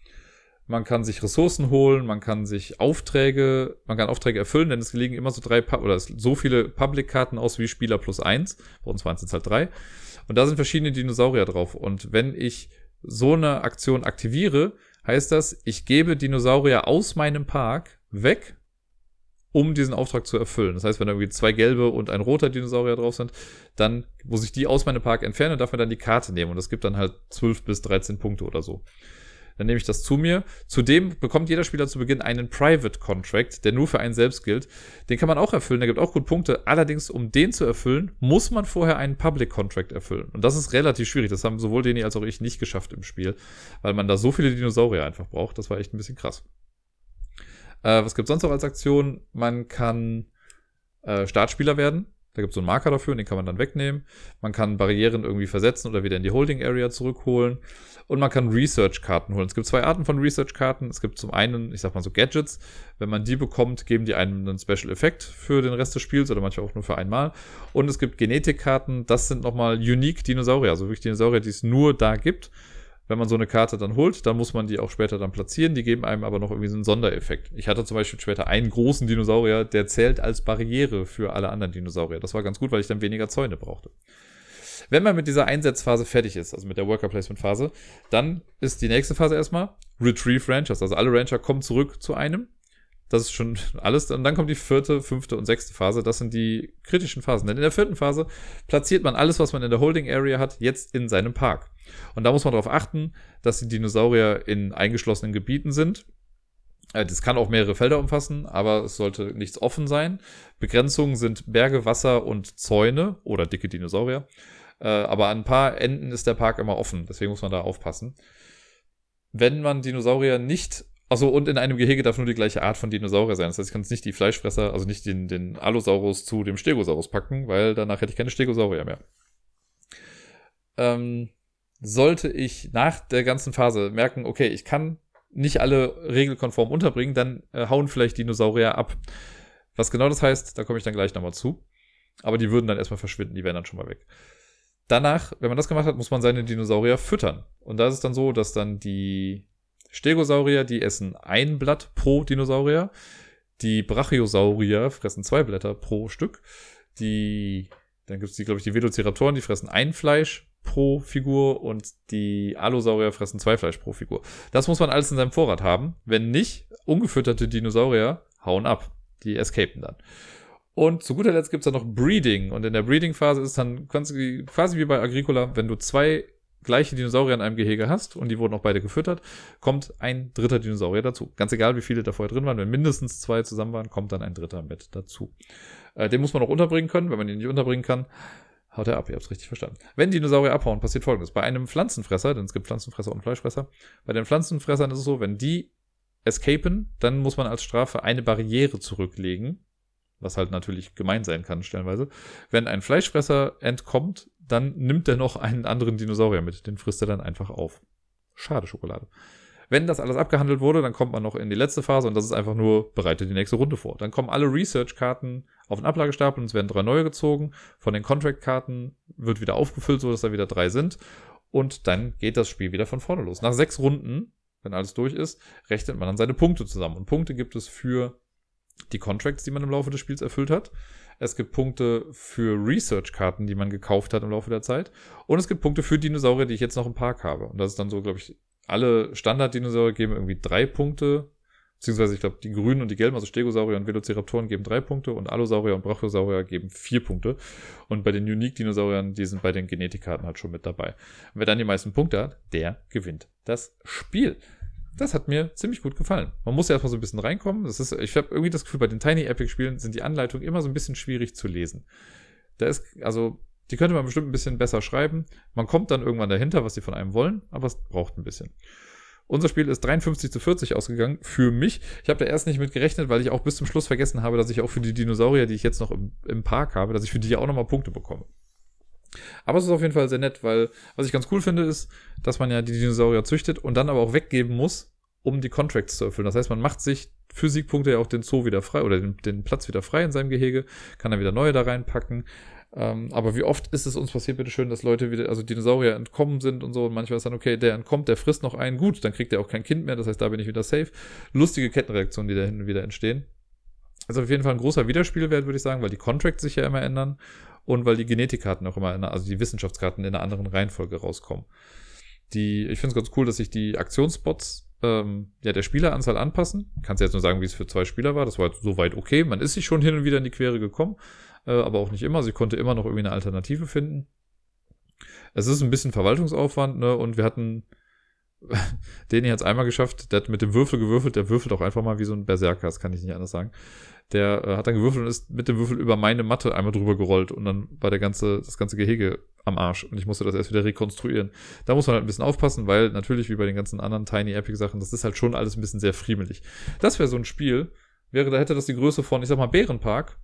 man kann sich Ressourcen holen, man kann sich Aufträge, man kann Aufträge erfüllen, denn es liegen immer so drei, oder so viele Public-Karten aus wie Spieler plus eins. Bei uns waren es jetzt halt drei. Und da sind verschiedene Dinosaurier drauf. Und wenn ich so eine Aktion aktiviere, heißt das, ich gebe Dinosaurier aus meinem Park weg, um diesen Auftrag zu erfüllen. Das heißt, wenn da irgendwie zwei gelbe und ein roter Dinosaurier drauf sind, dann muss ich die aus meinem Park entfernen darf mir dann die Karte nehmen. Und das gibt dann halt 12 bis 13 Punkte oder so. Dann nehme ich das zu mir. Zudem bekommt jeder Spieler zu Beginn einen Private Contract, der nur für einen selbst gilt. Den kann man auch erfüllen, der gibt auch gut Punkte. Allerdings, um den zu erfüllen, muss man vorher einen Public Contract erfüllen. Und das ist relativ schwierig. Das haben sowohl Deni als auch ich nicht geschafft im Spiel, weil man da so viele Dinosaurier einfach braucht. Das war echt ein bisschen krass. Äh, was gibt sonst noch als Aktion? Man kann äh, Startspieler werden. Da gibt es so einen Marker dafür und den kann man dann wegnehmen. Man kann Barrieren irgendwie versetzen oder wieder in die Holding Area zurückholen. Und man kann Research-Karten holen. Es gibt zwei Arten von Research-Karten. Es gibt zum einen, ich sag mal so Gadgets. Wenn man die bekommt, geben die einem einen Special Effekt für den Rest des Spiels oder manchmal auch nur für einmal. Und es gibt Genetikkarten. Das sind nochmal unique Dinosaurier. Also wirklich Dinosaurier, die es nur da gibt. Wenn man so eine Karte dann holt, dann muss man die auch später dann platzieren. Die geben einem aber noch irgendwie so einen Sondereffekt. Ich hatte zum Beispiel später einen großen Dinosaurier, der zählt als Barriere für alle anderen Dinosaurier. Das war ganz gut, weil ich dann weniger Zäune brauchte. Wenn man mit dieser Einsetzphase fertig ist, also mit der Worker Placement Phase, dann ist die nächste Phase erstmal Retrieve Ranchers. Also alle Rancher kommen zurück zu einem. Das ist schon alles. Und dann kommt die vierte, fünfte und sechste Phase. Das sind die kritischen Phasen. Denn in der vierten Phase platziert man alles, was man in der Holding Area hat, jetzt in seinem Park. Und da muss man darauf achten, dass die Dinosaurier in eingeschlossenen Gebieten sind. Äh, das kann auch mehrere Felder umfassen, aber es sollte nichts offen sein. Begrenzungen sind Berge, Wasser und Zäune oder dicke Dinosaurier. Äh, aber an ein paar Enden ist der Park immer offen, deswegen muss man da aufpassen. Wenn man Dinosaurier nicht Achso, und in einem Gehege darf nur die gleiche Art von Dinosaurier sein. Das heißt, ich kann jetzt nicht die Fleischfresser, also nicht den, den Allosaurus zu dem Stegosaurus packen, weil danach hätte ich keine Stegosaurier mehr. Ähm, sollte ich nach der ganzen Phase merken, okay, ich kann nicht alle regelkonform unterbringen, dann äh, hauen vielleicht Dinosaurier ab. Was genau das heißt, da komme ich dann gleich nochmal zu. Aber die würden dann erstmal verschwinden, die wären dann schon mal weg. Danach, wenn man das gemacht hat, muss man seine Dinosaurier füttern. Und da ist es dann so, dass dann die Stegosaurier, die essen ein Blatt pro Dinosaurier. Die Brachiosaurier fressen zwei Blätter pro Stück. Die, dann gibt es die, glaube ich, die Velociraptoren, die fressen ein Fleisch pro Figur und die Allosaurier fressen zwei Fleisch pro Figur. Das muss man alles in seinem Vorrat haben. Wenn nicht, ungefütterte Dinosaurier hauen ab. Die escapen dann. Und zu guter Letzt gibt's dann noch Breeding. Und in der Breeding-Phase ist dann quasi wie bei Agricola, wenn du zwei gleiche Dinosaurier in einem Gehege hast und die wurden auch beide gefüttert, kommt ein dritter Dinosaurier dazu. Ganz egal, wie viele da vorher drin waren, wenn mindestens zwei zusammen waren, kommt dann ein dritter mit dazu. Äh, den muss man auch unterbringen können. Wenn man ihn nicht unterbringen kann, haut er ab. Ihr habt es richtig verstanden. Wenn Dinosaurier abhauen, passiert folgendes. Bei einem Pflanzenfresser, denn es gibt Pflanzenfresser und Fleischfresser, bei den Pflanzenfressern ist es so, wenn die escapen, dann muss man als Strafe eine Barriere zurücklegen was halt natürlich gemein sein kann, stellenweise. Wenn ein Fleischfresser entkommt, dann nimmt er noch einen anderen Dinosaurier mit. Den frisst er dann einfach auf. Schade Schokolade. Wenn das alles abgehandelt wurde, dann kommt man noch in die letzte Phase und das ist einfach nur, bereite die nächste Runde vor. Dann kommen alle Research-Karten auf den Ablagestapel und es werden drei neue gezogen. Von den Contract-Karten wird wieder aufgefüllt, so dass da wieder drei sind. Und dann geht das Spiel wieder von vorne los. Nach sechs Runden, wenn alles durch ist, rechnet man dann seine Punkte zusammen. Und Punkte gibt es für die Contracts, die man im Laufe des Spiels erfüllt hat. Es gibt Punkte für Research-Karten, die man gekauft hat im Laufe der Zeit. Und es gibt Punkte für Dinosaurier, die ich jetzt noch im Park habe. Und das ist dann so, glaube ich, alle Standard-Dinosaurier geben irgendwie drei Punkte. Beziehungsweise, ich glaube, die grünen und die gelben, also Stegosaurier und Velociraptoren geben drei Punkte und Allosaurier und Brachiosaurier geben vier Punkte. Und bei den Unique-Dinosauriern, die sind bei den Genetikkarten halt schon mit dabei. Und wer dann die meisten Punkte hat, der gewinnt das Spiel das hat mir ziemlich gut gefallen. Man muss ja erstmal so ein bisschen reinkommen. Das ist, ich habe irgendwie das Gefühl, bei den Tiny Epic Spielen sind die Anleitungen immer so ein bisschen schwierig zu lesen. Da ist, also, die könnte man bestimmt ein bisschen besser schreiben. Man kommt dann irgendwann dahinter, was sie von einem wollen, aber es braucht ein bisschen. Unser Spiel ist 53 zu 40 ausgegangen für mich. Ich habe da erst nicht mit gerechnet, weil ich auch bis zum Schluss vergessen habe, dass ich auch für die Dinosaurier, die ich jetzt noch im, im Park habe, dass ich für die auch nochmal Punkte bekomme. Aber es ist auf jeden Fall sehr nett, weil was ich ganz cool finde, ist, dass man ja die Dinosaurier züchtet und dann aber auch weggeben muss, um die Contracts zu erfüllen. Das heißt, man macht sich für Siegpunkte ja auch den Zoo wieder frei oder den, den Platz wieder frei in seinem Gehege, kann dann wieder neue da reinpacken. Ähm, aber wie oft ist es uns passiert, bitteschön, dass Leute wieder, also Dinosaurier entkommen sind und so und manchmal ist dann, okay, der entkommt, der frisst noch einen, gut, dann kriegt er auch kein Kind mehr, das heißt, da bin ich wieder safe. Lustige Kettenreaktionen, die da hinten wieder entstehen. Also auf jeden Fall ein großer Wiederspielwert, würde ich sagen, weil die Contracts sich ja immer ändern und weil die Genetikkarten auch immer, in, also die Wissenschaftskarten in einer anderen Reihenfolge rauskommen. Die, ich finde es ganz cool, dass sich die Aktionsspots ähm, ja, der Spieleranzahl anpassen. Kannst jetzt nur sagen, wie es für zwei Spieler war. Das war soweit okay. Man ist sich schon hin und wieder in die Quere gekommen, äh, aber auch nicht immer. Sie konnte immer noch irgendwie eine Alternative finden. Es ist ein bisschen Verwaltungsaufwand, ne? Und wir hatten den jetzt einmal geschafft, der hat mit dem Würfel gewürfelt, der würfelt auch einfach mal wie so ein Berserker, das kann ich nicht anders sagen. Der äh, hat dann gewürfelt und ist mit dem Würfel über meine Matte einmal drüber gerollt und dann war der ganze, das ganze Gehege am Arsch und ich musste das erst wieder rekonstruieren. Da muss man halt ein bisschen aufpassen, weil natürlich wie bei den ganzen anderen Tiny Epic Sachen, das ist halt schon alles ein bisschen sehr friemelig. Das wäre so ein Spiel, wäre, da hätte das die Größe von, ich sag mal, Bärenpark,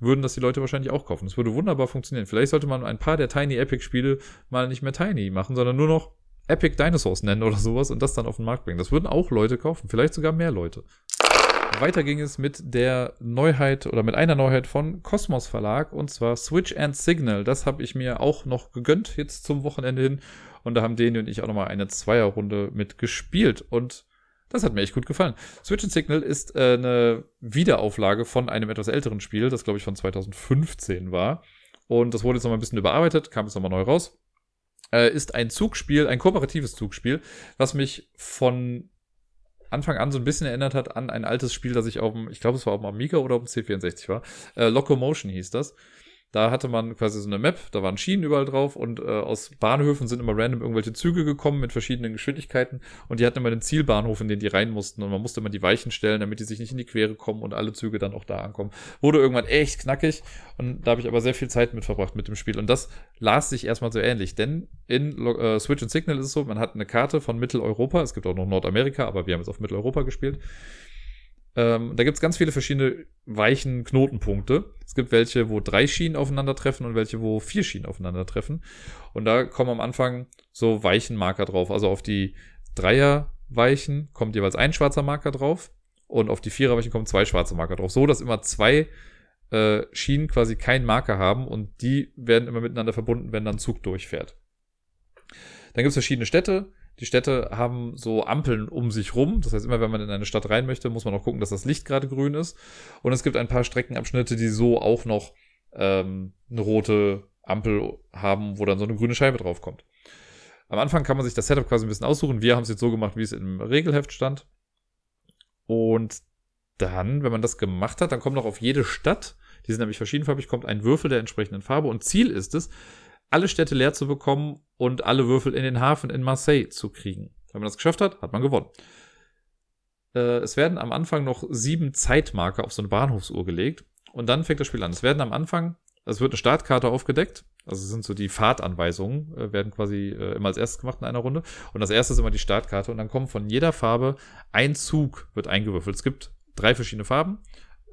würden das die Leute wahrscheinlich auch kaufen. Das würde wunderbar funktionieren. Vielleicht sollte man ein paar der Tiny Epic Spiele mal nicht mehr Tiny machen, sondern nur noch Epic Dinosaurs nennen oder sowas und das dann auf den Markt bringen. Das würden auch Leute kaufen, vielleicht sogar mehr Leute. Weiter ging es mit der Neuheit oder mit einer Neuheit von Cosmos Verlag und zwar Switch and Signal. Das habe ich mir auch noch gegönnt jetzt zum Wochenende hin und da haben Deni und ich auch nochmal eine Zweierrunde mit gespielt und das hat mir echt gut gefallen. Switch and Signal ist äh, eine Wiederauflage von einem etwas älteren Spiel, das glaube ich von 2015 war. Und das wurde jetzt nochmal ein bisschen überarbeitet, kam jetzt nochmal neu raus. Äh, ist ein Zugspiel, ein kooperatives Zugspiel, was mich von Anfang an so ein bisschen erinnert hat an ein altes Spiel, das ich auf dem, ich glaube, es war auf dem Amiga oder auf dem C64 war. Äh, Locomotion hieß das. Da hatte man quasi so eine Map, da waren Schienen überall drauf und äh, aus Bahnhöfen sind immer random irgendwelche Züge gekommen mit verschiedenen Geschwindigkeiten und die hatten immer den Zielbahnhof, in den die rein mussten und man musste immer die Weichen stellen, damit die sich nicht in die Quere kommen und alle Züge dann auch da ankommen. Wurde irgendwann echt knackig und da habe ich aber sehr viel Zeit mit verbracht mit dem Spiel und das las sich erstmal so ähnlich, denn in äh, Switch und Signal ist es so, man hat eine Karte von Mitteleuropa, es gibt auch noch Nordamerika, aber wir haben jetzt auf Mitteleuropa gespielt ähm, da gibt es ganz viele verschiedene weichen Knotenpunkte. Es gibt welche, wo drei Schienen aufeinandertreffen und welche, wo vier Schienen aufeinandertreffen. Und da kommen am Anfang so weichen Marker drauf. Also auf die Dreierweichen kommt jeweils ein schwarzer Marker drauf und auf die Viererweichen kommen zwei schwarze Marker drauf. So, dass immer zwei äh, Schienen quasi keinen Marker haben und die werden immer miteinander verbunden, wenn dann Zug durchfährt. Dann gibt es verschiedene Städte. Die Städte haben so Ampeln um sich rum. Das heißt, immer wenn man in eine Stadt rein möchte, muss man auch gucken, dass das Licht gerade grün ist. Und es gibt ein paar Streckenabschnitte, die so auch noch ähm, eine rote Ampel haben, wo dann so eine grüne Scheibe draufkommt. Am Anfang kann man sich das Setup quasi ein bisschen aussuchen. Wir haben es jetzt so gemacht, wie es im Regelheft stand. Und dann, wenn man das gemacht hat, dann kommt noch auf jede Stadt, die sind nämlich verschiedenfarbig, kommt ein Würfel der entsprechenden Farbe. Und Ziel ist es, alle Städte leer zu bekommen und alle Würfel in den Hafen in Marseille zu kriegen. Wenn man das geschafft hat, hat man gewonnen. Äh, es werden am Anfang noch sieben Zeitmarker auf so eine Bahnhofsuhr gelegt und dann fängt das Spiel an. Es werden am Anfang, es wird eine Startkarte aufgedeckt, also sind so die Fahrtanweisungen, äh, werden quasi äh, immer als erstes gemacht in einer Runde. Und das erste ist immer die Startkarte und dann kommt von jeder Farbe ein Zug, wird eingewürfelt. Es gibt drei verschiedene Farben,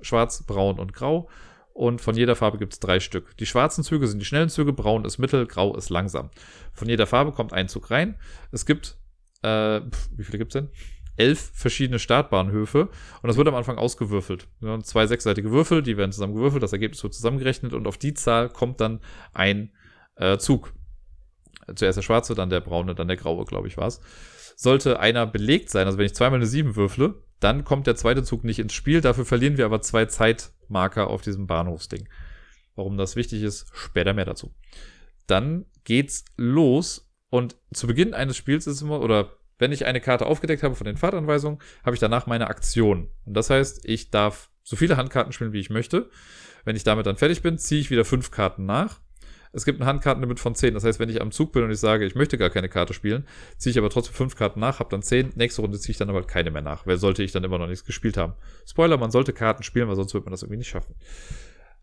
schwarz, braun und grau und von jeder Farbe gibt es drei Stück. Die schwarzen Züge sind die schnellen Züge, braun ist mittel, grau ist langsam. Von jeder Farbe kommt ein Zug rein. Es gibt, äh, wie viele gibt es denn? Elf verschiedene Startbahnhöfe und das wird am Anfang ausgewürfelt. Ja, zwei sechsseitige Würfel, die werden zusammen gewürfelt, das Ergebnis wird zusammengerechnet und auf die Zahl kommt dann ein äh, Zug. Zuerst der schwarze, dann der braune, dann der graue, glaube ich, war es. Sollte einer belegt sein, also wenn ich zweimal eine sieben würfle, dann kommt der zweite Zug nicht ins Spiel. Dafür verlieren wir aber zwei Zeitmarker auf diesem Bahnhofsding. Warum das wichtig ist, später mehr dazu. Dann geht's los und zu Beginn eines Spiels ist immer, oder wenn ich eine Karte aufgedeckt habe von den Fahrtanweisungen, habe ich danach meine Aktion. Und das heißt, ich darf so viele Handkarten spielen, wie ich möchte. Wenn ich damit dann fertig bin, ziehe ich wieder fünf Karten nach es gibt ein Handkartenlimit von 10. Das heißt, wenn ich am Zug bin und ich sage, ich möchte gar keine Karte spielen, ziehe ich aber trotzdem fünf Karten nach, habe dann 10. Nächste Runde ziehe ich dann aber keine mehr nach. Wer sollte ich dann immer noch nichts gespielt haben? Spoiler, man sollte Karten spielen, weil sonst wird man das irgendwie nicht schaffen.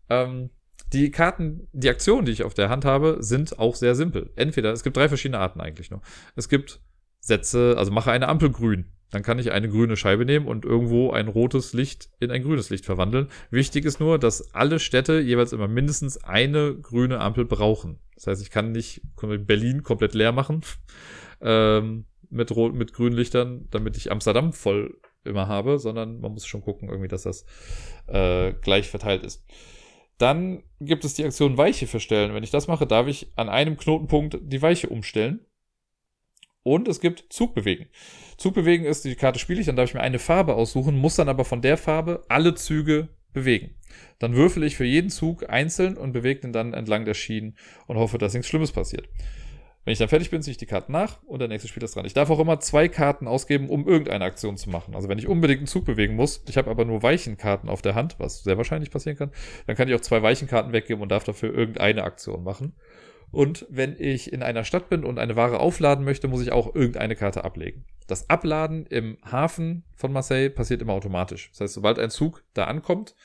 Ähm, die Karten, die Aktionen, die ich auf der Hand habe, sind auch sehr simpel. Entweder, es gibt drei verschiedene Arten eigentlich nur. Es gibt Sätze, also mache eine Ampel grün dann kann ich eine grüne Scheibe nehmen und irgendwo ein rotes Licht in ein grünes Licht verwandeln. Wichtig ist nur, dass alle Städte jeweils immer mindestens eine grüne Ampel brauchen. Das heißt, ich kann nicht Berlin komplett leer machen ähm, mit, rot, mit grünen Lichtern, damit ich Amsterdam voll immer habe, sondern man muss schon gucken, irgendwie, dass das äh, gleich verteilt ist. Dann gibt es die Aktion Weiche verstellen. Wenn ich das mache, darf ich an einem Knotenpunkt die Weiche umstellen. Und es gibt Zug bewegen. Zug bewegen ist, die Karte spiele ich, dann darf ich mir eine Farbe aussuchen, muss dann aber von der Farbe alle Züge bewegen. Dann würfel ich für jeden Zug einzeln und bewege den dann entlang der Schienen und hoffe, dass nichts Schlimmes passiert. Wenn ich dann fertig bin, ziehe ich die Karten nach und der nächste spielt das dran. Ich darf auch immer zwei Karten ausgeben, um irgendeine Aktion zu machen. Also wenn ich unbedingt einen Zug bewegen muss, ich habe aber nur Weichenkarten auf der Hand, was sehr wahrscheinlich passieren kann, dann kann ich auch zwei Weichenkarten weggeben und darf dafür irgendeine Aktion machen. Und wenn ich in einer Stadt bin und eine Ware aufladen möchte, muss ich auch irgendeine Karte ablegen. Das Abladen im Hafen von Marseille passiert immer automatisch. Das heißt, sobald ein Zug da ankommt,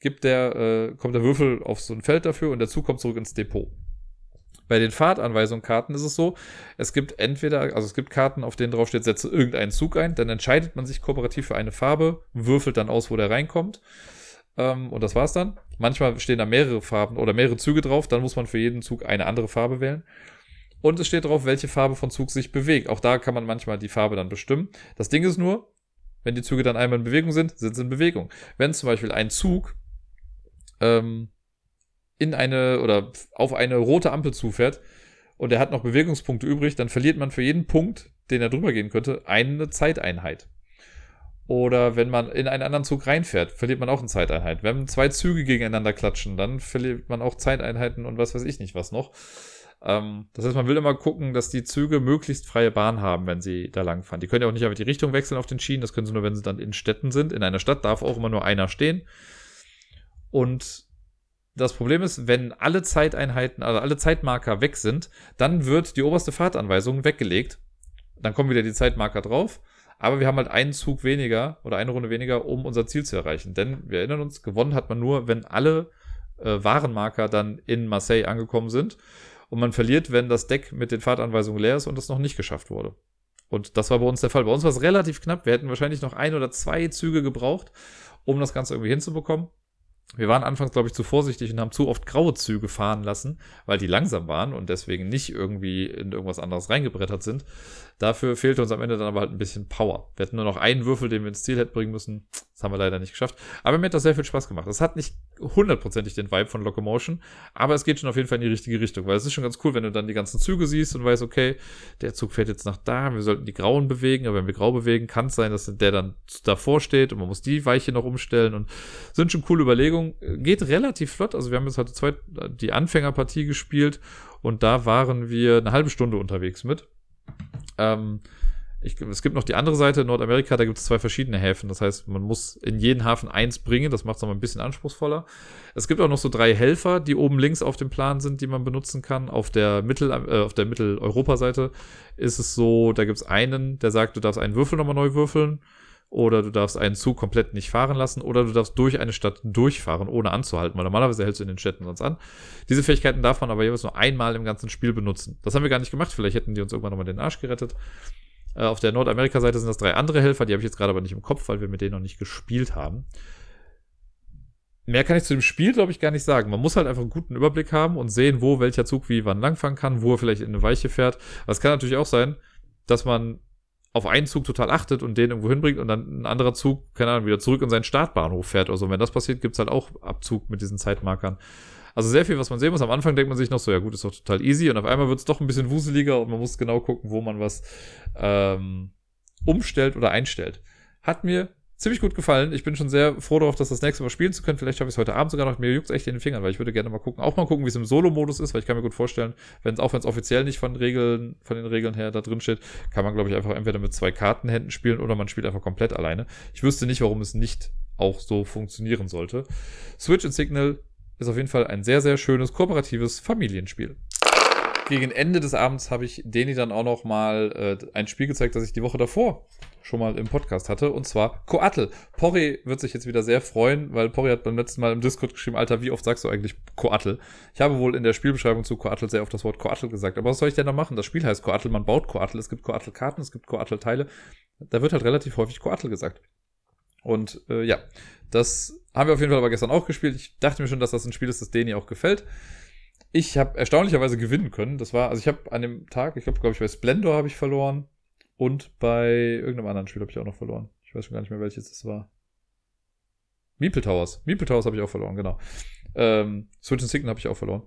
gibt der, äh, kommt der Würfel auf so ein Feld dafür und der Zug kommt zurück ins Depot. Bei den Fahrtanweisungskarten ist es so, es gibt entweder, also es gibt Karten, auf denen drauf steht, setze irgendeinen Zug ein, dann entscheidet man sich kooperativ für eine Farbe, würfelt dann aus, wo der reinkommt. Ähm, und das war's dann. Manchmal stehen da mehrere Farben oder mehrere Züge drauf, dann muss man für jeden Zug eine andere Farbe wählen. Und es steht drauf, welche Farbe von Zug sich bewegt. Auch da kann man manchmal die Farbe dann bestimmen. Das Ding ist nur, wenn die Züge dann einmal in Bewegung sind, sind sie in Bewegung. Wenn zum Beispiel ein Zug ähm, in eine oder auf eine rote Ampel zufährt und er hat noch Bewegungspunkte übrig, dann verliert man für jeden Punkt, den er drüber gehen könnte, eine Zeiteinheit. Oder wenn man in einen anderen Zug reinfährt, verliert man auch eine Zeiteinheit. Wenn zwei Züge gegeneinander klatschen, dann verliert man auch Zeiteinheiten und was weiß ich nicht was noch. Ähm, das heißt, man will immer gucken, dass die Züge möglichst freie Bahn haben, wenn sie da langfahren. Die können ja auch nicht einfach die Richtung wechseln auf den Schienen, das können sie nur, wenn sie dann in Städten sind. In einer Stadt darf auch immer nur einer stehen. Und das Problem ist, wenn alle Zeiteinheiten, also alle Zeitmarker weg sind, dann wird die oberste Fahrtanweisung weggelegt. Dann kommen wieder die Zeitmarker drauf. Aber wir haben halt einen Zug weniger oder eine Runde weniger, um unser Ziel zu erreichen. Denn wir erinnern uns, gewonnen hat man nur, wenn alle äh, Warenmarker dann in Marseille angekommen sind. Und man verliert, wenn das Deck mit den Fahrtanweisungen leer ist und das noch nicht geschafft wurde. Und das war bei uns der Fall. Bei uns war es relativ knapp. Wir hätten wahrscheinlich noch ein oder zwei Züge gebraucht, um das Ganze irgendwie hinzubekommen. Wir waren anfangs, glaube ich, zu vorsichtig und haben zu oft graue Züge fahren lassen, weil die langsam waren und deswegen nicht irgendwie in irgendwas anderes reingebrettert sind. Dafür fehlte uns am Ende dann aber halt ein bisschen Power. Wir hatten nur noch einen Würfel, den wir ins Ziel hätten bringen müssen. Das haben wir leider nicht geschafft. Aber mir hat das sehr viel Spaß gemacht. Es hat nicht hundertprozentig den Vibe von Locomotion, aber es geht schon auf jeden Fall in die richtige Richtung, weil es ist schon ganz cool, wenn du dann die ganzen Züge siehst und weißt, okay, der Zug fährt jetzt nach da, wir sollten die Grauen bewegen, aber wenn wir grau bewegen, kann es sein, dass der dann davor steht und man muss die Weiche noch umstellen und sind schon coole Überlegungen. Geht relativ flott, also wir haben jetzt heute zwei, die Anfängerpartie gespielt und da waren wir eine halbe Stunde unterwegs mit. Ähm, ich, es gibt noch die andere Seite, Nordamerika, da gibt es zwei verschiedene Häfen. Das heißt, man muss in jeden Hafen eins bringen. Das macht es nochmal ein bisschen anspruchsvoller. Es gibt auch noch so drei Helfer, die oben links auf dem Plan sind, die man benutzen kann. Auf der Mittel, äh, auf der Mitteleuropa-Seite ist es so, da gibt es einen, der sagt, du darfst einen Würfel nochmal neu würfeln. Oder du darfst einen Zug komplett nicht fahren lassen. Oder du darfst durch eine Stadt durchfahren, ohne anzuhalten. Weil normalerweise hältst du in den Städten sonst an. Diese Fähigkeiten darf man aber jeweils nur einmal im ganzen Spiel benutzen. Das haben wir gar nicht gemacht. Vielleicht hätten die uns irgendwann nochmal den Arsch gerettet. Äh, auf der Nordamerika-Seite sind das drei andere Helfer, die habe ich jetzt gerade aber nicht im Kopf, weil wir mit denen noch nicht gespielt haben. Mehr kann ich zu dem Spiel, glaube ich, gar nicht sagen. Man muss halt einfach einen guten Überblick haben und sehen, wo welcher Zug wie wann langfahren kann, wo er vielleicht in eine Weiche fährt. Aber es kann natürlich auch sein, dass man auf einen Zug total achtet und den irgendwo hinbringt und dann ein anderer Zug, keine Ahnung, wieder zurück in seinen Startbahnhof fährt oder so. wenn das passiert, gibt es halt auch Abzug mit diesen Zeitmarkern. Also sehr viel, was man sehen muss. Am Anfang denkt man sich noch so, ja gut, ist doch total easy. Und auf einmal wird es doch ein bisschen wuseliger und man muss genau gucken, wo man was ähm, umstellt oder einstellt. Hat mir ziemlich gut gefallen. Ich bin schon sehr froh darauf, das das nächste Mal spielen zu können. Vielleicht habe ich es heute Abend sogar noch. Mir juckt echt in den Fingern, weil ich würde gerne mal gucken. Auch mal gucken, wie es im Solo-Modus ist, weil ich kann mir gut vorstellen, wenn es auch wenn es offiziell nicht von Regeln, von den Regeln her da drin steht, kann man, glaube ich, einfach entweder mit zwei Kartenhänden spielen oder man spielt einfach komplett alleine. Ich wüsste nicht, warum es nicht auch so funktionieren sollte. Switch und Signal ist auf jeden Fall ein sehr, sehr schönes, kooperatives Familienspiel. Gegen Ende des Abends habe ich Deni dann auch noch mal äh, ein Spiel gezeigt, das ich die Woche davor schon mal im Podcast hatte, und zwar Coatl. Porri wird sich jetzt wieder sehr freuen, weil Porri hat beim letzten Mal im Discord geschrieben, Alter, wie oft sagst du eigentlich Coatl? Ich habe wohl in der Spielbeschreibung zu Coatl sehr oft das Wort Coatl gesagt, aber was soll ich denn da machen? Das Spiel heißt Coatl, man baut Coatl, es gibt Coatl-Karten, es gibt Coatl-Teile. Da wird halt relativ häufig Coatl gesagt. Und äh, ja, das haben wir auf jeden Fall aber gestern auch gespielt. Ich dachte mir schon, dass das ein Spiel ist, das Deni auch gefällt. Ich habe erstaunlicherweise gewinnen können. Das war, also ich habe an dem Tag, ich glaube, glaube ich, bei Splendor habe ich verloren und bei irgendeinem anderen Spiel habe ich auch noch verloren. Ich weiß schon gar nicht mehr, welches das war. Meeple Towers. Meeple Towers habe ich auch verloren, genau. Ähm, Switch and Signal habe ich auch verloren.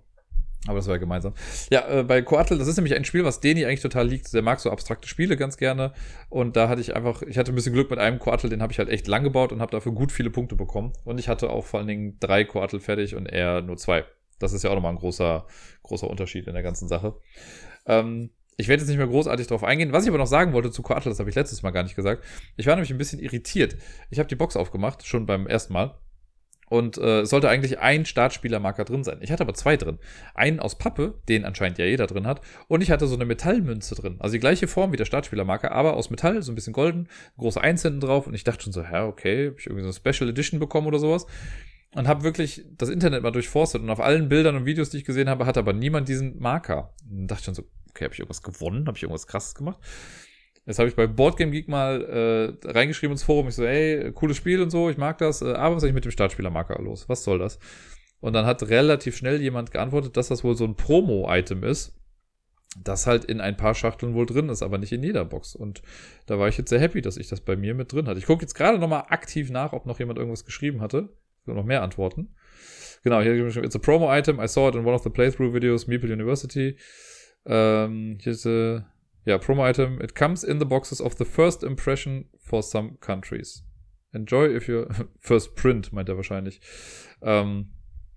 Aber das war ja gemeinsam. Ja, äh, bei Coatl, das ist nämlich ein Spiel, was Deni eigentlich total liegt. Der mag so abstrakte Spiele ganz gerne. Und da hatte ich einfach, ich hatte ein bisschen Glück mit einem Coatl, den habe ich halt echt lang gebaut und habe dafür gut viele Punkte bekommen. Und ich hatte auch vor allen Dingen drei Coatl fertig und er nur zwei. Das ist ja auch nochmal ein großer, großer Unterschied in der ganzen Sache. Ähm, ich werde jetzt nicht mehr großartig darauf eingehen. Was ich aber noch sagen wollte zu Coatl, das habe ich letztes Mal gar nicht gesagt. Ich war nämlich ein bisschen irritiert. Ich habe die Box aufgemacht, schon beim ersten Mal. Und äh, es sollte eigentlich ein Startspielermarker drin sein. Ich hatte aber zwei drin. Einen aus Pappe, den anscheinend ja jeder drin hat. Und ich hatte so eine Metallmünze drin. Also die gleiche Form wie der Startspielermarker, aber aus Metall, so ein bisschen golden, große Eins hinten drauf. Und ich dachte schon so, hä, okay, hab ich irgendwie so eine Special Edition bekommen oder sowas. Und habe wirklich das Internet mal durchforstet. Und auf allen Bildern und Videos, die ich gesehen habe, hat aber niemand diesen Marker. Und dachte schon so, okay, habe ich irgendwas gewonnen? Habe ich irgendwas krasses gemacht? Jetzt habe ich bei Boardgame Geek mal äh, reingeschrieben ins Forum. Ich so, ey, cooles Spiel und so, ich mag das. Äh, aber was ist eigentlich mit dem Startspielermarker los? Was soll das? Und dann hat relativ schnell jemand geantwortet, dass das wohl so ein Promo-Item ist, das halt in ein paar Schachteln wohl drin ist, aber nicht in jeder Box. Und da war ich jetzt sehr happy, dass ich das bei mir mit drin hatte. Ich gucke jetzt gerade nochmal aktiv nach, ob noch jemand irgendwas geschrieben hatte. Noch mehr Antworten. Genau, hier it's a promo item. I saw it in one of the playthrough videos, Meeple University. Ähm, hier ist a, ja, promo item. It comes in the boxes of the first impression for some countries. Enjoy if you first print, meint er wahrscheinlich. Ähm,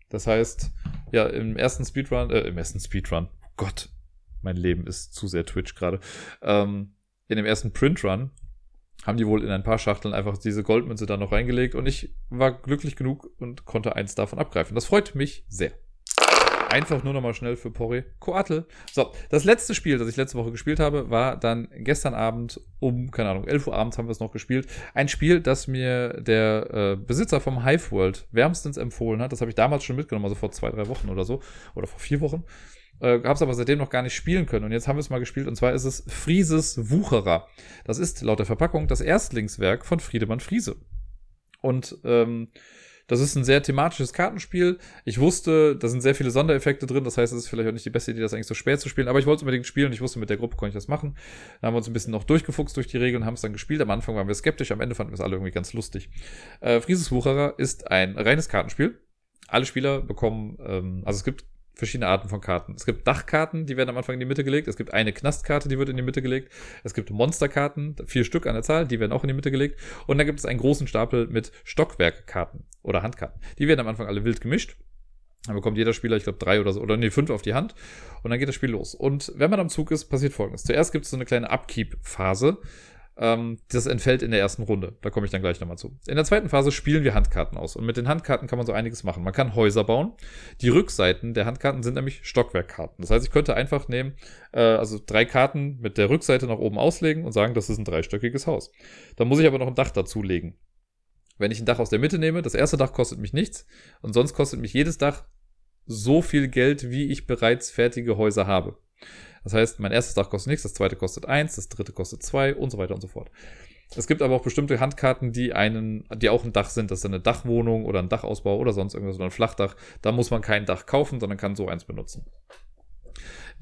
das heißt, ja, im ersten Speedrun, äh, im ersten Speedrun, oh Gott, mein Leben ist zu sehr Twitch gerade. Ähm, in dem ersten Printrun haben die wohl in ein paar Schachteln einfach diese Goldmünze da noch reingelegt und ich war glücklich genug und konnte eins davon abgreifen. Das freut mich sehr. Einfach nur nochmal schnell für Porre. Coatl. So, das letzte Spiel, das ich letzte Woche gespielt habe, war dann gestern Abend um, keine Ahnung, 11 Uhr abends haben wir es noch gespielt. Ein Spiel, das mir der äh, Besitzer vom Hive World wärmstens empfohlen hat. Das habe ich damals schon mitgenommen, also vor zwei, drei Wochen oder so. Oder vor vier Wochen. Äh, habe es aber seitdem noch gar nicht spielen können. Und jetzt haben wir es mal gespielt. Und zwar ist es Frieses Wucherer. Das ist laut der Verpackung das Erstlingswerk von Friedemann Friese. Und ähm, das ist ein sehr thematisches Kartenspiel. Ich wusste, da sind sehr viele Sondereffekte drin. Das heißt, es ist vielleicht auch nicht die beste Idee, das eigentlich so spät zu spielen. Aber ich wollte es unbedingt spielen. Ich wusste, mit der Gruppe konnte ich das machen. Dann haben wir uns ein bisschen noch durchgefuchst durch die Regeln, haben es dann gespielt. Am Anfang waren wir skeptisch, am Ende fanden wir es alle irgendwie ganz lustig. Äh, Frieses Wucherer ist ein reines Kartenspiel. Alle Spieler bekommen, ähm, also es gibt verschiedene Arten von Karten. Es gibt Dachkarten, die werden am Anfang in die Mitte gelegt. Es gibt eine Knastkarte, die wird in die Mitte gelegt. Es gibt Monsterkarten, vier Stück an der Zahl, die werden auch in die Mitte gelegt. Und dann gibt es einen großen Stapel mit Stockwerkkarten oder Handkarten. Die werden am Anfang alle wild gemischt. Dann bekommt jeder Spieler, ich glaube, drei oder so, oder nee, fünf auf die Hand. Und dann geht das Spiel los. Und wenn man am Zug ist, passiert folgendes. Zuerst gibt es so eine kleine Upkeep-Phase. Ähm, das entfällt in der ersten Runde. Da komme ich dann gleich nochmal zu. In der zweiten Phase spielen wir Handkarten aus. Und mit den Handkarten kann man so einiges machen. Man kann Häuser bauen. Die Rückseiten der Handkarten sind nämlich Stockwerkkarten. Das heißt, ich könnte einfach nehmen, äh, also drei Karten mit der Rückseite nach oben auslegen und sagen, das ist ein dreistöckiges Haus. Dann muss ich aber noch ein Dach dazulegen. Wenn ich ein Dach aus der Mitte nehme, das erste Dach kostet mich nichts und sonst kostet mich jedes Dach so viel Geld, wie ich bereits fertige Häuser habe. Das heißt, mein erstes Dach kostet nichts, das zweite kostet eins, das dritte kostet zwei und so weiter und so fort. Es gibt aber auch bestimmte Handkarten, die einen, die auch ein Dach sind. Das ist eine Dachwohnung oder ein Dachausbau oder sonst irgendwas oder ein Flachdach. Da muss man kein Dach kaufen, sondern kann so eins benutzen.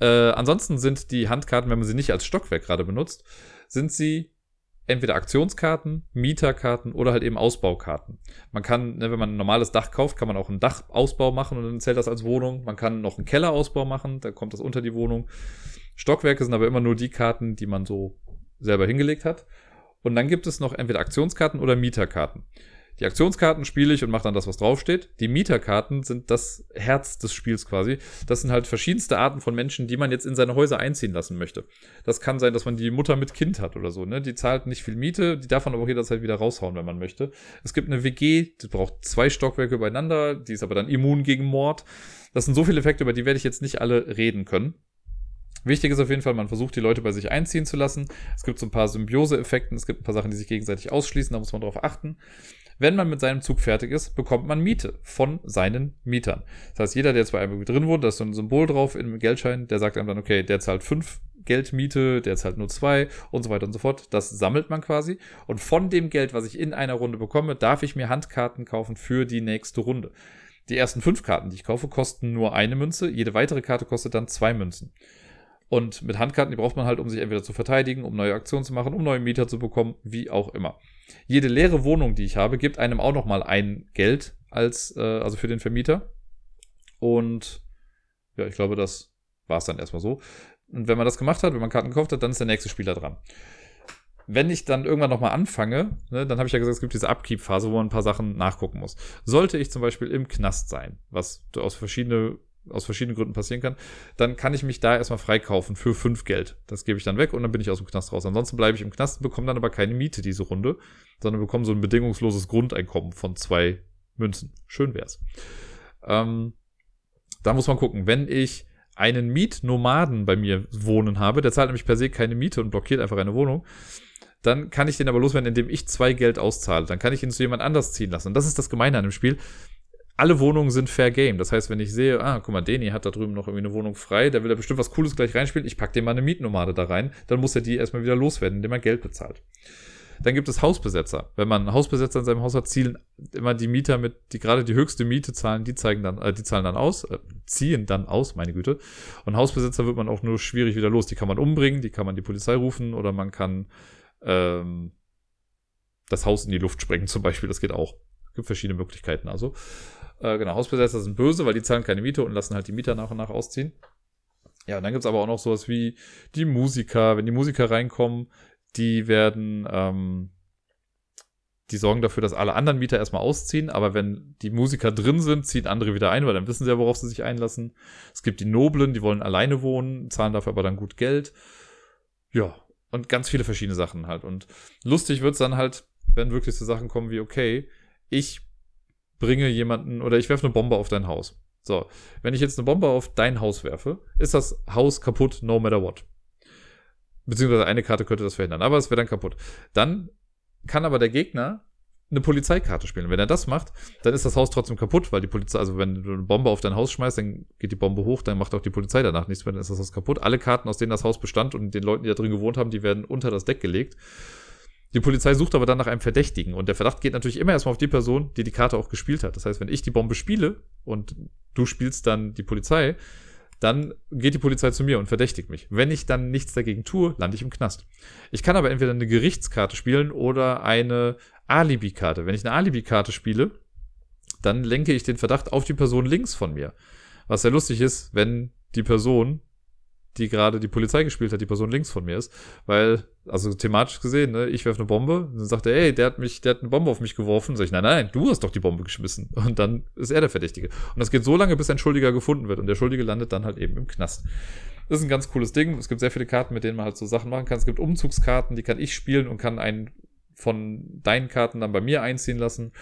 Äh, ansonsten sind die Handkarten, wenn man sie nicht als Stockwerk gerade benutzt, sind sie entweder Aktionskarten, Mieterkarten oder halt eben Ausbaukarten. Man kann, ne, wenn man ein normales Dach kauft, kann man auch einen Dachausbau machen und dann zählt das als Wohnung. Man kann noch einen Kellerausbau machen, da kommt das unter die Wohnung. Stockwerke sind aber immer nur die Karten, die man so selber hingelegt hat. Und dann gibt es noch entweder Aktionskarten oder Mieterkarten. Die Aktionskarten spiele ich und mache dann das, was draufsteht. Die Mieterkarten sind das Herz des Spiels quasi. Das sind halt verschiedenste Arten von Menschen, die man jetzt in seine Häuser einziehen lassen möchte. Das kann sein, dass man die Mutter mit Kind hat oder so. Ne? Die zahlt nicht viel Miete, die darf man aber auch jederzeit wieder raushauen, wenn man möchte. Es gibt eine WG, die braucht zwei Stockwerke übereinander, die ist aber dann immun gegen Mord. Das sind so viele Effekte, über die werde ich jetzt nicht alle reden können. Wichtig ist auf jeden Fall, man versucht die Leute bei sich einziehen zu lassen. Es gibt so ein paar Symbiose-Effekte, es gibt ein paar Sachen, die sich gegenseitig ausschließen, da muss man drauf achten. Wenn man mit seinem Zug fertig ist, bekommt man Miete von seinen Mietern. Das heißt, jeder, der jetzt bei einem drin wohnt, da ist so ein Symbol drauf im Geldschein, der sagt einem dann, okay, der zahlt fünf Geldmiete, der zahlt nur zwei und so weiter und so fort. Das sammelt man quasi. Und von dem Geld, was ich in einer Runde bekomme, darf ich mir Handkarten kaufen für die nächste Runde. Die ersten fünf Karten, die ich kaufe, kosten nur eine Münze. Jede weitere Karte kostet dann zwei Münzen. Und mit Handkarten, die braucht man halt, um sich entweder zu verteidigen, um neue Aktionen zu machen, um neue Mieter zu bekommen, wie auch immer. Jede leere Wohnung, die ich habe, gibt einem auch nochmal ein Geld als, äh, also für den Vermieter. Und ja, ich glaube, das war es dann erstmal so. Und wenn man das gemacht hat, wenn man Karten gekauft hat, dann ist der nächste Spieler dran. Wenn ich dann irgendwann nochmal anfange, ne, dann habe ich ja gesagt, es gibt diese Upkeep-Phase, wo man ein paar Sachen nachgucken muss. Sollte ich zum Beispiel im Knast sein, was aus verschiedenen aus verschiedenen Gründen passieren kann, dann kann ich mich da erstmal freikaufen für fünf Geld. Das gebe ich dann weg und dann bin ich aus dem Knast raus. Ansonsten bleibe ich im Knast, bekomme dann aber keine Miete diese Runde, sondern bekomme so ein bedingungsloses Grundeinkommen von zwei Münzen. Schön wär's. Ähm, da muss man gucken, wenn ich einen Mietnomaden bei mir wohnen habe, der zahlt nämlich per se keine Miete und blockiert einfach eine Wohnung, dann kann ich den aber loswerden, indem ich zwei Geld auszahle. Dann kann ich ihn zu jemand anders ziehen lassen. Und das ist das Gemeine an dem Spiel alle Wohnungen sind fair game. Das heißt, wenn ich sehe, ah, guck mal, Deni hat da drüben noch irgendwie eine Wohnung frei, der will da bestimmt was Cooles gleich reinspielen, ich pack dem mal eine Mietnomade da rein, dann muss er die erstmal wieder loswerden, indem er Geld bezahlt. Dann gibt es Hausbesetzer. Wenn man Hausbesetzer in seinem Haus hat, zielen immer die Mieter mit, die gerade die höchste Miete zahlen, die zeigen dann, äh, die zahlen dann aus, äh, ziehen dann aus, meine Güte. Und Hausbesetzer wird man auch nur schwierig wieder los. Die kann man umbringen, die kann man die Polizei rufen oder man kann ähm, das Haus in die Luft sprengen zum Beispiel. Das geht auch. Es gibt verschiedene Möglichkeiten. Also äh, genau, Hausbesetzer sind böse, weil die zahlen keine Miete und lassen halt die Mieter nach und nach ausziehen. Ja, und dann gibt's aber auch noch sowas wie die Musiker. Wenn die Musiker reinkommen, die werden, ähm, die sorgen dafür, dass alle anderen Mieter erstmal ausziehen, aber wenn die Musiker drin sind, ziehen andere wieder ein, weil dann wissen sie ja, worauf sie sich einlassen. Es gibt die Noblen, die wollen alleine wohnen, zahlen dafür aber dann gut Geld. Ja, und ganz viele verschiedene Sachen halt. Und lustig wird's dann halt, wenn wirklich so Sachen kommen wie, okay, ich bringe jemanden oder ich werfe eine Bombe auf dein Haus. So, wenn ich jetzt eine Bombe auf dein Haus werfe, ist das Haus kaputt, no matter what. Beziehungsweise eine Karte könnte das verhindern, aber es wäre dann kaputt. Dann kann aber der Gegner eine Polizeikarte spielen. Wenn er das macht, dann ist das Haus trotzdem kaputt, weil die Polizei, also wenn du eine Bombe auf dein Haus schmeißt, dann geht die Bombe hoch, dann macht auch die Polizei danach nichts mehr, dann ist das Haus kaputt. Alle Karten, aus denen das Haus bestand und den Leuten, die da drin gewohnt haben, die werden unter das Deck gelegt. Die Polizei sucht aber dann nach einem Verdächtigen und der Verdacht geht natürlich immer erstmal auf die Person, die die Karte auch gespielt hat. Das heißt, wenn ich die Bombe spiele und du spielst dann die Polizei, dann geht die Polizei zu mir und verdächtigt mich. Wenn ich dann nichts dagegen tue, lande ich im Knast. Ich kann aber entweder eine Gerichtskarte spielen oder eine Alibi-Karte. Wenn ich eine Alibi-Karte spiele, dann lenke ich den Verdacht auf die Person links von mir. Was sehr lustig ist, wenn die Person die gerade die Polizei gespielt hat, die Person links von mir ist, weil, also thematisch gesehen, ne, ich werfe eine Bombe, dann sagt er, ey, der hat mich, der hat eine Bombe auf mich geworfen, sag ich, nein, nein, du hast doch die Bombe geschmissen. Und dann ist er der Verdächtige. Und das geht so lange, bis ein Schuldiger gefunden wird und der Schuldige landet dann halt eben im Knast. Das ist ein ganz cooles Ding. Es gibt sehr viele Karten, mit denen man halt so Sachen machen kann. Es gibt Umzugskarten, die kann ich spielen und kann einen von deinen Karten dann bei mir einziehen lassen.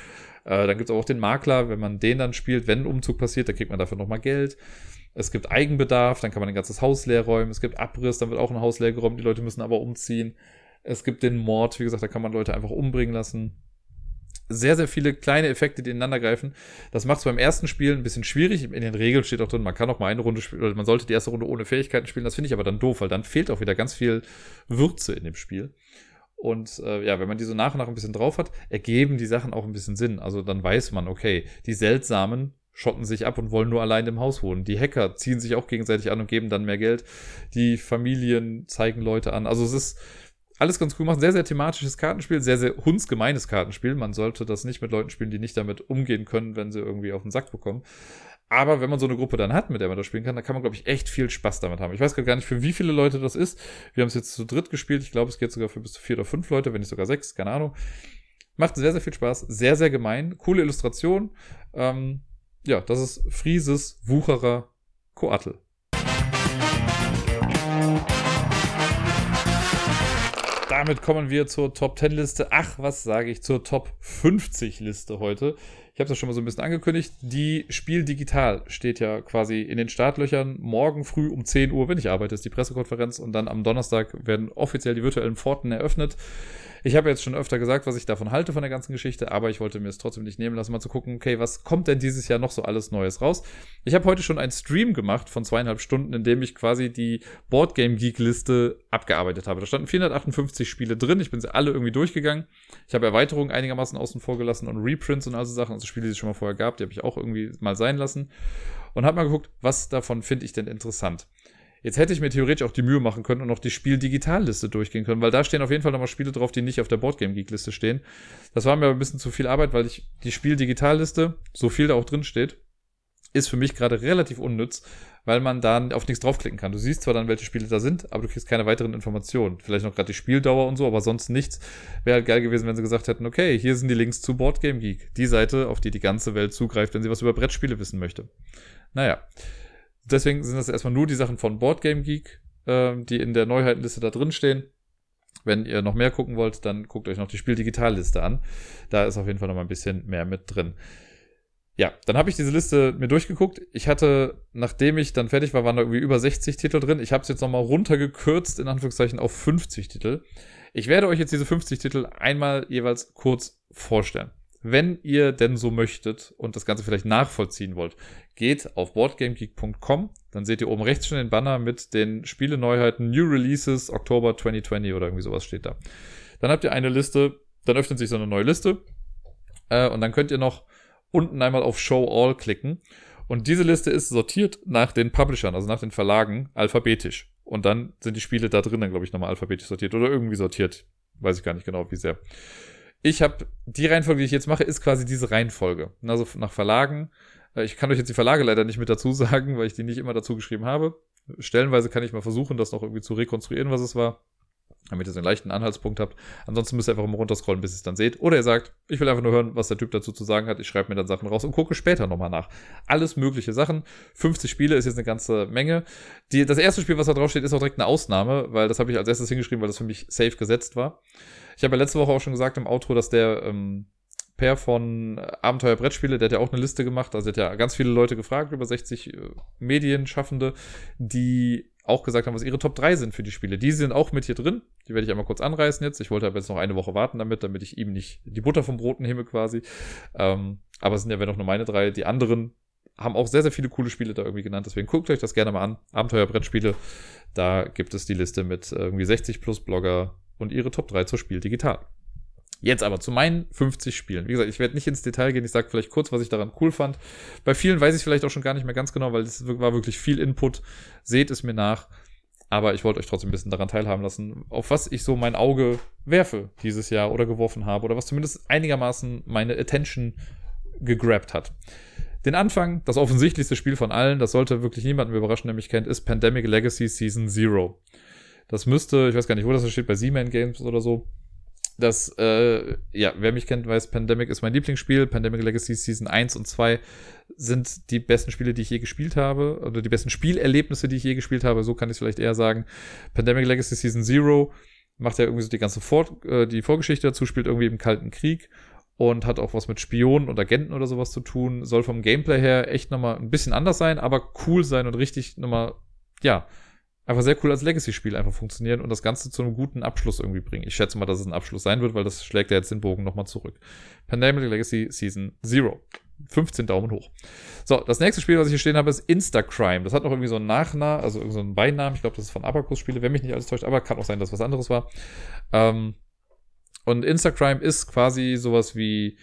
Äh, dann gibt es auch den Makler, wenn man den dann spielt, wenn ein Umzug passiert, dann kriegt man dafür nochmal Geld. Es gibt Eigenbedarf, dann kann man ein ganzes Haus leer räumen. Es gibt Abriss, dann wird auch ein Haus leer geräumt. Die Leute müssen aber umziehen. Es gibt den Mord, wie gesagt, da kann man Leute einfach umbringen lassen. Sehr, sehr viele kleine Effekte, die ineinander greifen. Das macht es beim ersten Spiel ein bisschen schwierig. In den Regeln steht auch drin, man kann auch mal eine Runde spielen, oder man sollte die erste Runde ohne Fähigkeiten spielen. Das finde ich aber dann doof, weil dann fehlt auch wieder ganz viel Würze in dem Spiel. Und äh, ja, wenn man die so nach und nach ein bisschen drauf hat, ergeben die Sachen auch ein bisschen Sinn. Also dann weiß man, okay, die seltsamen schotten sich ab und wollen nur allein im Haus wohnen. Die Hacker ziehen sich auch gegenseitig an und geben dann mehr Geld. Die Familien zeigen Leute an. Also es ist alles ganz cool gemacht. Sehr, sehr thematisches Kartenspiel. Sehr, sehr hundsgemeines Kartenspiel. Man sollte das nicht mit Leuten spielen, die nicht damit umgehen können, wenn sie irgendwie auf den Sack bekommen. Aber wenn man so eine Gruppe dann hat, mit der man das spielen kann, dann kann man, glaube ich, echt viel Spaß damit haben. Ich weiß gar nicht, für wie viele Leute das ist. Wir haben es jetzt zu dritt gespielt. Ich glaube, es geht sogar für bis zu vier oder fünf Leute, wenn nicht sogar sechs, keine Ahnung. Macht sehr, sehr viel Spaß. Sehr, sehr gemein. Coole Illustration. Ähm, ja, das ist Frieses Wucherer Koatl. Damit kommen wir zur Top 10 Liste. Ach, was sage ich, zur Top 50 Liste heute. Ich habe das schon mal so ein bisschen angekündigt. Die Spiel Digital steht ja quasi in den Startlöchern. Morgen früh um 10 Uhr, wenn ich arbeite, ist die Pressekonferenz und dann am Donnerstag werden offiziell die virtuellen Pforten eröffnet. Ich habe jetzt schon öfter gesagt, was ich davon halte von der ganzen Geschichte, aber ich wollte mir es trotzdem nicht nehmen lassen, mal zu gucken, okay, was kommt denn dieses Jahr noch so alles Neues raus? Ich habe heute schon einen Stream gemacht von zweieinhalb Stunden, in dem ich quasi die Boardgame Geek Liste abgearbeitet habe. Da standen 458 Spiele drin. Ich bin sie alle irgendwie durchgegangen. Ich habe Erweiterungen einigermaßen außen vor gelassen und Reprints und all so Sachen, also Spiele, die es schon mal vorher gab, die habe ich auch irgendwie mal sein lassen und habe mal geguckt, was davon finde ich denn interessant. Jetzt hätte ich mir theoretisch auch die Mühe machen können und noch die Spiel-Digitalliste durchgehen können, weil da stehen auf jeden Fall nochmal Spiele drauf, die nicht auf der Boardgame-Geek-Liste stehen. Das war mir aber ein bisschen zu viel Arbeit, weil ich die Spiel-Digitalliste, so viel da auch drin steht, ist für mich gerade relativ unnütz, weil man da auf nichts draufklicken kann. Du siehst zwar dann, welche Spiele da sind, aber du kriegst keine weiteren Informationen. Vielleicht noch gerade die Spieldauer und so, aber sonst nichts. Wäre halt geil gewesen, wenn sie gesagt hätten, okay, hier sind die Links zu Boardgame Geek. Die Seite, auf die die ganze Welt zugreift, wenn sie was über Brettspiele wissen möchte. Naja. Deswegen sind das erstmal nur die Sachen von Boardgame Geek, äh, die in der Neuheitenliste da drin stehen. Wenn ihr noch mehr gucken wollt, dann guckt euch noch die Spiel-Digitalliste an. Da ist auf jeden Fall noch mal ein bisschen mehr mit drin. Ja, dann habe ich diese Liste mir durchgeguckt. Ich hatte, nachdem ich dann fertig war, waren da irgendwie über 60 Titel drin. Ich habe es jetzt nochmal runtergekürzt, in Anführungszeichen, auf 50 Titel. Ich werde euch jetzt diese 50 Titel einmal jeweils kurz vorstellen. Wenn ihr denn so möchtet und das Ganze vielleicht nachvollziehen wollt, geht auf boardgamegeek.com, dann seht ihr oben rechts schon den Banner mit den Spieleneuheiten, New Releases, Oktober 2020 oder irgendwie sowas steht da. Dann habt ihr eine Liste, dann öffnet sich so eine neue Liste äh, und dann könnt ihr noch unten einmal auf Show All klicken und diese Liste ist sortiert nach den Publishern, also nach den Verlagen, alphabetisch. Und dann sind die Spiele da drin dann, glaube ich, nochmal alphabetisch sortiert oder irgendwie sortiert. Weiß ich gar nicht genau, wie sehr. Ich habe die Reihenfolge, die ich jetzt mache, ist quasi diese Reihenfolge. Also nach Verlagen. Äh, ich kann euch jetzt die Verlage leider nicht mit dazu sagen, weil ich die nicht immer dazu geschrieben habe. Stellenweise kann ich mal versuchen, das noch irgendwie zu rekonstruieren, was es war damit ihr so einen leichten Anhaltspunkt habt. Ansonsten müsst ihr einfach mal runterscrollen, bis ihr es dann seht. Oder ihr sagt, ich will einfach nur hören, was der Typ dazu zu sagen hat. Ich schreibe mir dann Sachen raus und gucke später nochmal nach. Alles mögliche Sachen. 50 Spiele ist jetzt eine ganze Menge. Die, das erste Spiel, was da draufsteht, ist auch direkt eine Ausnahme, weil das habe ich als erstes hingeschrieben, weil das für mich safe gesetzt war. Ich habe ja letzte Woche auch schon gesagt im Outro, dass der ähm, Per von Abenteuer Brettspiele, der hat ja auch eine Liste gemacht. Also der hat ja ganz viele Leute gefragt, über 60 äh, Medienschaffende, die auch gesagt haben, was ihre Top 3 sind für die Spiele. Die sind auch mit hier drin. Die werde ich einmal kurz anreißen jetzt. Ich wollte aber jetzt noch eine Woche warten damit, damit ich ihm nicht die Butter vom Brot nehme quasi. Ähm, aber es sind ja wenn auch nur meine drei. Die anderen haben auch sehr, sehr viele coole Spiele da irgendwie genannt. Deswegen guckt euch das gerne mal an. Abenteuerbrettspiele. Da gibt es die Liste mit irgendwie 60 plus Blogger und ihre Top 3 zur Spiel digital. Jetzt aber zu meinen 50 Spielen. Wie gesagt, ich werde nicht ins Detail gehen. Ich sage vielleicht kurz, was ich daran cool fand. Bei vielen weiß ich vielleicht auch schon gar nicht mehr ganz genau, weil es war wirklich viel Input. Seht es mir nach. Aber ich wollte euch trotzdem ein bisschen daran teilhaben lassen, auf was ich so mein Auge werfe dieses Jahr oder geworfen habe oder was zumindest einigermaßen meine Attention gegrabt hat. Den Anfang, das offensichtlichste Spiel von allen, das sollte wirklich niemanden überraschen, der mich kennt, ist Pandemic Legacy Season Zero. Das müsste, ich weiß gar nicht, wo das steht, bei Z-Man Games oder so das, äh, ja, wer mich kennt, weiß, Pandemic ist mein Lieblingsspiel. Pandemic Legacy Season 1 und 2 sind die besten Spiele, die ich je gespielt habe, oder die besten Spielerlebnisse, die ich je gespielt habe, so kann ich es vielleicht eher sagen. Pandemic Legacy Season 0 macht ja irgendwie so die ganze Vor äh, die Vorgeschichte dazu, spielt irgendwie im Kalten Krieg und hat auch was mit Spionen und Agenten oder sowas zu tun. Soll vom Gameplay her echt nochmal ein bisschen anders sein, aber cool sein und richtig nochmal, ja, einfach sehr cool als Legacy-Spiel einfach funktionieren und das Ganze zu einem guten Abschluss irgendwie bringen. Ich schätze mal, dass es ein Abschluss sein wird, weil das schlägt ja jetzt den Bogen nochmal zurück. Pandemic Legacy Season Zero. 15 Daumen hoch. So, das nächste Spiel, was ich hier stehen habe, ist Instacrime. Das hat noch irgendwie so einen Nachnamen, also irgendwie so einen Beinamen. Ich glaube, das ist von Abacus-Spiele, wenn mich nicht alles täuscht, aber kann auch sein, dass was anderes war. Ähm, und Instacrime ist quasi sowas wie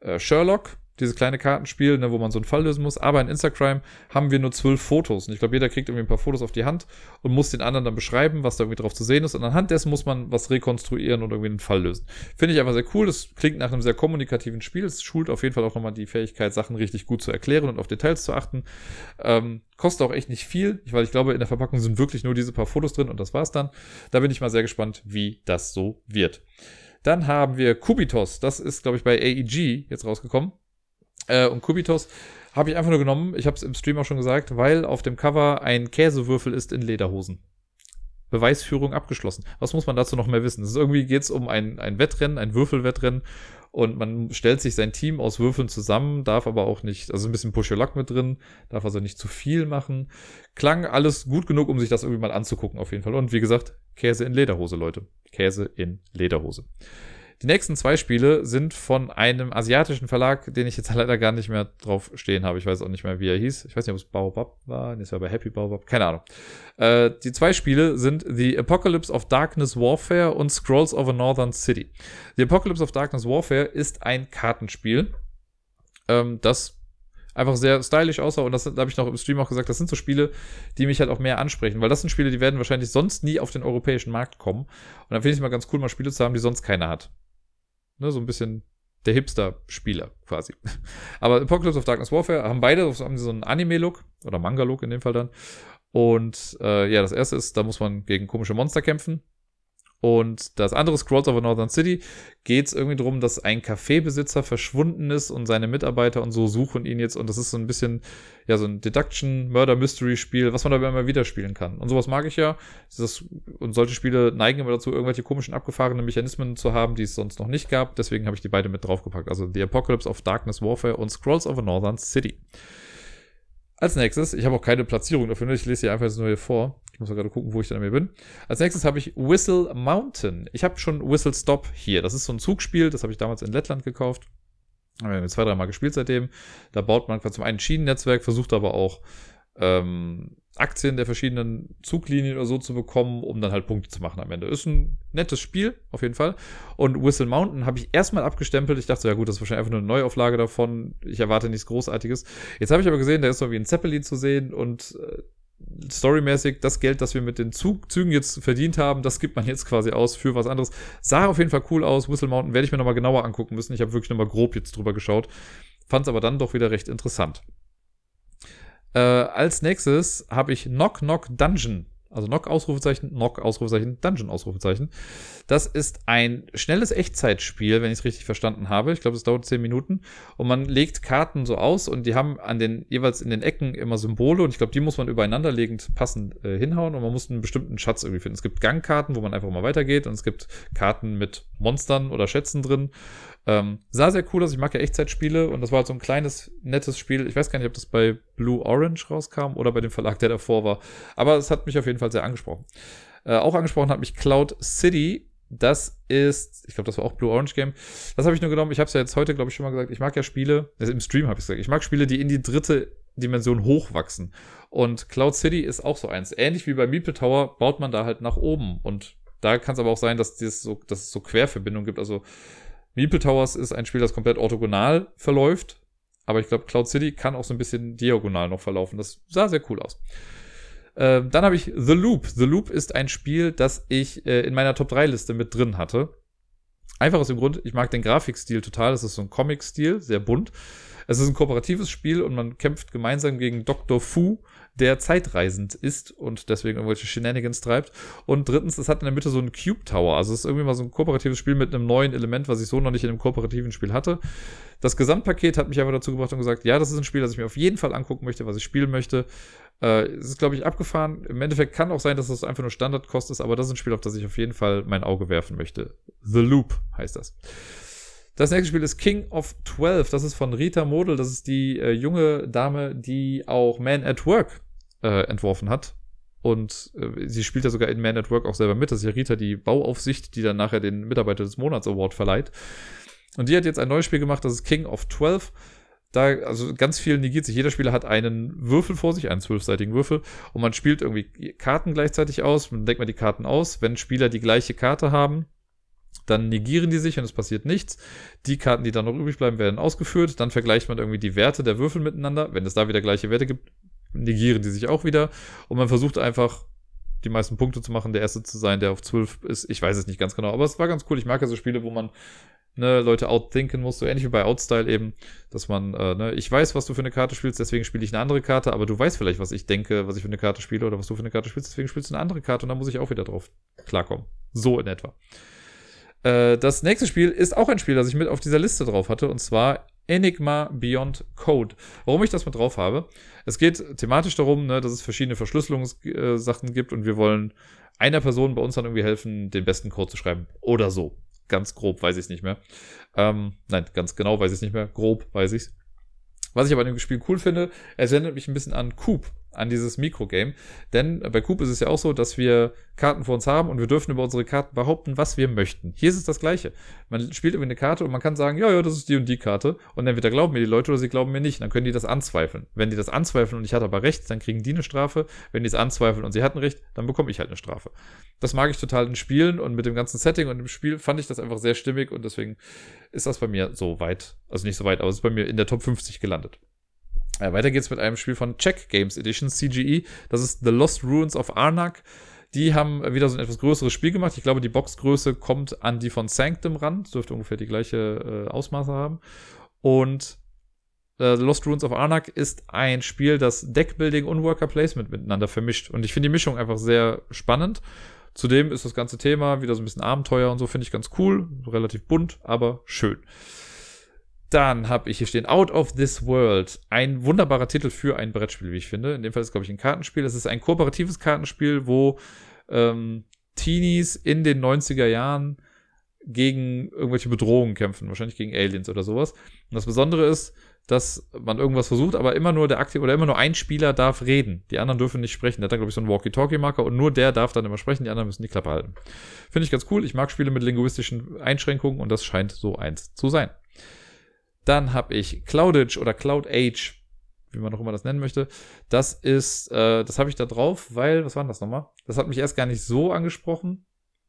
äh, Sherlock, dieses kleine Kartenspiel, ne, wo man so einen Fall lösen muss. Aber in Instagram haben wir nur zwölf Fotos. Und ich glaube, jeder kriegt irgendwie ein paar Fotos auf die Hand und muss den anderen dann beschreiben, was da irgendwie drauf zu sehen ist. Und anhand dessen muss man was rekonstruieren und irgendwie einen Fall lösen. Finde ich einfach sehr cool. Das klingt nach einem sehr kommunikativen Spiel. Es schult auf jeden Fall auch nochmal die Fähigkeit, Sachen richtig gut zu erklären und auf Details zu achten. Ähm, kostet auch echt nicht viel, weil ich glaube, in der Verpackung sind wirklich nur diese paar Fotos drin und das war's dann. Da bin ich mal sehr gespannt, wie das so wird. Dann haben wir Kubitos. Das ist, glaube ich, bei AEG jetzt rausgekommen. Äh, und Kubitos habe ich einfach nur genommen, ich habe es im Stream auch schon gesagt, weil auf dem Cover ein Käsewürfel ist in Lederhosen. Beweisführung abgeschlossen. Was muss man dazu noch mehr wissen? Ist irgendwie geht es um ein, ein Wettrennen, ein Würfelwettrennen und man stellt sich sein Team aus Würfeln zusammen, darf aber auch nicht, also ein bisschen Push-Your-Luck mit drin, darf also nicht zu viel machen. Klang alles gut genug, um sich das irgendwie mal anzugucken auf jeden Fall. Und wie gesagt, Käse in Lederhose, Leute. Käse in Lederhose. Die nächsten zwei Spiele sind von einem asiatischen Verlag, den ich jetzt leider gar nicht mehr drauf stehen habe. Ich weiß auch nicht mehr, wie er hieß. Ich weiß nicht, ob es Baobab war. Nee, es war bei Happy Baobab. Keine Ahnung. Äh, die zwei Spiele sind The Apocalypse of Darkness Warfare und Scrolls of a Northern City. The Apocalypse of Darkness Warfare ist ein Kartenspiel, ähm, das einfach sehr stylisch aussah. Und das da habe ich noch im Stream auch gesagt, das sind so Spiele, die mich halt auch mehr ansprechen, weil das sind Spiele, die werden wahrscheinlich sonst nie auf den europäischen Markt kommen. Und dann finde ich es mal ganz cool, mal Spiele zu haben, die sonst keiner hat. Ne, so ein bisschen der Hipster-Spieler quasi. Aber Apocalypse of Darkness Warfare haben beide haben so einen Anime-Look oder Manga-Look in dem Fall dann. Und äh, ja, das erste ist, da muss man gegen komische Monster kämpfen. Und das andere Scrolls of a Northern City geht es irgendwie darum, dass ein Kaffeebesitzer verschwunden ist und seine Mitarbeiter und so suchen ihn jetzt. Und das ist so ein bisschen, ja, so ein Deduction, Murder Mystery Spiel, was man aber immer wieder spielen kann. Und sowas mag ich ja. Das, und solche Spiele neigen immer dazu, irgendwelche komischen, abgefahrenen Mechanismen zu haben, die es sonst noch nicht gab. Deswegen habe ich die beide mit draufgepackt. Also The Apocalypse of Darkness Warfare und Scrolls of a Northern City. Als nächstes, ich habe auch keine Platzierung dafür, ich lese hier einfach jetzt nur hier vor. Ich muss mal gerade gucken, wo ich dann hier bin. Als nächstes habe ich Whistle Mountain. Ich habe schon Whistle Stop hier. Das ist so ein Zugspiel, das habe ich damals in Lettland gekauft. Haben wir zwei, dreimal gespielt seitdem. Da baut man zum einen ein Schienennetzwerk, versucht aber auch ähm, Aktien der verschiedenen Zuglinien oder so zu bekommen, um dann halt Punkte zu machen am Ende. Ist ein nettes Spiel, auf jeden Fall. Und Whistle Mountain habe ich erstmal abgestempelt. Ich dachte, ja gut, das ist wahrscheinlich einfach nur eine Neuauflage davon. Ich erwarte nichts Großartiges. Jetzt habe ich aber gesehen, da ist so wie ein Zeppelin zu sehen und äh, storymäßig das Geld, das wir mit den Zug Zügen jetzt verdient haben, das gibt man jetzt quasi aus für was anderes. Sah auf jeden Fall cool aus. Whistle Mountain werde ich mir nochmal genauer angucken müssen. Ich habe wirklich nochmal grob jetzt drüber geschaut. Fand es aber dann doch wieder recht interessant. Äh, als nächstes habe ich Knock Knock Dungeon also Knock Ausrufezeichen, Knock Ausrufezeichen, Dungeon Ausrufezeichen. Das ist ein schnelles Echtzeitspiel, wenn ich es richtig verstanden habe. Ich glaube, es dauert zehn Minuten. Und man legt Karten so aus und die haben an den, jeweils in den Ecken immer Symbole und ich glaube, die muss man übereinanderlegend passend äh, hinhauen und man muss einen bestimmten Schatz irgendwie finden. Es gibt Gangkarten, wo man einfach mal weitergeht und es gibt Karten mit Monstern oder Schätzen drin. Ähm, sah sehr cool aus. Ich mag ja Echtzeitspiele und das war halt so ein kleines, nettes Spiel. Ich weiß gar nicht, ob das bei Blue Orange rauskam oder bei dem Verlag, der davor war. Aber es hat mich auf jeden Fall sehr angesprochen. Äh, auch angesprochen hat mich Cloud City. Das ist, ich glaube, das war auch Blue Orange Game. Das habe ich nur genommen. Ich habe es ja jetzt heute, glaube ich, schon mal gesagt. Ich mag ja Spiele, also im Stream habe ich gesagt, ich mag Spiele, die in die dritte Dimension hochwachsen. Und Cloud City ist auch so eins. Ähnlich wie bei Meeple Tower baut man da halt nach oben. Und da kann es aber auch sein, dass, das so, dass es so Querverbindungen gibt. Also Meeple Towers ist ein Spiel, das komplett orthogonal verläuft. Aber ich glaube, Cloud City kann auch so ein bisschen diagonal noch verlaufen. Das sah sehr cool aus. Äh, dann habe ich The Loop. The Loop ist ein Spiel, das ich äh, in meiner Top 3 Liste mit drin hatte. Einfach aus dem Grund, ich mag den Grafikstil total. Das ist so ein Comic-Stil, sehr bunt. Es ist ein kooperatives Spiel und man kämpft gemeinsam gegen Dr. Fu, der zeitreisend ist und deswegen irgendwelche Shenanigans treibt. Und drittens, es hat in der Mitte so einen Cube Tower. Also es ist irgendwie mal so ein kooperatives Spiel mit einem neuen Element, was ich so noch nicht in einem kooperativen Spiel hatte. Das Gesamtpaket hat mich einfach dazu gebracht und gesagt, ja, das ist ein Spiel, das ich mir auf jeden Fall angucken möchte, was ich spielen möchte. Äh, es ist, glaube ich, abgefahren. Im Endeffekt kann auch sein, dass das einfach nur Standardkost ist, aber das ist ein Spiel, auf das ich auf jeden Fall mein Auge werfen möchte. The Loop heißt das. Das nächste Spiel ist King of 12. Das ist von Rita Model. Das ist die äh, junge Dame, die auch Man at Work äh, entworfen hat. Und äh, sie spielt ja sogar in Man at Work auch selber mit. Das ist ja Rita, die Bauaufsicht, die dann nachher den Mitarbeiter des Monats Award verleiht. Und die hat jetzt ein neues Spiel gemacht, das ist King of 12. Da, also ganz viel negiert sich. Jeder Spieler hat einen Würfel vor sich, einen zwölfseitigen Würfel, und man spielt irgendwie Karten gleichzeitig aus. Man denkt mal die Karten aus. Wenn Spieler die gleiche Karte haben, dann negieren die sich und es passiert nichts. Die Karten, die dann noch übrig bleiben, werden ausgeführt. Dann vergleicht man irgendwie die Werte der Würfel miteinander. Wenn es da wieder gleiche Werte gibt, negieren die sich auch wieder. Und man versucht einfach, die meisten Punkte zu machen, der Erste zu sein, der auf 12 ist. Ich weiß es nicht ganz genau, aber es war ganz cool. Ich mag ja so Spiele, wo man ne, Leute outthinken muss, so ähnlich wie bei Outstyle eben, dass man, äh, ne, ich weiß, was du für eine Karte spielst, deswegen spiele ich eine andere Karte, aber du weißt vielleicht, was ich denke, was ich für eine Karte spiele oder was du für eine Karte spielst, deswegen spielst du eine andere Karte und dann muss ich auch wieder drauf klarkommen. So in etwa. Äh, das nächste Spiel ist auch ein Spiel, das ich mit auf dieser Liste drauf hatte, und zwar Enigma Beyond Code. Warum ich das mit drauf habe? Es geht thematisch darum, ne, dass es verschiedene Verschlüsselungssachen gibt und wir wollen einer Person bei uns dann irgendwie helfen, den besten Code zu schreiben. Oder so. Ganz grob weiß ich es nicht mehr. Ähm, nein, ganz genau weiß ich es nicht mehr. Grob weiß ich es. Was ich aber an dem Spiel cool finde, es erinnert mich ein bisschen an Coop, an dieses Mikrogame. Denn bei Coop ist es ja auch so, dass wir Karten vor uns haben und wir dürfen über unsere Karten behaupten, was wir möchten. Hier ist es das Gleiche. Man spielt irgendwie eine Karte und man kann sagen, ja, ja, das ist die und die Karte. Und entweder glauben mir die Leute oder sie glauben mir nicht. Dann können die das anzweifeln. Wenn die das anzweifeln und ich hatte aber recht, dann kriegen die eine Strafe. Wenn die es anzweifeln und sie hatten recht, dann bekomme ich halt eine Strafe. Das mag ich total in Spielen und mit dem ganzen Setting und im Spiel fand ich das einfach sehr stimmig und deswegen ist das bei mir so weit, also nicht so weit, aber es ist bei mir in der Top 50 gelandet. Ja, weiter geht's mit einem Spiel von Check Games Edition, CGE. Das ist The Lost Ruins of Arnak. Die haben wieder so ein etwas größeres Spiel gemacht. Ich glaube, die Boxgröße kommt an die von Sanctum ran. Das dürfte ungefähr die gleiche äh, Ausmaße haben. Und äh, The Lost Ruins of Arnak ist ein Spiel, das Deckbuilding und Worker Placement miteinander vermischt. Und ich finde die Mischung einfach sehr spannend. Zudem ist das ganze Thema wieder so ein bisschen Abenteuer und so, finde ich ganz cool. Relativ bunt, aber schön. Dann habe ich hier stehen Out of This World. Ein wunderbarer Titel für ein Brettspiel, wie ich finde. In dem Fall ist es, glaube ich, ein Kartenspiel. Es ist ein kooperatives Kartenspiel, wo ähm, Teenies in den 90er Jahren gegen irgendwelche Bedrohungen kämpfen, wahrscheinlich gegen Aliens oder sowas. Und das Besondere ist, dass man irgendwas versucht, aber immer nur der aktive oder immer nur ein Spieler darf reden. Die anderen dürfen nicht sprechen. Der hat dann, glaube ich, so einen Walkie-Talkie-Marker und nur der darf dann immer sprechen, die anderen müssen die Klappe halten. Finde ich ganz cool. Ich mag Spiele mit linguistischen Einschränkungen und das scheint so eins zu sein. Dann habe ich Cloudage oder Cloud Age, wie man auch immer das nennen möchte. Das ist, äh, das habe ich da drauf, weil, was war denn das nochmal? Das hat mich erst gar nicht so angesprochen.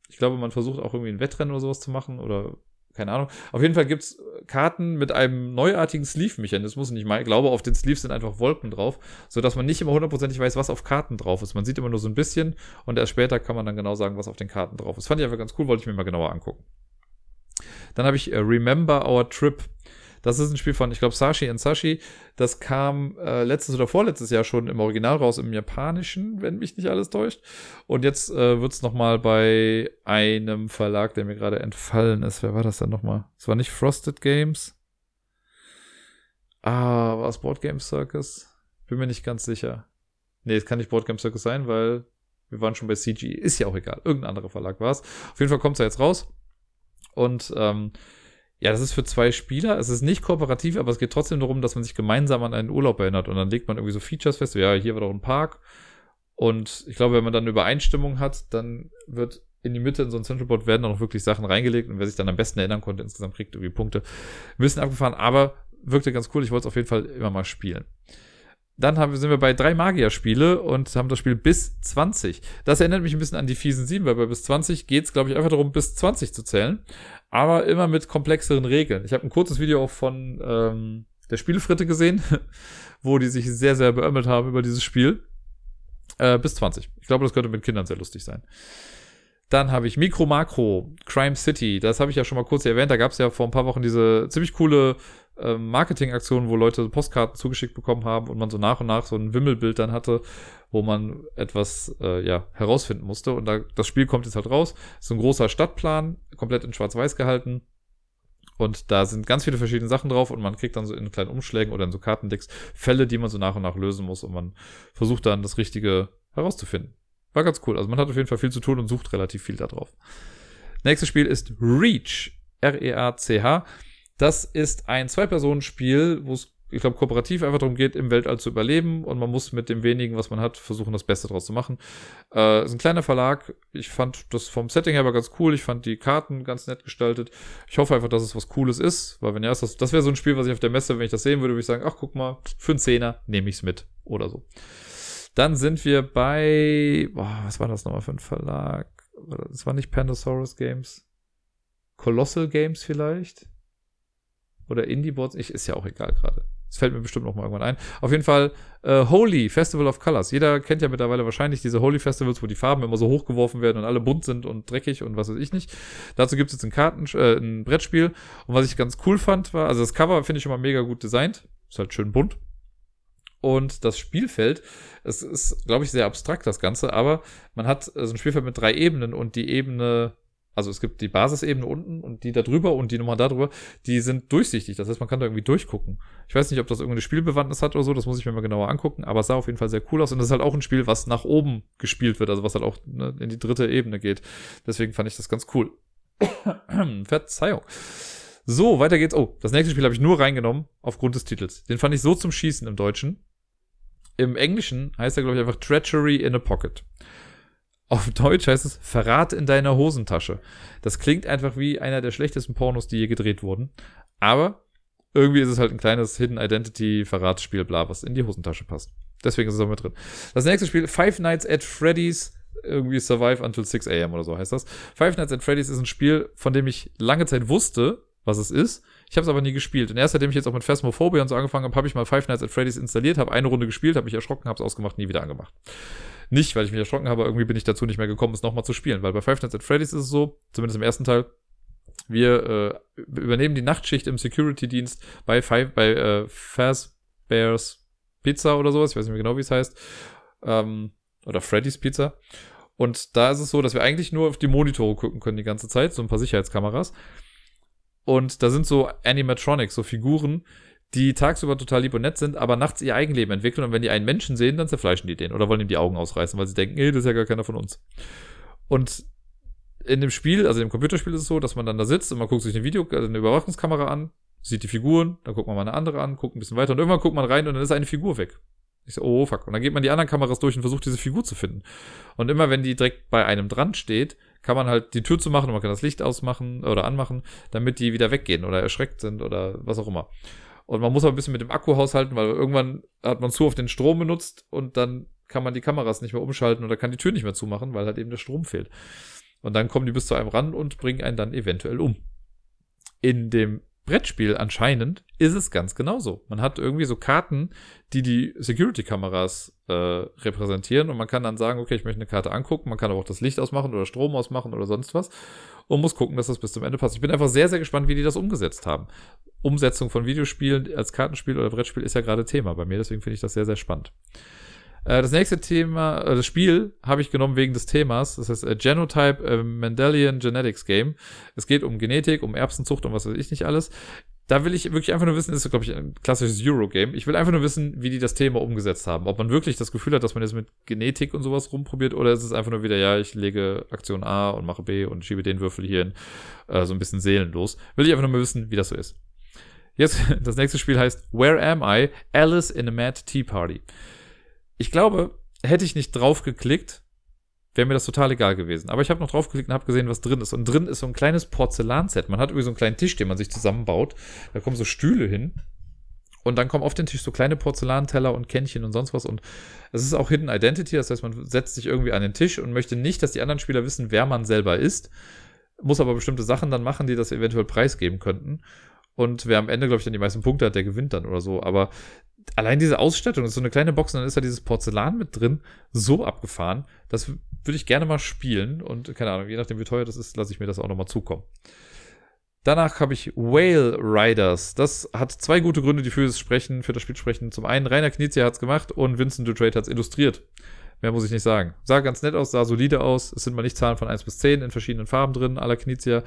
Ich glaube, man versucht auch irgendwie ein Wettrennen oder sowas zu machen oder keine Ahnung. Auf jeden Fall gibt's Karten mit einem neuartigen Sleeve-Mechanismus. Und ich meine, glaube, auf den Sleeves sind einfach Wolken drauf, sodass man nicht immer hundertprozentig weiß, was auf Karten drauf ist. Man sieht immer nur so ein bisschen und erst später kann man dann genau sagen, was auf den Karten drauf ist. Fand ich einfach ganz cool, wollte ich mir mal genauer angucken. Dann habe ich äh, Remember Our Trip. Das ist ein Spiel von, ich glaube, Sashi and Sashi. Das kam äh, letztes oder vorletztes Jahr schon im Original raus, im Japanischen, wenn mich nicht alles täuscht. Und jetzt äh, wird es nochmal bei einem Verlag, der mir gerade entfallen ist. Wer war das denn nochmal? Es war nicht Frosted Games. Ah, war es Board Game Circus? Bin mir nicht ganz sicher. Nee, es kann nicht Board Game Circus sein, weil wir waren schon bei CG. Ist ja auch egal. Irgendein anderer Verlag war es. Auf jeden Fall kommt es ja jetzt raus. Und ähm, ja, das ist für zwei Spieler. Es ist nicht kooperativ, aber es geht trotzdem darum, dass man sich gemeinsam an einen Urlaub erinnert. Und dann legt man irgendwie so Features fest. Ja, hier war doch ein Park. Und ich glaube, wenn man dann Übereinstimmung hat, dann wird in die Mitte in so ein Central werden dann auch wirklich Sachen reingelegt. Und wer sich dann am besten erinnern konnte, insgesamt kriegt irgendwie Punkte. Ein bisschen abgefahren, aber wirkte ganz cool. Ich wollte es auf jeden Fall immer mal spielen. Dann haben, sind wir bei drei Magier-Spiele und haben das Spiel bis 20. Das erinnert mich ein bisschen an die fiesen 7, weil bei bis 20 geht es, glaube ich, einfach darum, bis 20 zu zählen aber immer mit komplexeren Regeln. Ich habe ein kurzes Video auch von ähm, der Spielefritte gesehen, wo die sich sehr, sehr beömmelt haben über dieses Spiel. Äh, bis 20. Ich glaube, das könnte mit Kindern sehr lustig sein. Dann habe ich Micro Macro, Crime City. Das habe ich ja schon mal kurz erwähnt. Da gab es ja vor ein paar Wochen diese ziemlich coole äh, Marketingaktion, wo Leute Postkarten zugeschickt bekommen haben und man so nach und nach so ein Wimmelbild dann hatte, wo man etwas äh, ja, herausfinden musste. Und da, das Spiel kommt jetzt halt raus. Ist ein großer Stadtplan, komplett in Schwarz-Weiß gehalten. Und da sind ganz viele verschiedene Sachen drauf und man kriegt dann so in kleinen Umschlägen oder in so Kartendecks Fälle, die man so nach und nach lösen muss und man versucht dann das Richtige herauszufinden. War ganz cool. Also man hat auf jeden Fall viel zu tun und sucht relativ viel da drauf. Nächstes Spiel ist Reach. R-E-A-C-H. Das ist ein Zwei-Personen-Spiel, wo es, ich glaube, kooperativ einfach darum geht, im Weltall zu überleben und man muss mit dem wenigen, was man hat, versuchen, das Beste draus zu machen. Äh, ist ein kleiner Verlag. Ich fand das vom Setting her aber ganz cool. Ich fand die Karten ganz nett gestaltet. Ich hoffe einfach, dass es was Cooles ist, weil wenn ja, das, das wäre so ein Spiel, was ich auf der Messe, wenn ich das sehen würde, würde ich sagen, ach, guck mal, für einen Zehner nehme ich es mit oder so. Dann sind wir bei, boah, was war das nochmal für ein Verlag? Das war nicht Pandasaurus Games. Colossal Games vielleicht? Oder Indie-Boards? Ich, ist ja auch egal gerade. Das fällt mir bestimmt noch mal irgendwann ein. Auf jeden Fall äh, Holy, Festival of Colors. Jeder kennt ja mittlerweile wahrscheinlich diese Holy Festivals, wo die Farben immer so hochgeworfen werden und alle bunt sind und dreckig und was weiß ich nicht. Dazu gibt es jetzt ein Karten, äh, ein Brettspiel. Und was ich ganz cool fand, war, also das Cover finde ich mal mega gut designt. Ist halt schön bunt. Und das Spielfeld, es ist, glaube ich, sehr abstrakt, das Ganze, aber man hat so ein Spielfeld mit drei Ebenen und die Ebene, also es gibt die Basisebene unten und die da drüber und die Nummer da drüber, die sind durchsichtig. Das heißt, man kann da irgendwie durchgucken. Ich weiß nicht, ob das irgendeine Spielbewandtnis hat oder so, das muss ich mir mal genauer angucken, aber es sah auf jeden Fall sehr cool aus und das ist halt auch ein Spiel, was nach oben gespielt wird, also was halt auch ne, in die dritte Ebene geht. Deswegen fand ich das ganz cool. Verzeihung. So, weiter geht's. Oh, das nächste Spiel habe ich nur reingenommen aufgrund des Titels. Den fand ich so zum Schießen im Deutschen. Im Englischen heißt er, glaube ich, einfach Treachery in a Pocket. Auf Deutsch heißt es Verrat in deiner Hosentasche. Das klingt einfach wie einer der schlechtesten Pornos, die je gedreht wurden. Aber irgendwie ist es halt ein kleines Hidden Identity Verratsspiel, bla, was in die Hosentasche passt. Deswegen ist es auch mit drin. Das nächste Spiel, Five Nights at Freddy's irgendwie Survive Until 6 AM oder so heißt das. Five Nights at Freddy's ist ein Spiel, von dem ich lange Zeit wusste, was es ist. Ich habe es aber nie gespielt. Und erst seitdem ich jetzt auch mit Phasmophobia und so angefangen habe, habe ich mal Five Nights at Freddy's installiert, habe eine Runde gespielt, habe mich erschrocken, habe es ausgemacht, nie wieder angemacht. Nicht, weil ich mich erschrocken habe, irgendwie bin ich dazu nicht mehr gekommen, es nochmal zu spielen. Weil bei Five Nights at Freddy's ist es so, zumindest im ersten Teil, wir äh, übernehmen die Nachtschicht im Security-Dienst bei, Five, bei äh, Fazbear's Pizza oder sowas. Ich weiß nicht mehr genau, wie es heißt. Ähm, oder Freddy's Pizza. Und da ist es so, dass wir eigentlich nur auf die Monitore gucken können die ganze Zeit, so ein paar Sicherheitskameras. Und da sind so Animatronics, so Figuren, die tagsüber total lieb und nett sind, aber nachts ihr Eigenleben entwickeln. Und wenn die einen Menschen sehen, dann zerfleischen die den oder wollen ihm die Augen ausreißen, weil sie denken, ey, das ist ja gar keiner von uns. Und in dem Spiel, also im Computerspiel ist es so, dass man dann da sitzt und man guckt sich eine Video, also eine Überwachungskamera an, sieht die Figuren, dann guckt man mal eine andere an, guckt ein bisschen weiter und irgendwann guckt man rein und dann ist eine Figur weg. Ich so, oh fuck. Und dann geht man die anderen Kameras durch und versucht diese Figur zu finden. Und immer wenn die direkt bei einem dran steht, kann man halt die Tür zumachen und man kann das Licht ausmachen oder anmachen, damit die wieder weggehen oder erschreckt sind oder was auch immer. Und man muss auch ein bisschen mit dem Akku haushalten, weil irgendwann hat man zu auf den Strom benutzt und dann kann man die Kameras nicht mehr umschalten oder kann die Tür nicht mehr zumachen, weil halt eben der Strom fehlt. Und dann kommen die bis zu einem ran und bringen einen dann eventuell um. In dem Brettspiel anscheinend ist es ganz genauso. Man hat irgendwie so Karten, die die Security-Kameras äh, repräsentieren und man kann dann sagen, okay, ich möchte eine Karte angucken, man kann aber auch das Licht ausmachen oder Strom ausmachen oder sonst was und muss gucken, dass das bis zum Ende passt. Ich bin einfach sehr, sehr gespannt, wie die das umgesetzt haben. Umsetzung von Videospielen als Kartenspiel oder Brettspiel ist ja gerade Thema bei mir, deswegen finde ich das sehr, sehr spannend. Äh, das nächste Thema, äh, das Spiel habe ich genommen wegen des Themas. Das heißt äh, Genotype Mendelian Genetics Game. Es geht um Genetik, um Erbsenzucht und was weiß ich nicht alles. Da will ich wirklich einfach nur wissen, ist, glaube ich, ein klassisches Eurogame. Ich will einfach nur wissen, wie die das Thema umgesetzt haben. Ob man wirklich das Gefühl hat, dass man jetzt mit Genetik und sowas rumprobiert, oder ist es einfach nur wieder, ja, ich lege Aktion A und mache B und schiebe den Würfel hier in äh, so ein bisschen seelenlos. Will ich einfach nur mal wissen, wie das so ist. Jetzt, das nächste Spiel heißt Where Am I? Alice in a Mad Tea Party ich glaube, hätte ich nicht drauf geklickt, wäre mir das total egal gewesen. Aber ich habe noch drauf geklickt und habe gesehen, was drin ist. Und drin ist so ein kleines Porzellanset. Man hat irgendwie so einen kleinen Tisch, den man sich zusammenbaut. Da kommen so Stühle hin. Und dann kommen auf den Tisch so kleine Porzellanteller und Kännchen und sonst was. Und es ist auch Hidden Identity. Das heißt, man setzt sich irgendwie an den Tisch und möchte nicht, dass die anderen Spieler wissen, wer man selber ist. Muss aber bestimmte Sachen dann machen, die das eventuell preisgeben könnten. Und wer am Ende, glaube ich, dann die meisten Punkte hat, der gewinnt dann oder so. Aber allein diese Ausstattung, das ist so eine kleine Box und dann ist da dieses Porzellan mit drin, so abgefahren. Das würde ich gerne mal spielen und keine Ahnung, je nachdem wie teuer das ist, lasse ich mir das auch nochmal zukommen. Danach habe ich Whale Riders. Das hat zwei gute Gründe, die für das Sprechen, für das Spiel sprechen. Zum einen, Rainer Knizia hat es gemacht und Vincent Dutrade hat es illustriert. Mehr muss ich nicht sagen. Sah ganz nett aus, sah solide aus. Es sind mal nicht Zahlen von 1 bis 10 in verschiedenen Farben drin, aller Knizia.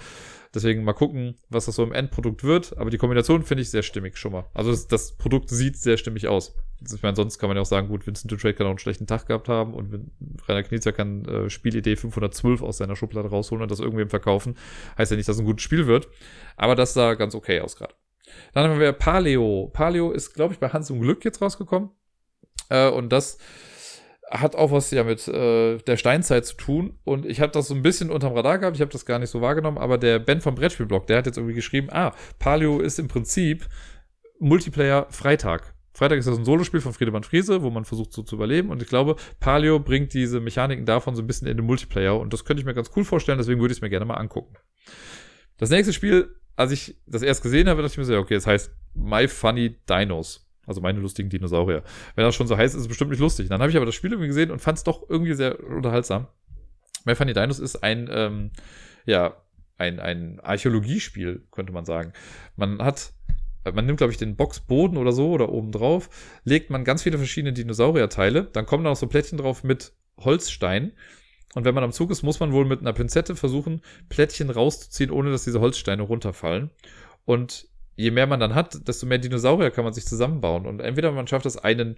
Deswegen mal gucken, was das so im Endprodukt wird. Aber die Kombination finde ich sehr stimmig schon mal. Also das, das, Produkt sieht sehr stimmig aus. Ich meine, sonst kann man ja auch sagen, gut, Vincent Dutrade kann auch einen schlechten Tag gehabt haben und Rainer Knizia kann äh, Spielidee 512 aus seiner Schublade rausholen und das irgendwem verkaufen. Heißt ja nicht, dass es ein gutes Spiel wird. Aber das sah ganz okay aus gerade. Dann haben wir Paleo. Paleo ist, glaube ich, bei Hans im Glück jetzt rausgekommen. Äh, und das hat auch was ja mit äh, der Steinzeit zu tun. Und ich habe das so ein bisschen unterm Radar gehabt, ich habe das gar nicht so wahrgenommen, aber der Ben vom Brettspielblog, der hat jetzt irgendwie geschrieben, ah, Palio ist im Prinzip Multiplayer Freitag. Freitag ist das ein Solospiel von Friedemann Friese, wo man versucht so zu überleben. Und ich glaube, Palio bringt diese Mechaniken davon so ein bisschen in den Multiplayer. Und das könnte ich mir ganz cool vorstellen, deswegen würde ich es mir gerne mal angucken. Das nächste Spiel, als ich das erst gesehen habe, dachte ich mir so, okay, es heißt My Funny Dinos. Also meine lustigen Dinosaurier. Wenn das schon so heißt, ist es bestimmt nicht lustig. Dann habe ich aber das Spiel irgendwie gesehen und fand es doch irgendwie sehr unterhaltsam. My Funny Dinos ist ein, ähm, ja, ein, ein Archäologiespiel, könnte man sagen. Man hat, man nimmt, glaube ich, den Boxboden oder so oder oben drauf, legt man ganz viele verschiedene Dinosaurierteile, dann kommen da noch so Plättchen drauf mit Holzstein. Und wenn man am Zug ist, muss man wohl mit einer Pinzette versuchen, Plättchen rauszuziehen, ohne dass diese Holzsteine runterfallen. Und je mehr man dann hat, desto mehr Dinosaurier kann man sich zusammenbauen. Und entweder man schafft es, einen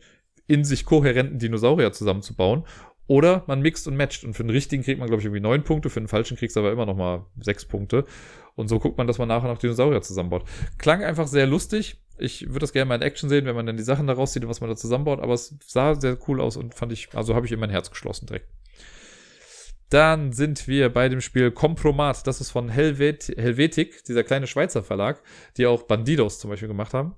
in sich kohärenten Dinosaurier zusammenzubauen, oder man mixt und matcht. Und für den richtigen kriegt man, glaube ich, irgendwie neun Punkte, für den falschen kriegst du aber immer noch mal sechs Punkte. Und so guckt man, dass man nachher noch Dinosaurier zusammenbaut. Klang einfach sehr lustig. Ich würde das gerne mal in Action sehen, wenn man dann die Sachen da rauszieht und was man da zusammenbaut. Aber es sah sehr cool aus und fand ich, also habe ich in mein Herz geschlossen direkt. Dann sind wir bei dem Spiel Kompromat. Das ist von Helvet Helvetik, dieser kleine Schweizer Verlag, die auch Bandidos zum Beispiel gemacht haben.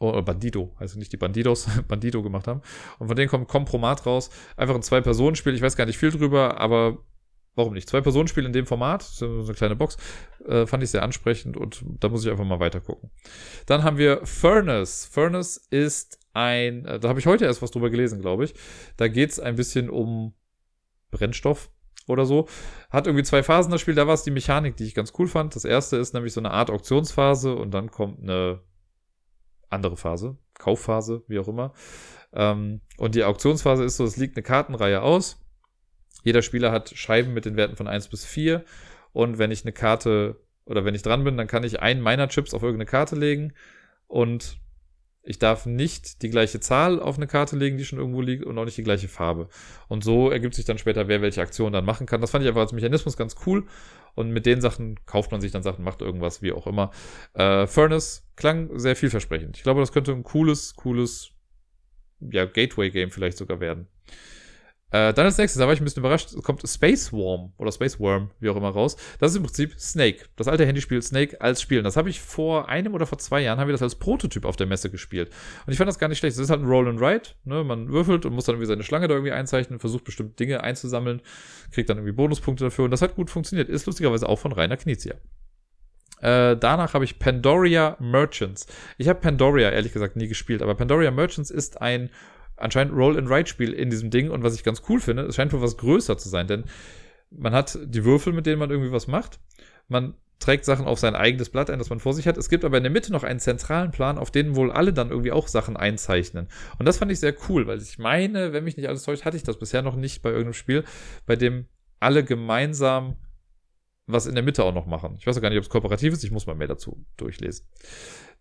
Oder Bandido, also nicht die Bandidos, Bandido gemacht haben. Und von denen kommt Kompromat raus. Einfach ein Zwei-Personen-Spiel. Ich weiß gar nicht viel drüber, aber warum nicht? Zwei-Personen-Spiel in dem Format, so eine kleine Box, äh, fand ich sehr ansprechend und da muss ich einfach mal weiter gucken. Dann haben wir Furnace. Furnace ist ein, äh, da habe ich heute erst was drüber gelesen, glaube ich. Da geht es ein bisschen um Brennstoff oder so. Hat irgendwie zwei Phasen das Spiel. Da war es die Mechanik, die ich ganz cool fand. Das erste ist nämlich so eine Art Auktionsphase und dann kommt eine andere Phase, Kaufphase, wie auch immer. Ähm, und die Auktionsphase ist so, es liegt eine Kartenreihe aus. Jeder Spieler hat Scheiben mit den Werten von 1 bis 4. Und wenn ich eine Karte oder wenn ich dran bin, dann kann ich einen meiner Chips auf irgendeine Karte legen und ich darf nicht die gleiche Zahl auf eine Karte legen, die schon irgendwo liegt, und auch nicht die gleiche Farbe. Und so ergibt sich dann später, wer welche Aktion dann machen kann. Das fand ich einfach als Mechanismus ganz cool. Und mit den Sachen kauft man sich dann Sachen, macht irgendwas, wie auch immer. Äh, Furnace klang sehr vielversprechend. Ich glaube, das könnte ein cooles, cooles, ja, Gateway-Game vielleicht sogar werden. Äh, dann als nächstes, da war ich ein bisschen überrascht, kommt Space Worm oder Space Worm, wie auch immer raus. Das ist im Prinzip Snake. Das alte Handyspiel Snake als Spiel. Und das habe ich vor einem oder vor zwei Jahren, haben wir das als Prototyp auf der Messe gespielt. Und ich fand das gar nicht schlecht. Das ist halt ein Roll and Ride. Ne? Man würfelt und muss dann irgendwie seine Schlange da irgendwie einzeichnen, versucht bestimmte Dinge einzusammeln, kriegt dann irgendwie Bonuspunkte dafür. Und das hat gut funktioniert. Ist lustigerweise auch von Rainer Knizia. Äh, danach habe ich Pandoria Merchants. Ich habe Pandoria ehrlich gesagt nie gespielt, aber Pandoria Merchants ist ein anscheinend Roll-and-Write-Spiel in diesem Ding. Und was ich ganz cool finde, es scheint wohl was größer zu sein, denn man hat die Würfel, mit denen man irgendwie was macht. Man trägt Sachen auf sein eigenes Blatt ein, das man vor sich hat. Es gibt aber in der Mitte noch einen zentralen Plan, auf den wohl alle dann irgendwie auch Sachen einzeichnen. Und das fand ich sehr cool, weil ich meine, wenn mich nicht alles täuscht, hatte ich das bisher noch nicht bei irgendeinem Spiel, bei dem alle gemeinsam was in der Mitte auch noch machen. Ich weiß auch gar nicht, ob es kooperativ ist, ich muss mal mehr dazu durchlesen.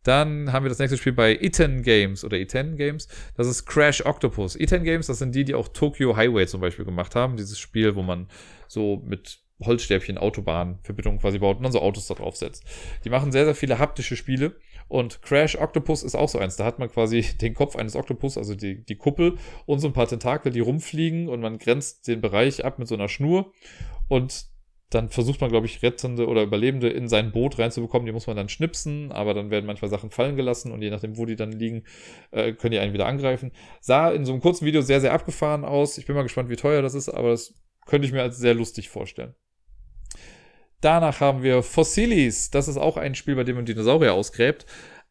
Dann haben wir das nächste Spiel bei Iten Games oder Iten Games. Das ist Crash Octopus. Iten Games, das sind die, die auch Tokyo Highway zum Beispiel gemacht haben. Dieses Spiel, wo man so mit Holzstäbchen Autobahnverbindungen quasi baut und dann so Autos da drauf setzt. Die machen sehr, sehr viele haptische Spiele. Und Crash Octopus ist auch so eins. Da hat man quasi den Kopf eines Octopus, also die, die Kuppel und so ein paar Tentakel, die rumfliegen und man grenzt den Bereich ab mit so einer Schnur. Und dann versucht man, glaube ich, Rettende oder Überlebende in sein Boot reinzubekommen. Die muss man dann schnipsen, aber dann werden manchmal Sachen fallen gelassen und je nachdem, wo die dann liegen, äh, können die einen wieder angreifen. Sah in so einem kurzen Video sehr, sehr abgefahren aus. Ich bin mal gespannt, wie teuer das ist, aber das könnte ich mir als sehr lustig vorstellen. Danach haben wir Fossilis. Das ist auch ein Spiel, bei dem man Dinosaurier ausgräbt.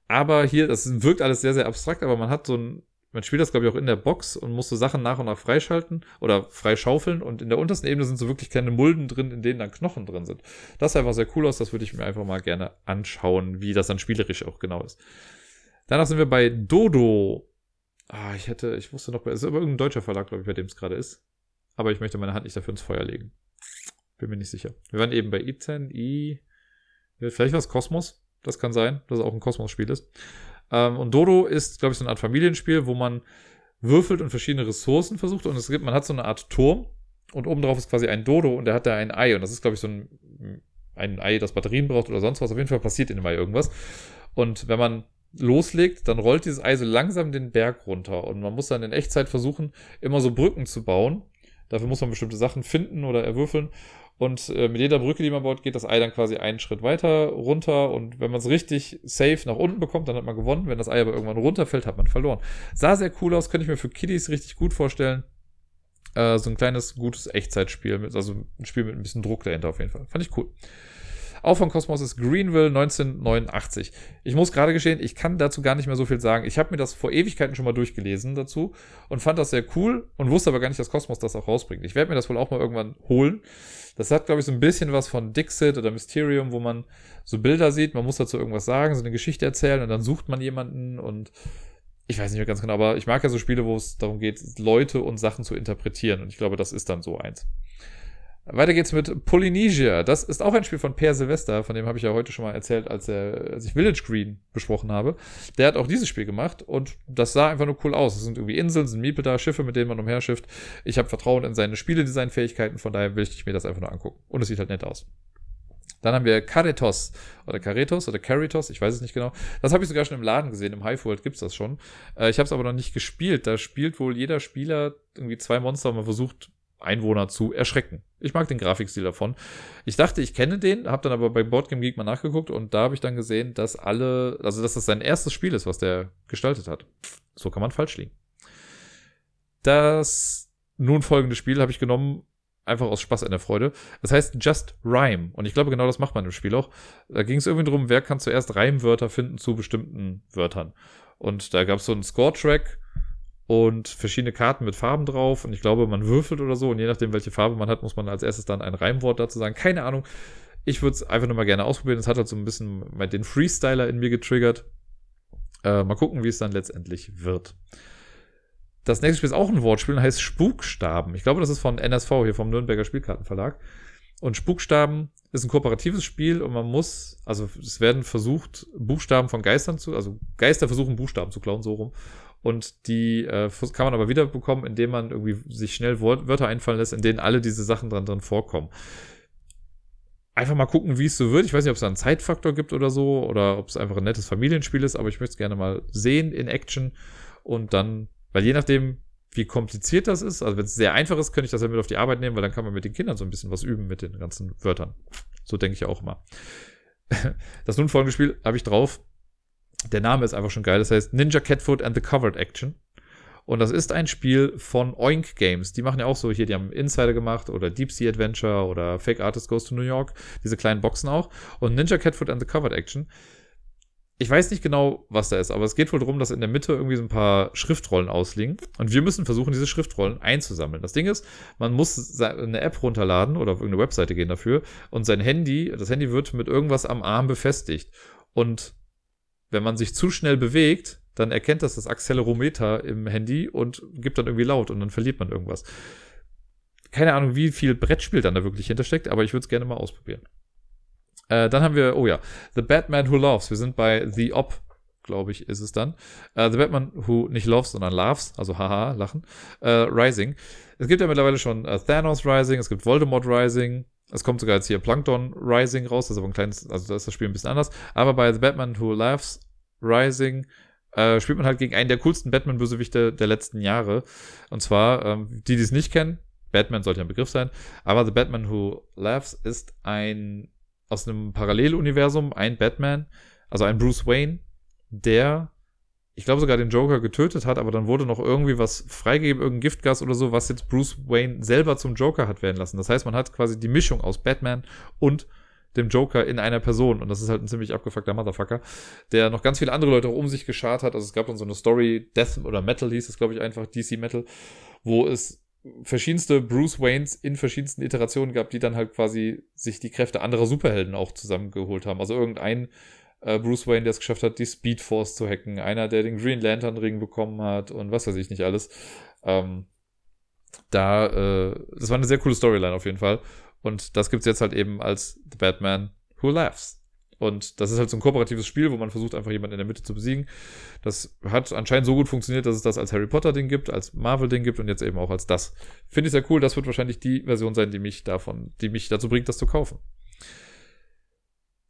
Aber hier, das wirkt alles sehr, sehr abstrakt, aber man hat so ein man spielt das, glaube ich, auch in der Box und muss so Sachen nach und nach freischalten oder freischaufeln. Und in der untersten Ebene sind so wirklich kleine Mulden drin, in denen dann Knochen drin sind. Das sah einfach sehr cool aus. Das würde ich mir einfach mal gerne anschauen, wie das dann spielerisch auch genau ist. Danach sind wir bei Dodo. Ah, ich hätte, ich wusste noch, es ist aber irgendein deutscher Verlag, glaube ich, bei dem es gerade ist. Aber ich möchte meine Hand nicht dafür ins Feuer legen. Bin mir nicht sicher. Wir waren eben bei I10, I. Vielleicht war es Kosmos. Das kann sein, dass es auch ein Kosmos-Spiel ist. Ähm, und Dodo ist, glaube ich, so eine Art Familienspiel, wo man würfelt und verschiedene Ressourcen versucht. Und es gibt, man hat so eine Art Turm und oben drauf ist quasi ein Dodo und der hat da ein Ei. Und das ist, glaube ich, so ein, ein Ei, das Batterien braucht oder sonst was. Auf jeden Fall passiert in dem Ei irgendwas. Und wenn man loslegt, dann rollt dieses Ei so langsam den Berg runter. Und man muss dann in Echtzeit versuchen, immer so Brücken zu bauen. Dafür muss man bestimmte Sachen finden oder erwürfeln. Und äh, mit jeder Brücke, die man baut, geht das Ei dann quasi einen Schritt weiter runter. Und wenn man es richtig safe nach unten bekommt, dann hat man gewonnen. Wenn das Ei aber irgendwann runterfällt, hat man verloren. Sah sehr cool aus, könnte ich mir für Kiddies richtig gut vorstellen. Äh, so ein kleines, gutes Echtzeitspiel, mit, also ein Spiel mit ein bisschen Druck dahinter auf jeden Fall. Fand ich cool. Auch von Cosmos ist Greenville 1989. Ich muss gerade gestehen, ich kann dazu gar nicht mehr so viel sagen. Ich habe mir das vor Ewigkeiten schon mal durchgelesen dazu und fand das sehr cool und wusste aber gar nicht, dass Cosmos das auch rausbringt. Ich werde mir das wohl auch mal irgendwann holen. Das hat, glaube ich, so ein bisschen was von Dixit oder Mysterium, wo man so Bilder sieht, man muss dazu irgendwas sagen, so eine Geschichte erzählen und dann sucht man jemanden und ich weiß nicht mehr ganz genau, aber ich mag ja so Spiele, wo es darum geht, Leute und Sachen zu interpretieren und ich glaube, das ist dann so eins. Weiter geht's mit Polynesia. Das ist auch ein Spiel von Per Silvester, von dem habe ich ja heute schon mal erzählt, als, er, als ich Village Green besprochen habe. Der hat auch dieses Spiel gemacht und das sah einfach nur cool aus. Es sind irgendwie Inseln, sind Miepel da, Schiffe, mit denen man umherschifft. Ich habe Vertrauen in seine Spieledesign-Fähigkeiten, von daher will ich mir das einfach nur angucken. Und es sieht halt nett aus. Dann haben wir Caritos oder Caritos oder Caritos, ich weiß es nicht genau. Das habe ich sogar schon im Laden gesehen, im Hive World gibt's das schon. Äh, ich habe es aber noch nicht gespielt. Da spielt wohl jeder Spieler irgendwie zwei Monster und man versucht Einwohner zu erschrecken. Ich mag den Grafikstil davon. Ich dachte, ich kenne den, habe dann aber bei Boardgame Geek mal nachgeguckt und da habe ich dann gesehen, dass alle, also dass das sein erstes Spiel ist, was der gestaltet hat. So kann man falsch liegen. Das nun folgende Spiel habe ich genommen, einfach aus Spaß an der Freude. Das heißt Just Rhyme. Und ich glaube, genau das macht man im Spiel auch. Da ging es irgendwie darum, wer kann zuerst Reimwörter finden zu bestimmten Wörtern. Und da gab es so einen Score-Track und verschiedene Karten mit Farben drauf und ich glaube, man würfelt oder so und je nachdem, welche Farbe man hat, muss man als erstes dann ein Reimwort dazu sagen. Keine Ahnung. Ich würde es einfach nur mal gerne ausprobieren. Es hat halt so ein bisschen den Freestyler in mir getriggert. Äh, mal gucken, wie es dann letztendlich wird. Das nächste Spiel ist auch ein Wortspiel und heißt Spukstaben. Ich glaube, das ist von NSV hier vom Nürnberger Spielkartenverlag. Und Spukstaben ist ein kooperatives Spiel und man muss, also es werden versucht, Buchstaben von Geistern zu, also Geister versuchen Buchstaben zu klauen, so rum. Und die äh, kann man aber wieder bekommen, indem man irgendwie sich schnell Wörter einfallen lässt, in denen alle diese Sachen dran, drin vorkommen. Einfach mal gucken, wie es so wird. Ich weiß nicht, ob es da einen Zeitfaktor gibt oder so, oder ob es einfach ein nettes Familienspiel ist, aber ich möchte es gerne mal sehen in Action und dann, weil je nachdem, wie kompliziert das ist. Also wenn es sehr einfach ist, könnte ich das ja mit auf die Arbeit nehmen, weil dann kann man mit den Kindern so ein bisschen was üben mit den ganzen Wörtern. So denke ich auch immer. Das nun folgende Spiel habe ich drauf. Der Name ist einfach schon geil. Das heißt Ninja Catfoot and the Covered Action. Und das ist ein Spiel von Oink Games. Die machen ja auch so hier, die haben Insider gemacht oder Deep Sea Adventure oder Fake Artist Goes to New York. Diese kleinen Boxen auch. Und Ninja Catfoot and the Covered Action ich weiß nicht genau, was da ist, aber es geht wohl darum, dass in der Mitte irgendwie so ein paar Schriftrollen ausliegen. Und wir müssen versuchen, diese Schriftrollen einzusammeln. Das Ding ist, man muss eine App runterladen oder auf irgendeine Webseite gehen dafür. Und sein Handy, das Handy wird mit irgendwas am Arm befestigt. Und wenn man sich zu schnell bewegt, dann erkennt das das Accelerometer im Handy und gibt dann irgendwie laut und dann verliert man irgendwas. Keine Ahnung, wie viel Brettspiel dann da wirklich hintersteckt, aber ich würde es gerne mal ausprobieren. Äh, dann haben wir, oh ja, The Batman Who Loves. Wir sind bei The Op, glaube ich, ist es dann. Äh, The Batman Who nicht loves, sondern loves, also haha, lachen. Äh, Rising. Es gibt ja mittlerweile schon äh, Thanos Rising, es gibt Voldemort Rising. Es kommt sogar jetzt hier Plankton Rising raus, aber ein kleines, also da ist das Spiel ein bisschen anders. Aber bei The Batman Who Laughs Rising äh, spielt man halt gegen einen der coolsten Batman-Bösewichte der letzten Jahre. Und zwar, ähm, die, die es nicht kennen, Batman sollte ein Begriff sein, aber The Batman Who Laughs ist ein aus einem Paralleluniversum ein Batman, also ein Bruce Wayne, der, ich glaube sogar den Joker getötet hat, aber dann wurde noch irgendwie was freigegeben, irgendein Giftgas oder so, was jetzt Bruce Wayne selber zum Joker hat werden lassen. Das heißt, man hat quasi die Mischung aus Batman und dem Joker in einer Person. Und das ist halt ein ziemlich abgefuckter Motherfucker, der noch ganz viele andere Leute auch um sich geschart hat. Also es gab dann so eine Story, Death oder Metal hieß es, glaube ich, einfach, DC Metal, wo es verschiedenste Bruce Waynes in verschiedensten Iterationen gab, die dann halt quasi sich die Kräfte anderer Superhelden auch zusammengeholt haben. Also irgendein äh, Bruce Wayne, der es geschafft hat, die Speed Force zu hacken, einer, der den Green Lantern Ring bekommen hat und was weiß ich nicht alles. Ähm, da, äh, das war eine sehr coole Storyline auf jeden Fall. Und das gibt's jetzt halt eben als The Batman Who Laughs. Und das ist halt so ein kooperatives Spiel, wo man versucht, einfach jemanden in der Mitte zu besiegen. Das hat anscheinend so gut funktioniert, dass es das als Harry Potter-Ding gibt, als Marvel-Ding gibt und jetzt eben auch als das. Finde ich sehr cool. Das wird wahrscheinlich die Version sein, die mich davon, die mich dazu bringt, das zu kaufen.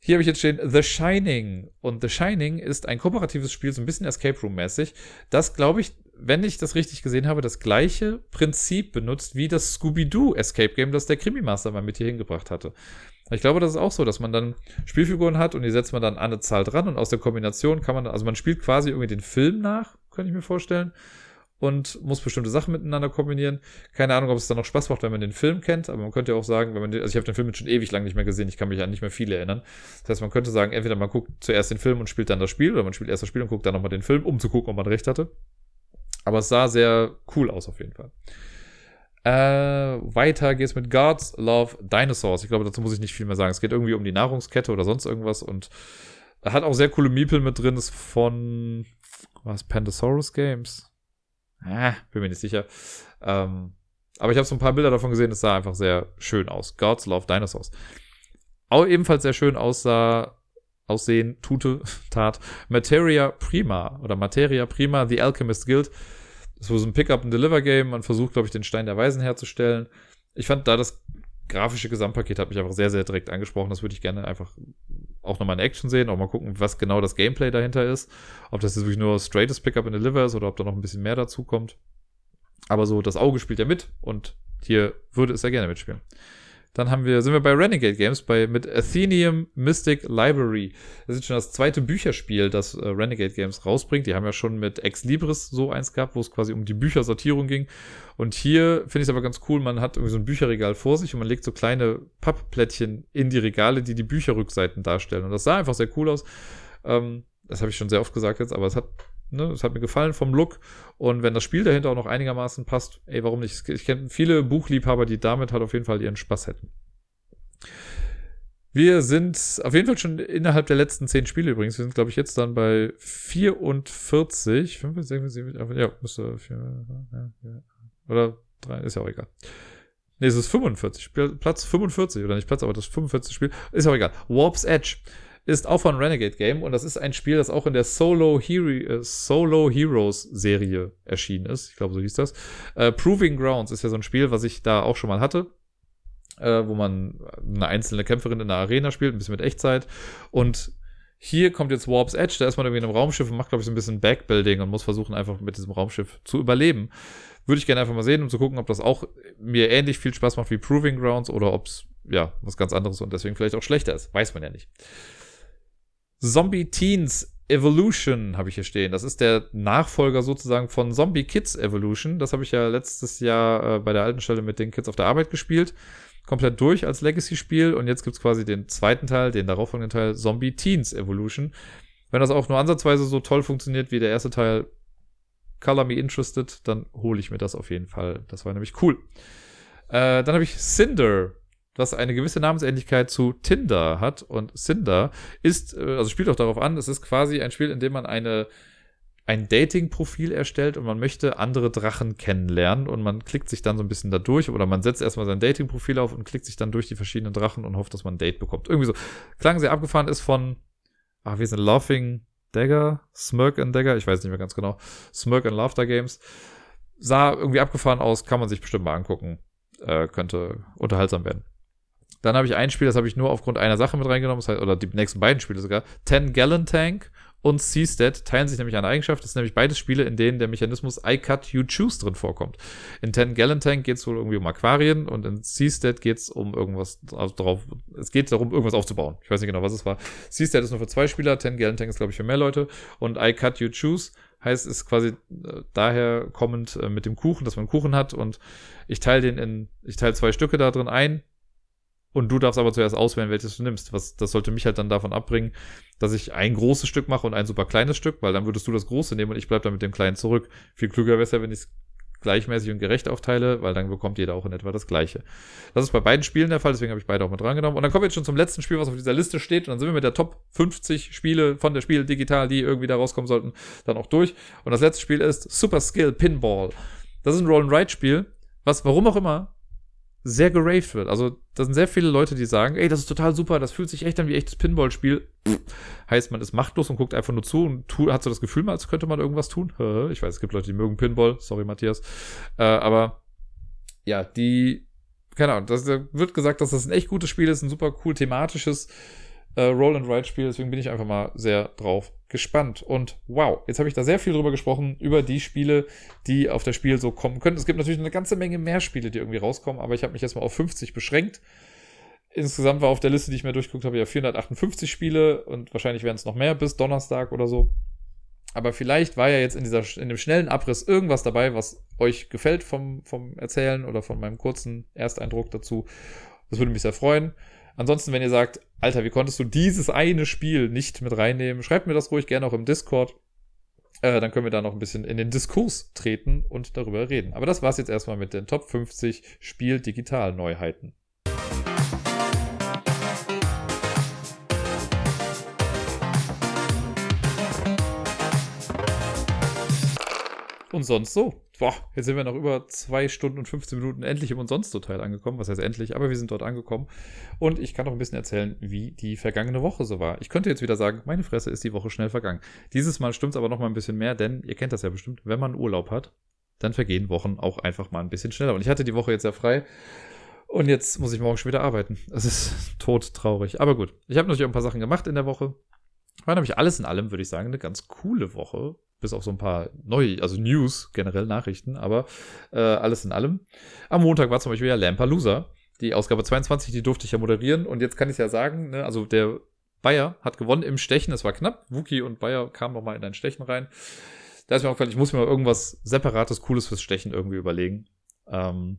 Hier habe ich jetzt stehen The Shining. Und The Shining ist ein kooperatives Spiel, so ein bisschen Escape Room-mäßig, das, glaube ich, wenn ich das richtig gesehen habe, das gleiche Prinzip benutzt wie das Scooby-Doo Escape Game, das der Krimi-Master mal mit hier hingebracht hatte. Ich glaube, das ist auch so, dass man dann Spielfiguren hat und die setzt man dann an eine Zahl dran und aus der Kombination kann man, also man spielt quasi irgendwie den Film nach, könnte ich mir vorstellen, und muss bestimmte Sachen miteinander kombinieren. Keine Ahnung, ob es dann noch Spaß macht, wenn man den Film kennt, aber man könnte ja auch sagen, wenn man den, also ich habe den Film jetzt schon ewig lang nicht mehr gesehen, ich kann mich an nicht mehr viel erinnern. Das heißt, man könnte sagen, entweder man guckt zuerst den Film und spielt dann das Spiel, oder man spielt erst das Spiel und guckt dann nochmal den Film, um zu gucken, ob man recht hatte. Aber es sah sehr cool aus auf jeden Fall. Äh, weiter geht's mit Gods Love Dinosaurs. Ich glaube, dazu muss ich nicht viel mehr sagen. Es geht irgendwie um die Nahrungskette oder sonst irgendwas und hat auch sehr coole Miepel mit drin. Ist von was Pandasaurus Games. Ah, bin mir nicht sicher. Ähm, aber ich habe so ein paar Bilder davon gesehen. Es sah einfach sehr schön aus. Gods Love Dinosaurs. Auch ebenfalls sehr schön aussah, aussehen, tute, tat. Materia Prima oder Materia Prima, The Alchemist Guild so ein Pick-up-and-Deliver-Game. Man versucht, glaube ich, den Stein der Weisen herzustellen. Ich fand da das grafische Gesamtpaket hat mich einfach sehr, sehr direkt angesprochen. Das würde ich gerne einfach auch nochmal in Action sehen, auch mal gucken, was genau das Gameplay dahinter ist. Ob das jetzt wirklich nur straightes Pickup and Deliver ist oder ob da noch ein bisschen mehr dazu kommt. Aber so, das Auge spielt ja mit und hier würde es ja gerne mitspielen. Dann haben wir, sind wir bei Renegade Games, bei, mit Athenium Mystic Library. Das ist schon das zweite Bücherspiel, das äh, Renegade Games rausbringt. Die haben ja schon mit Ex Libris so eins gehabt, wo es quasi um die Büchersortierung ging. Und hier finde ich es aber ganz cool, man hat irgendwie so ein Bücherregal vor sich und man legt so kleine Pappplättchen in die Regale, die die Bücherrückseiten darstellen. Und das sah einfach sehr cool aus. Ähm, das habe ich schon sehr oft gesagt jetzt, aber es hat Ne, es hat mir gefallen vom Look. Und wenn das Spiel dahinter auch noch einigermaßen passt, ey, warum nicht? Ich kenne viele Buchliebhaber, die damit halt auf jeden Fall ihren Spaß hätten. Wir sind auf jeden Fall schon innerhalb der letzten zehn Spiele übrigens. Wir sind, glaube ich, jetzt dann bei 44. 45, ja, müsste. Ja, ja. Oder 3, ist ja auch egal. Nee, es ist 45. Platz 45 oder nicht Platz, aber das 45. Spiel. Ist auch egal. Warp's Edge ist auch von Renegade Game und das ist ein Spiel, das auch in der Solo, Hero, äh, Solo Heroes Serie erschienen ist. Ich glaube, so hieß das. Äh, Proving Grounds ist ja so ein Spiel, was ich da auch schon mal hatte. Äh, wo man eine einzelne Kämpferin in der Arena spielt, ein bisschen mit Echtzeit. Und Hier kommt jetzt Warp's Edge, da ist man irgendwie in einem Raumschiff und macht, glaube ich, so ein bisschen Backbuilding und muss versuchen, einfach mit diesem Raumschiff zu überleben. Würde ich gerne einfach mal sehen, um zu gucken, ob das auch mir ähnlich viel Spaß macht wie Proving Grounds oder ob es, ja, was ganz anderes und deswegen vielleicht auch schlechter ist. Weiß man ja nicht. Zombie Teens Evolution habe ich hier stehen. Das ist der Nachfolger sozusagen von Zombie Kids Evolution. Das habe ich ja letztes Jahr äh, bei der alten Stelle mit den Kids auf der Arbeit gespielt. Komplett durch als Legacy-Spiel. Und jetzt gibt's quasi den zweiten Teil, den darauffolgenden Teil Zombie Teens Evolution. Wenn das auch nur ansatzweise so toll funktioniert wie der erste Teil, Color Me Interested, dann hole ich mir das auf jeden Fall. Das war nämlich cool. Äh, dann habe ich Cinder was eine gewisse Namensähnlichkeit zu Tinder hat. Und Cinder ist, äh, also spielt auch darauf an, es ist quasi ein Spiel, in dem man eine, ein Dating-Profil erstellt und man möchte andere Drachen kennenlernen und man klickt sich dann so ein bisschen da durch oder man setzt erstmal sein Dating-Profil auf und klickt sich dann durch die verschiedenen Drachen und hofft, dass man ein Date bekommt. Irgendwie so. Klang sehr abgefahren ist von, ach, wir sind Laughing Dagger, Smirk and Dagger, ich weiß nicht mehr ganz genau. Smirk and Laughter Games. Sah irgendwie abgefahren aus, kann man sich bestimmt mal angucken. Äh, könnte unterhaltsam werden. Dann habe ich ein Spiel, das habe ich nur aufgrund einer Sache mit reingenommen, oder die nächsten beiden Spiele sogar. Ten Gallon Tank und Seastead teilen sich nämlich eine Eigenschaft. Das sind nämlich beides Spiele, in denen der Mechanismus I Cut, You Choose drin vorkommt. In Ten Gallon Tank geht es wohl irgendwie um Aquarien und in Seastead geht es um irgendwas drauf. Es geht darum, irgendwas aufzubauen. Ich weiß nicht genau, was es war. Seastead ist nur für zwei Spieler, Ten Gallon Tank ist, glaube ich, für mehr Leute. Und I Cut, You Choose heißt, ist quasi äh, daher kommend äh, mit dem Kuchen, dass man einen Kuchen hat und ich teile den in, ich teile zwei Stücke da drin ein und du darfst aber zuerst auswählen, welches du nimmst. Was, das sollte mich halt dann davon abbringen, dass ich ein großes Stück mache und ein super kleines Stück, weil dann würdest du das große nehmen und ich bleib dann mit dem kleinen zurück. Viel klüger wäre es ja, wenn ich es gleichmäßig und gerecht aufteile, weil dann bekommt jeder auch in etwa das gleiche. Das ist bei beiden Spielen der Fall, deswegen habe ich beide auch mit drangenommen. Und dann kommen wir jetzt schon zum letzten Spiel, was auf dieser Liste steht. Und dann sind wir mit der Top 50 Spiele von der Spiel digital, die irgendwie da rauskommen sollten, dann auch durch. Und das letzte Spiel ist Super Skill Pinball. Das ist ein Roll-and-Ride-Spiel, was, warum auch immer, sehr geraved wird. Also, da sind sehr viele Leute, die sagen, ey, das ist total super, das fühlt sich echt an wie echtes Pinball-Spiel. Heißt, man ist machtlos und guckt einfach nur zu und tu, hat so das Gefühl, als könnte man irgendwas tun. Ich weiß, es gibt Leute, die mögen Pinball. Sorry, Matthias. Äh, aber ja, die, keine Ahnung, das, da wird gesagt, dass das ein echt gutes Spiel ist, ein super cool thematisches äh, Roll-and-Ride-Spiel. Deswegen bin ich einfach mal sehr drauf gespannt. Und wow, jetzt habe ich da sehr viel drüber gesprochen, über die Spiele, die auf das Spiel so kommen können. Es gibt natürlich eine ganze Menge mehr Spiele, die irgendwie rauskommen, aber ich habe mich jetzt mal auf 50 beschränkt. Insgesamt war auf der Liste, die ich mir durchgeguckt habe, ja 458 Spiele und wahrscheinlich werden es noch mehr bis Donnerstag oder so. Aber vielleicht war ja jetzt in dieser, in dem schnellen Abriss irgendwas dabei, was euch gefällt vom, vom Erzählen oder von meinem kurzen Ersteindruck dazu. Das würde mich sehr freuen. Ansonsten, wenn ihr sagt, Alter, wie konntest du dieses eine Spiel nicht mit reinnehmen, schreibt mir das ruhig gerne auch im Discord. Äh, dann können wir da noch ein bisschen in den Diskurs treten und darüber reden. Aber das war's jetzt erstmal mit den Top 50 Spiel-Digital-Neuheiten. Und sonst so. Boah, jetzt sind wir noch über zwei Stunden und 15 Minuten endlich im und sonst so Teil angekommen. Was heißt endlich? Aber wir sind dort angekommen. Und ich kann noch ein bisschen erzählen, wie die vergangene Woche so war. Ich könnte jetzt wieder sagen, meine Fresse ist die Woche schnell vergangen. Dieses Mal stimmt es aber noch mal ein bisschen mehr, denn ihr kennt das ja bestimmt, wenn man Urlaub hat, dann vergehen Wochen auch einfach mal ein bisschen schneller. Und ich hatte die Woche jetzt ja frei. Und jetzt muss ich morgen schon wieder arbeiten. Das ist todtraurig. Aber gut. Ich habe natürlich auch ein paar Sachen gemacht in der Woche. War nämlich alles in allem, würde ich sagen, eine ganz coole Woche bis auf so ein paar neue, also News, generell Nachrichten, aber äh, alles in allem. Am Montag war zum Beispiel ja Lampalooza, die Ausgabe 22, die durfte ich ja moderieren und jetzt kann ich ja sagen, ne, also der Bayer hat gewonnen im Stechen, es war knapp, Wookie und Bayer kamen nochmal in ein Stechen rein. Da ist mir aufgefallen, ich muss mir mal irgendwas separates, cooles fürs Stechen irgendwie überlegen. Ähm,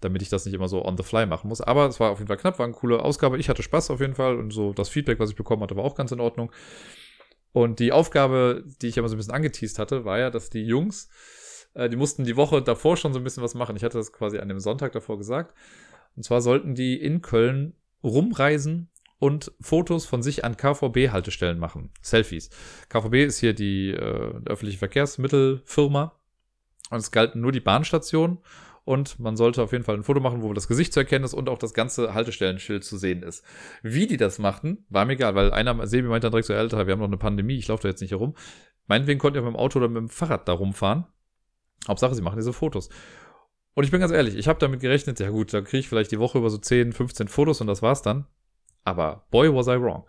damit ich das nicht immer so on the fly machen muss. Aber es war auf jeden Fall knapp, war eine coole Ausgabe. Ich hatte Spaß auf jeden Fall und so das Feedback, was ich bekommen hatte, war auch ganz in Ordnung. Und die Aufgabe, die ich immer so ein bisschen angeteased hatte, war ja, dass die Jungs, äh, die mussten die Woche davor schon so ein bisschen was machen. Ich hatte das quasi an dem Sonntag davor gesagt. Und zwar sollten die in Köln rumreisen und Fotos von sich an KVB-Haltestellen machen. Selfies. KVB ist hier die äh, öffentliche Verkehrsmittelfirma. Und es galten nur die Bahnstationen und man sollte auf jeden Fall ein Foto machen, wo das Gesicht zu erkennen ist und auch das ganze Haltestellenschild zu sehen ist. Wie die das machten, war mir egal, weil einer, Sebi meinte dann direkt so, Alter, wir haben noch eine Pandemie, ich laufe da jetzt nicht herum. Meinetwegen konnte ihr mit dem Auto oder mit dem Fahrrad da rumfahren. Hauptsache, sie machen diese Fotos. Und ich bin ganz ehrlich, ich habe damit gerechnet, ja gut, da kriege ich vielleicht die Woche über so 10, 15 Fotos und das war's dann. Aber boy was I wrong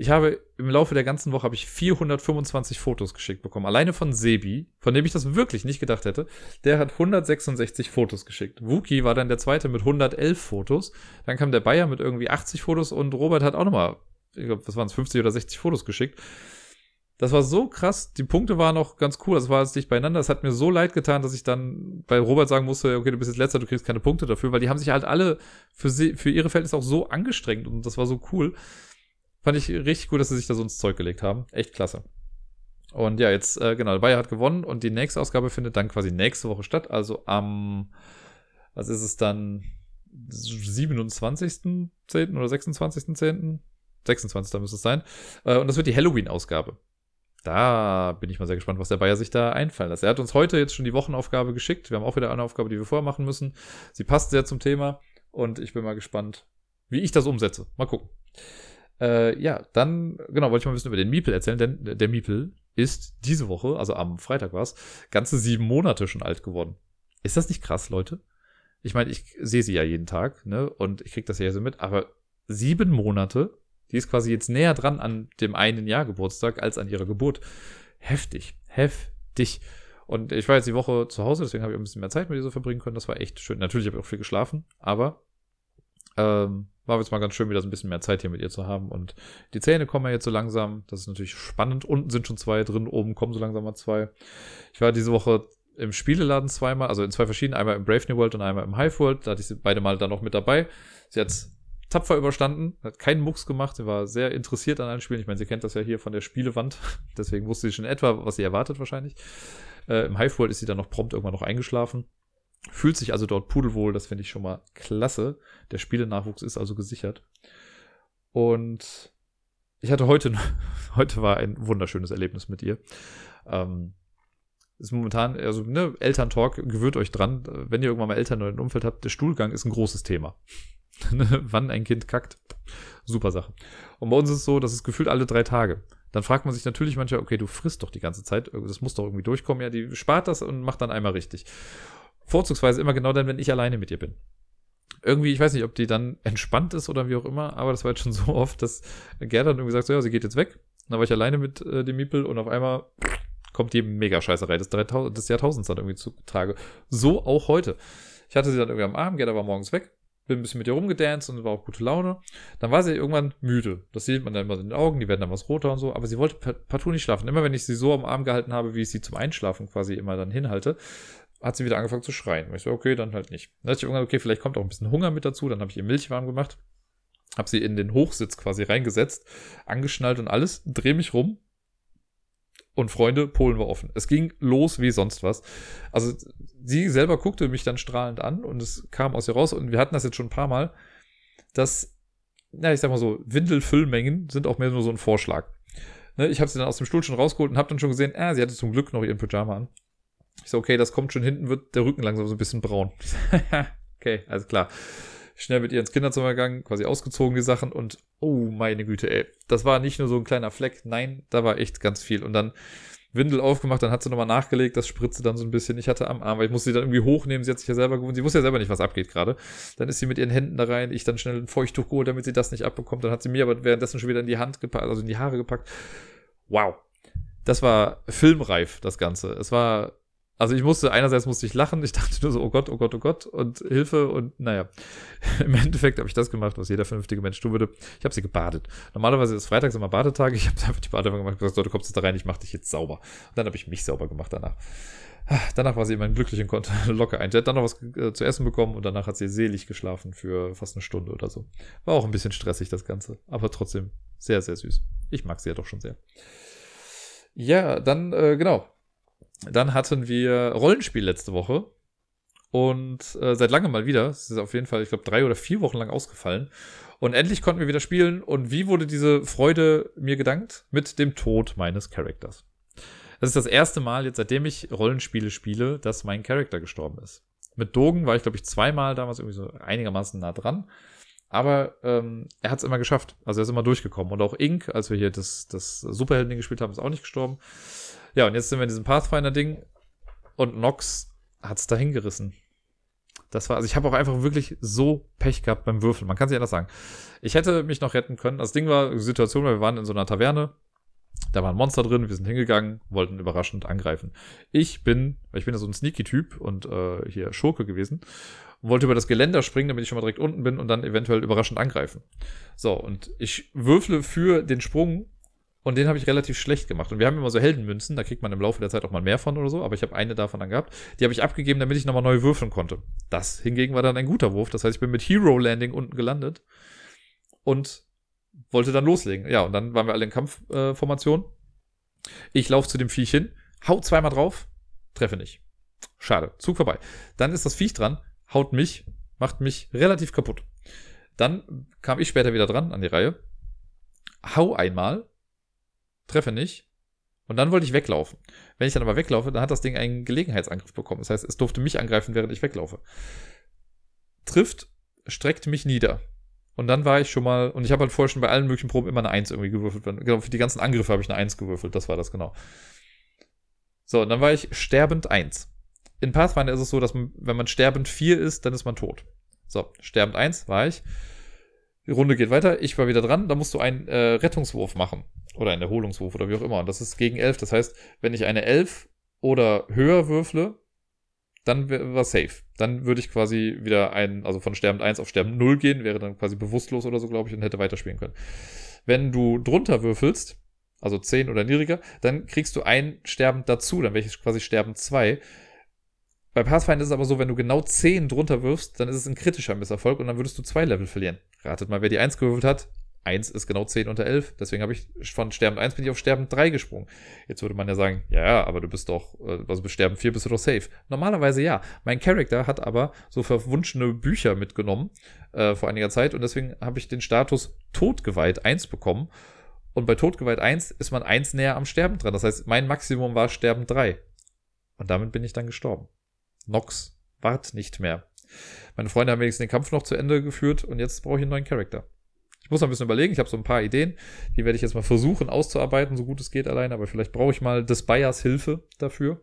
Ich habe im Laufe der ganzen Woche habe ich 425 Fotos geschickt bekommen. Alleine von Sebi, von dem ich das wirklich nicht gedacht hätte. Der hat 166 Fotos geschickt. Wookie war dann der zweite mit 111 Fotos. Dann kam der Bayer mit irgendwie 80 Fotos und Robert hat auch nochmal, ich glaube, was waren es, 50 oder 60 Fotos geschickt. Das war so krass. Die Punkte waren auch ganz cool. Das war jetzt dicht beieinander. Es hat mir so leid getan, dass ich dann bei Robert sagen musste, okay, du bist jetzt letzter, du kriegst keine Punkte dafür, weil die haben sich halt alle für sie, für ihre Verhältnisse auch so angestrengt und das war so cool. Fand ich richtig gut, dass sie sich da so ins Zeug gelegt haben. Echt klasse. Und ja, jetzt, äh, genau, Bayer hat gewonnen und die nächste Ausgabe findet dann quasi nächste Woche statt. Also am, was ist es dann, 27.10. oder 26.10.? 26. müsste es sein. Äh, und das wird die Halloween-Ausgabe. Da bin ich mal sehr gespannt, was der Bayer sich da einfallen lässt. Er hat uns heute jetzt schon die Wochenaufgabe geschickt. Wir haben auch wieder eine Aufgabe, die wir vorher machen müssen. Sie passt sehr zum Thema und ich bin mal gespannt, wie ich das umsetze. Mal gucken. Äh, ja, dann, genau, wollte ich mal ein bisschen über den Miepel erzählen, denn der Miepel ist diese Woche, also am Freitag war es, ganze sieben Monate schon alt geworden. Ist das nicht krass, Leute? Ich meine, ich sehe sie ja jeden Tag, ne? Und ich krieg das ja so mit, aber sieben Monate die ist quasi jetzt näher dran an dem einen Jahr Geburtstag als an ihrer Geburt. Heftig, heftig. Und ich war jetzt die Woche zu Hause, deswegen habe ich ein bisschen mehr Zeit mit ihr so verbringen können. Das war echt schön. Natürlich habe ich auch viel geschlafen, aber ähm, war jetzt mal ganz schön, wieder so ein bisschen mehr Zeit hier mit ihr zu haben. Und die Zähne kommen ja jetzt so langsam. Das ist natürlich spannend. Unten sind schon zwei drin, oben kommen so langsam mal zwei. Ich war diese Woche im Spieleladen zweimal, also in zwei verschiedenen, einmal im Brave New World und einmal im Hive World. Da hatte ich sie beide mal dann noch mit dabei. Sie hat tapfer überstanden, hat keinen Mucks gemacht, sie war sehr interessiert an allen Spielen. Ich meine, sie kennt das ja hier von der Spielewand, deswegen wusste sie schon etwa, was sie erwartet wahrscheinlich. Äh, Im Hive World ist sie dann noch prompt irgendwann noch eingeschlafen. Fühlt sich also dort pudelwohl, das finde ich schon mal klasse. Der Spielenachwuchs ist also gesichert. Und ich hatte heute, heute war ein wunderschönes Erlebnis mit ihr. Ähm, ist momentan, also ne, Elterntalk, gewöhnt euch dran, wenn ihr irgendwann mal Eltern oder ein Umfeld habt, der Stuhlgang ist ein großes Thema. Wann ein Kind kackt. Super Sache. Und bei uns ist es so, dass es gefühlt alle drei Tage. Dann fragt man sich natürlich manchmal, okay, du frisst doch die ganze Zeit, das muss doch irgendwie durchkommen. Ja, die spart das und macht dann einmal richtig. Vorzugsweise immer genau dann, wenn ich alleine mit ihr bin. Irgendwie, ich weiß nicht, ob die dann entspannt ist oder wie auch immer, aber das war jetzt schon so oft, dass Gerda dann irgendwie sagt, so, ja, sie geht jetzt weg. Dann war ich alleine mit äh, dem Miepel und auf einmal kommt die Mega-Scheißerei des, des Jahrtausends dann irgendwie zu Trage. So auch heute. Ich hatte sie dann irgendwie am Arm, Gerda war morgens weg bin ein bisschen mit ihr rumgedanced und war auch gute Laune. Dann war sie irgendwann müde. Das sieht man dann immer in den Augen, die werden dann was roter und so. Aber sie wollte partout nicht schlafen. Immer wenn ich sie so am Arm gehalten habe, wie ich sie zum Einschlafen quasi immer dann hinhalte, hat sie wieder angefangen zu schreien. Und ich so, okay, dann halt nicht. Dann dachte ich irgendwann, okay, vielleicht kommt auch ein bisschen Hunger mit dazu. Dann habe ich ihr Milch warm gemacht. Habe sie in den Hochsitz quasi reingesetzt, angeschnallt und alles, dreh mich rum, und Freunde, Polen war offen. Es ging los wie sonst was. Also sie selber guckte mich dann strahlend an und es kam aus ihr raus und wir hatten das jetzt schon ein paar Mal, dass, na, ich sag mal so, Windelfüllmengen sind auch mehr nur so ein Vorschlag. Ne, ich habe sie dann aus dem Stuhl schon rausgeholt und habe dann schon gesehen, ah, sie hatte zum Glück noch ihren Pyjama an. Ich so, okay, das kommt schon hinten, wird der Rücken langsam so ein bisschen braun. okay, alles klar schnell mit ihr ins Kinderzimmer gegangen, quasi ausgezogen die Sachen und oh meine Güte, ey. Das war nicht nur so ein kleiner Fleck, nein, da war echt ganz viel. Und dann Windel aufgemacht, dann hat sie nochmal nachgelegt, das spritzte dann so ein bisschen. Ich hatte am Arm, weil ich musste sie dann irgendwie hochnehmen, sie hat sich ja selber gewohnt, sie wusste ja selber nicht, was abgeht gerade. Dann ist sie mit ihren Händen da rein, ich dann schnell ein Feuchttuch geholt, damit sie das nicht abbekommt. Dann hat sie mir aber währenddessen schon wieder in die Hand gepackt, also in die Haare gepackt. Wow. Das war filmreif, das Ganze. Es war also ich musste, einerseits musste ich lachen, ich dachte nur so, oh Gott, oh Gott, oh Gott und Hilfe und naja, im Endeffekt habe ich das gemacht, was jeder vernünftige Mensch tun würde. Ich habe sie gebadet. Normalerweise ist Freitags immer Badetag, ich habe einfach die Badewanne gemacht und gesagt, so, du kommst jetzt da rein, ich mache dich jetzt sauber. Und dann habe ich mich sauber gemacht danach. Danach war sie immer glücklich und konnte locker ein. Sie hat dann noch was äh, zu essen bekommen und danach hat sie selig geschlafen für fast eine Stunde oder so. War auch ein bisschen stressig, das Ganze. Aber trotzdem sehr, sehr süß. Ich mag sie ja doch schon sehr. Ja, dann, äh, genau. Dann hatten wir Rollenspiel letzte Woche. Und äh, seit langem mal wieder. Es ist auf jeden Fall, ich glaube, drei oder vier Wochen lang ausgefallen. Und endlich konnten wir wieder spielen. Und wie wurde diese Freude mir gedankt? Mit dem Tod meines Charakters. Das ist das erste Mal jetzt, seitdem ich Rollenspiele spiele, dass mein Charakter gestorben ist. Mit Dogen war ich, glaube ich, zweimal damals irgendwie so einigermaßen nah dran. Aber ähm, er hat es immer geschafft. Also er ist immer durchgekommen. Und auch Ink, als wir hier das, das Superhelden gespielt haben, ist auch nicht gestorben. Ja, und jetzt sind wir in diesem Pathfinder-Ding und Nox hat es dahin gerissen. Das war, also ich habe auch einfach wirklich so Pech gehabt beim Würfeln. Man kann sich anders sagen. Ich hätte mich noch retten können. Das Ding war Situation, weil wir waren in so einer Taverne. Da war ein Monster drin, wir sind hingegangen, wollten überraschend angreifen. Ich bin, weil ich bin ja so ein Sneaky-Typ und äh, hier Schurke gewesen, wollte über das Geländer springen, damit ich schon mal direkt unten bin und dann eventuell überraschend angreifen. So, und ich würfle für den Sprung und den habe ich relativ schlecht gemacht. Und wir haben immer so Heldenmünzen, da kriegt man im Laufe der Zeit auch mal mehr von oder so, aber ich habe eine davon dann gehabt. Die habe ich abgegeben, damit ich nochmal neu würfeln konnte. Das hingegen war dann ein guter Wurf. Das heißt, ich bin mit Hero Landing unten gelandet und wollte dann loslegen. Ja, und dann waren wir alle in Kampfformation. Äh, ich laufe zu dem Viech hin, hau zweimal drauf, treffe nicht. Schade, Zug vorbei. Dann ist das Viech dran, haut mich, macht mich relativ kaputt. Dann kam ich später wieder dran an die Reihe, hau einmal, treffe nicht. Und dann wollte ich weglaufen. Wenn ich dann aber weglaufe, dann hat das Ding einen Gelegenheitsangriff bekommen. Das heißt, es durfte mich angreifen, während ich weglaufe. Trifft, streckt mich nieder. Und dann war ich schon mal, und ich habe halt vorher schon bei allen möglichen Proben immer eine Eins irgendwie gewürfelt. Genau, für die ganzen Angriffe habe ich eine Eins gewürfelt. Das war das genau. So, und dann war ich sterbend Eins. In Pathfinder ist es so, dass man, wenn man sterbend vier ist, dann ist man tot. So, sterbend Eins war ich. Die Runde geht weiter. Ich war wieder dran. Da musst du einen äh, Rettungswurf machen. Oder einen Erholungswurf oder wie auch immer. Und das ist gegen 11. Das heißt, wenn ich eine 11 oder höher würfle, dann wäre safe. Dann würde ich quasi wieder ein, also von Sterbend 1 auf Sterbend 0 gehen, wäre dann quasi bewusstlos oder so, glaube ich, und hätte weiterspielen können. Wenn du drunter würfelst, also 10 oder niedriger, dann kriegst du ein Sterbend dazu, dann wäre ich quasi Sterbend 2. Bei Pathfinder ist es aber so, wenn du genau 10 drunter wirfst, dann ist es ein kritischer Misserfolg und dann würdest du zwei Level verlieren. Ratet mal, wer die 1 gewürfelt hat. 1 ist genau 10 unter 11. Deswegen habe ich von Sterben 1 bin ich auf Sterben 3 gesprungen. Jetzt würde man ja sagen, ja, aber du bist doch, äh, also bis Sterben 4 bist du doch safe. Normalerweise ja. Mein Charakter hat aber so verwunschene Bücher mitgenommen äh, vor einiger Zeit und deswegen habe ich den Status Todgeweiht 1 bekommen. Und bei Todgeweiht 1 ist man 1 näher am Sterben dran. Das heißt, mein Maximum war Sterben 3. Und damit bin ich dann gestorben. Nox wart nicht mehr. Meine Freunde haben wenigstens den Kampf noch zu Ende geführt und jetzt brauche ich einen neuen Charakter. Ich muss noch ein bisschen überlegen, ich habe so ein paar Ideen, die werde ich jetzt mal versuchen auszuarbeiten, so gut es geht allein, aber vielleicht brauche ich mal des Bayers Hilfe dafür.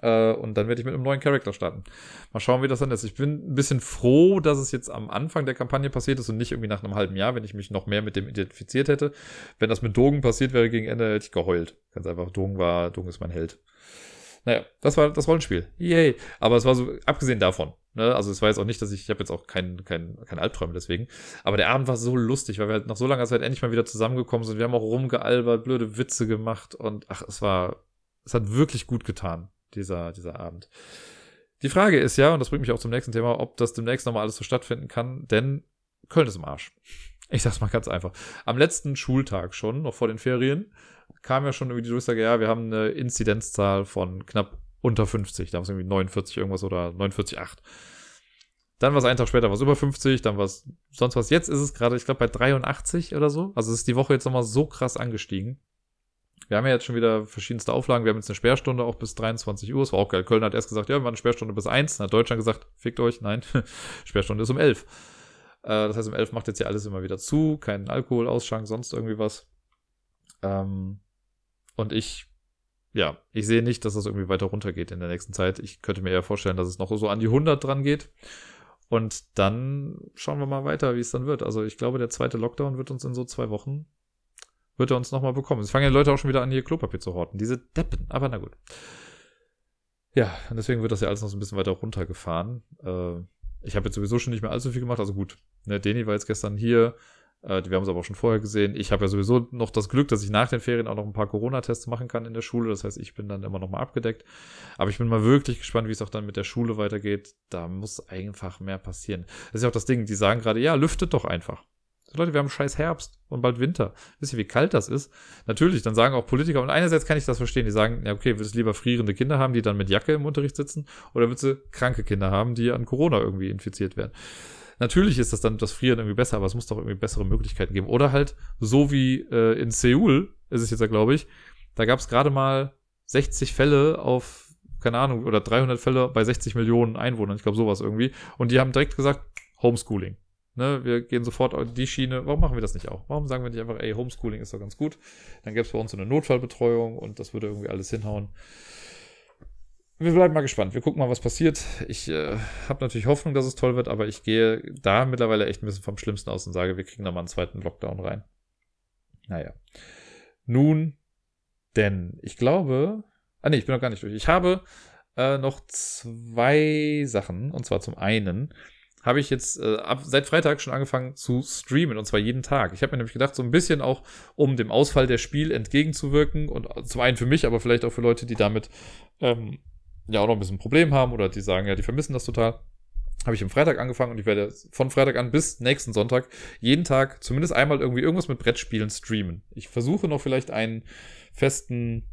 Äh, und dann werde ich mit einem neuen Charakter starten. Mal schauen, wie das dann ist. Ich bin ein bisschen froh, dass es jetzt am Anfang der Kampagne passiert ist und nicht irgendwie nach einem halben Jahr, wenn ich mich noch mehr mit dem identifiziert hätte. Wenn das mit Dogen passiert wäre gegen Ende, hätte ich geheult. Ganz einfach, Dogen war, Dogen ist mein Held. Naja, das war das Rollenspiel. Yay. Aber es war so, abgesehen davon, ne, also es war jetzt auch nicht, dass ich, ich habe jetzt auch kein, kein, kein Albträume deswegen. Aber der Abend war so lustig, weil wir halt nach so langer Zeit endlich mal wieder zusammengekommen sind. Wir haben auch rumgealbert, blöde Witze gemacht und ach, es war, es hat wirklich gut getan, dieser, dieser Abend. Die Frage ist ja, und das bringt mich auch zum nächsten Thema, ob das demnächst nochmal alles so stattfinden kann, denn Köln ist im Arsch. Ich sag's mal ganz einfach. Am letzten Schultag schon, noch vor den Ferien, kam ja schon irgendwie die Durchsage, ja, wir haben eine Inzidenzzahl von knapp unter 50. Da haben es irgendwie 49 irgendwas oder 49,8. Dann war es einen Tag später was über 50, dann war es sonst was. Jetzt ist es gerade, ich glaube, bei 83 oder so. Also es ist die Woche jetzt nochmal so krass angestiegen. Wir haben ja jetzt schon wieder verschiedenste Auflagen. Wir haben jetzt eine Sperrstunde auch bis 23 Uhr. Es war auch geil. Köln hat erst gesagt, ja, wir machen eine Sperrstunde bis 1. Dann hat Deutschland gesagt, fickt euch. Nein, Sperrstunde ist um 11. Äh, das heißt, um 11 macht jetzt ja alles immer wieder zu. Kein Alkohol, Ausschank, sonst irgendwie was. Ähm, und ich, ja, ich sehe nicht, dass das irgendwie weiter runtergeht in der nächsten Zeit. Ich könnte mir eher vorstellen, dass es noch so an die 100 dran geht. Und dann schauen wir mal weiter, wie es dann wird. Also ich glaube, der zweite Lockdown wird uns in so zwei Wochen, wird er uns nochmal bekommen. Es fangen ja Leute auch schon wieder an, hier Klopapier zu horten. Diese Deppen, aber na gut. Ja, und deswegen wird das ja alles noch so ein bisschen weiter runtergefahren. Äh, ich habe jetzt sowieso schon nicht mehr allzu viel gemacht. Also gut, ne, Deni war jetzt gestern hier. Äh, wir haben es aber auch schon vorher gesehen. Ich habe ja sowieso noch das Glück, dass ich nach den Ferien auch noch ein paar Corona-Tests machen kann in der Schule. Das heißt, ich bin dann immer noch mal abgedeckt. Aber ich bin mal wirklich gespannt, wie es auch dann mit der Schule weitergeht. Da muss einfach mehr passieren. Das ist ja auch das Ding, die sagen gerade, ja, lüftet doch einfach. Leute, wir haben scheiß Herbst und bald Winter. Wisst ihr, wie kalt das ist? Natürlich, dann sagen auch Politiker, und einerseits kann ich das verstehen, die sagen, ja, okay, willst du lieber frierende Kinder haben, die dann mit Jacke im Unterricht sitzen, oder willst du kranke Kinder haben, die an Corona irgendwie infiziert werden? Natürlich ist das dann das Frieren irgendwie besser, aber es muss doch irgendwie bessere Möglichkeiten geben. Oder halt, so wie äh, in Seoul ist es jetzt ja, glaube ich, da gab es gerade mal 60 Fälle auf, keine Ahnung, oder 300 Fälle bei 60 Millionen Einwohnern. Ich glaube, sowas irgendwie. Und die haben direkt gesagt, Homeschooling. Ne, wir gehen sofort auf die Schiene. Warum machen wir das nicht auch? Warum sagen wir nicht einfach, ey, Homeschooling ist doch ganz gut? Dann gäbe es bei uns so eine Notfallbetreuung und das würde irgendwie alles hinhauen. Wir bleiben mal gespannt. Wir gucken mal, was passiert. Ich äh, habe natürlich Hoffnung, dass es toll wird, aber ich gehe da mittlerweile echt ein bisschen vom Schlimmsten aus und sage, wir kriegen da mal einen zweiten Lockdown rein. Naja. Nun, denn ich glaube. Ah, nee, ich bin noch gar nicht durch. Ich habe äh, noch zwei Sachen. Und zwar zum einen habe ich jetzt äh, ab, seit Freitag schon angefangen zu streamen und zwar jeden Tag. Ich habe mir nämlich gedacht, so ein bisschen auch, um dem Ausfall der Spiel entgegenzuwirken und zum einen für mich, aber vielleicht auch für Leute, die damit ähm, ja auch noch ein bisschen ein Problem haben oder die sagen, ja, die vermissen das total. Habe ich am Freitag angefangen und ich werde von Freitag an bis nächsten Sonntag jeden Tag zumindest einmal irgendwie irgendwas mit Brettspielen streamen. Ich versuche noch vielleicht einen festen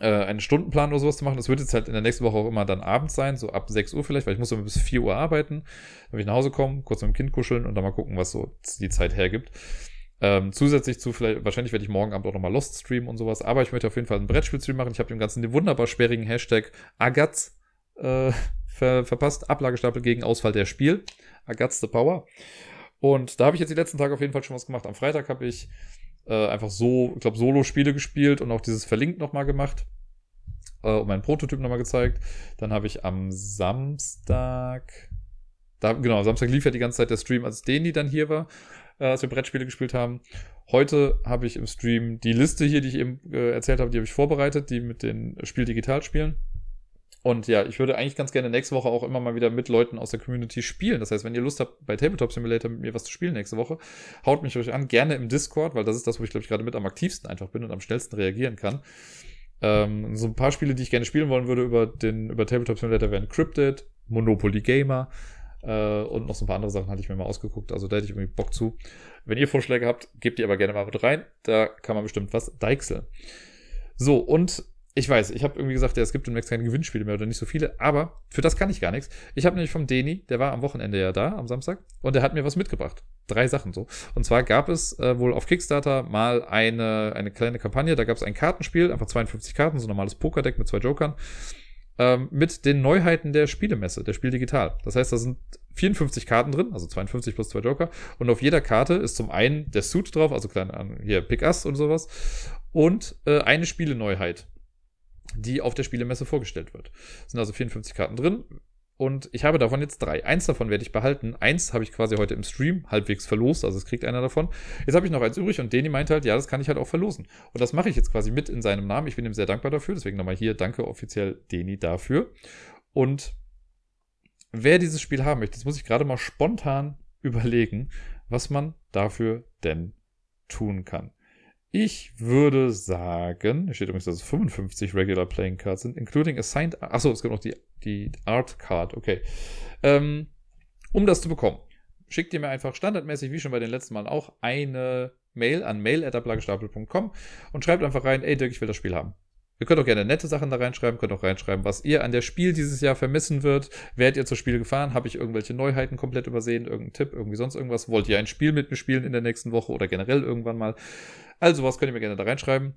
äh, einen Stundenplan oder sowas zu machen. Das wird jetzt halt in der nächsten Woche auch immer dann abends sein, so ab 6 Uhr vielleicht, weil ich muss immer bis 4 Uhr arbeiten. Will ich nach Hause kommen, kurz mit dem Kind kuscheln und dann mal gucken, was so die Zeit hergibt. Ähm, zusätzlich zu vielleicht, wahrscheinlich werde ich morgen Abend auch nochmal Lost streamen und sowas, aber ich möchte auf jeden Fall einen Brettspielstream machen. Ich habe dem Ganzen den wunderbar sperrigen Hashtag Agatz äh, ver verpasst. Ablagestapel gegen Ausfall der Spiel. Agatz the Power. Und da habe ich jetzt die letzten Tage auf jeden Fall schon was gemacht. Am Freitag habe ich äh, einfach so, ich glaube, Solo-Spiele gespielt und auch dieses Verlinkt nochmal gemacht. Äh, und meinen Prototyp nochmal gezeigt. Dann habe ich am Samstag. Da, genau, Samstag lief ja die ganze Zeit der Stream, als Deni dann hier war äh, als wir Brettspiele gespielt haben. Heute habe ich im Stream die Liste hier, die ich eben äh, erzählt habe, die habe ich vorbereitet, die mit den Spiel digital spielen. Und ja, ich würde eigentlich ganz gerne nächste Woche auch immer mal wieder mit Leuten aus der Community spielen. Das heißt, wenn ihr Lust habt, bei Tabletop Simulator mit mir was zu spielen nächste Woche, haut mich euch an, gerne im Discord, weil das ist das, wo ich glaube ich gerade mit am aktivsten einfach bin und am schnellsten reagieren kann. Ähm, so ein paar Spiele, die ich gerne spielen wollen würde über den über Tabletop Simulator wären Cryptid, Monopoly Gamer, äh, und noch so ein paar andere Sachen hatte ich mir mal ausgeguckt. Also da hätte ich irgendwie Bock zu. Wenn ihr Vorschläge habt, gebt die aber gerne mal mit rein. Da kann man bestimmt was deichseln. So, und ich weiß, ich habe irgendwie gesagt, ja, es gibt demnächst keine Gewinnspiele mehr oder nicht so viele, aber für das kann ich gar nichts. Ich habe nämlich vom Deni, der war am Wochenende ja da, am Samstag, und der hat mir was mitgebracht. Drei Sachen so. Und zwar gab es äh, wohl auf Kickstarter mal eine, eine kleine Kampagne, da gab es ein Kartenspiel, einfach 52 Karten, so ein normales Pokerdeck mit zwei Jokern ähm, mit den Neuheiten der Spielemesse, der Spiel Digital. Das heißt, da sind 54 Karten drin, also 52 plus zwei Joker. Und auf jeder Karte ist zum einen der Suit drauf, also kleine, äh, hier Pick Us und sowas. Und äh, eine Spieleneuheit, die auf der Spielemesse vorgestellt wird. Es sind also 54 Karten drin. Und ich habe davon jetzt drei. Eins davon werde ich behalten. Eins habe ich quasi heute im Stream halbwegs verlost, also es kriegt einer davon. Jetzt habe ich noch eins übrig und Deni meinte halt, ja, das kann ich halt auch verlosen. Und das mache ich jetzt quasi mit in seinem Namen. Ich bin ihm sehr dankbar dafür. Deswegen nochmal hier danke offiziell Deni dafür. Und wer dieses Spiel haben möchte, das muss ich gerade mal spontan überlegen, was man dafür denn tun kann. Ich würde sagen, hier steht übrigens, dass es 55 Regular Playing Cards sind, including assigned. Achso, es gibt noch die, die Art Card, okay. Ähm, um das zu bekommen, schickt ihr mir einfach standardmäßig, wie schon bei den letzten Malen auch, eine Mail an mail.ablagestapel.com und schreibt einfach rein, ey Dirk, ich will das Spiel haben. Ihr könnt auch gerne nette Sachen da reinschreiben, könnt auch reinschreiben, was ihr an der Spiel dieses Jahr vermissen wird. Werdet ihr zur Spiel gefahren? Habe ich irgendwelche Neuheiten komplett übersehen? Irgendein Tipp? Irgendwie sonst irgendwas? Wollt ihr ein Spiel mit mir spielen in der nächsten Woche oder generell irgendwann mal? Also was könnt ihr mir gerne da reinschreiben.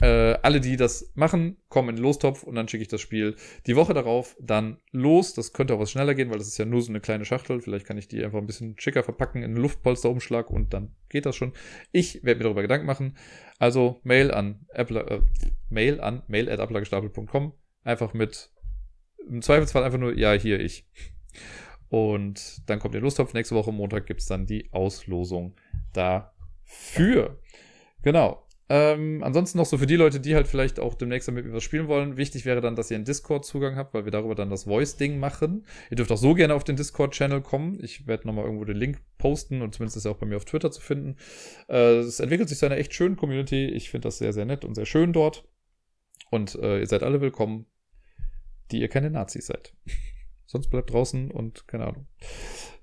Äh, alle, die das machen, kommen in den Lostopf und dann schicke ich das Spiel die Woche darauf dann los. Das könnte auch was schneller gehen, weil das ist ja nur so eine kleine Schachtel. Vielleicht kann ich die einfach ein bisschen schicker verpacken in einen Luftpolsterumschlag und dann geht das schon. Ich werde mir darüber Gedanken machen. Also Mail an Apple, äh, Mail an mail@ablagestapel.com einfach mit im Zweifelsfall einfach nur ja hier ich. Und dann kommt der Lostopf. Nächste Woche Montag gibt es dann die Auslosung dafür. Genau. Ähm, ansonsten noch so für die Leute, die halt vielleicht auch demnächst damit etwas spielen wollen. Wichtig wäre dann, dass ihr einen Discord-Zugang habt, weil wir darüber dann das Voice-Ding machen. Ihr dürft auch so gerne auf den Discord-Channel kommen. Ich werde nochmal irgendwo den Link posten und zumindest ist er auch bei mir auf Twitter zu finden. Äh, es entwickelt sich zu einer echt schönen Community. Ich finde das sehr, sehr nett und sehr schön dort. Und äh, ihr seid alle willkommen, die ihr keine Nazis seid. Sonst bleibt draußen und keine Ahnung.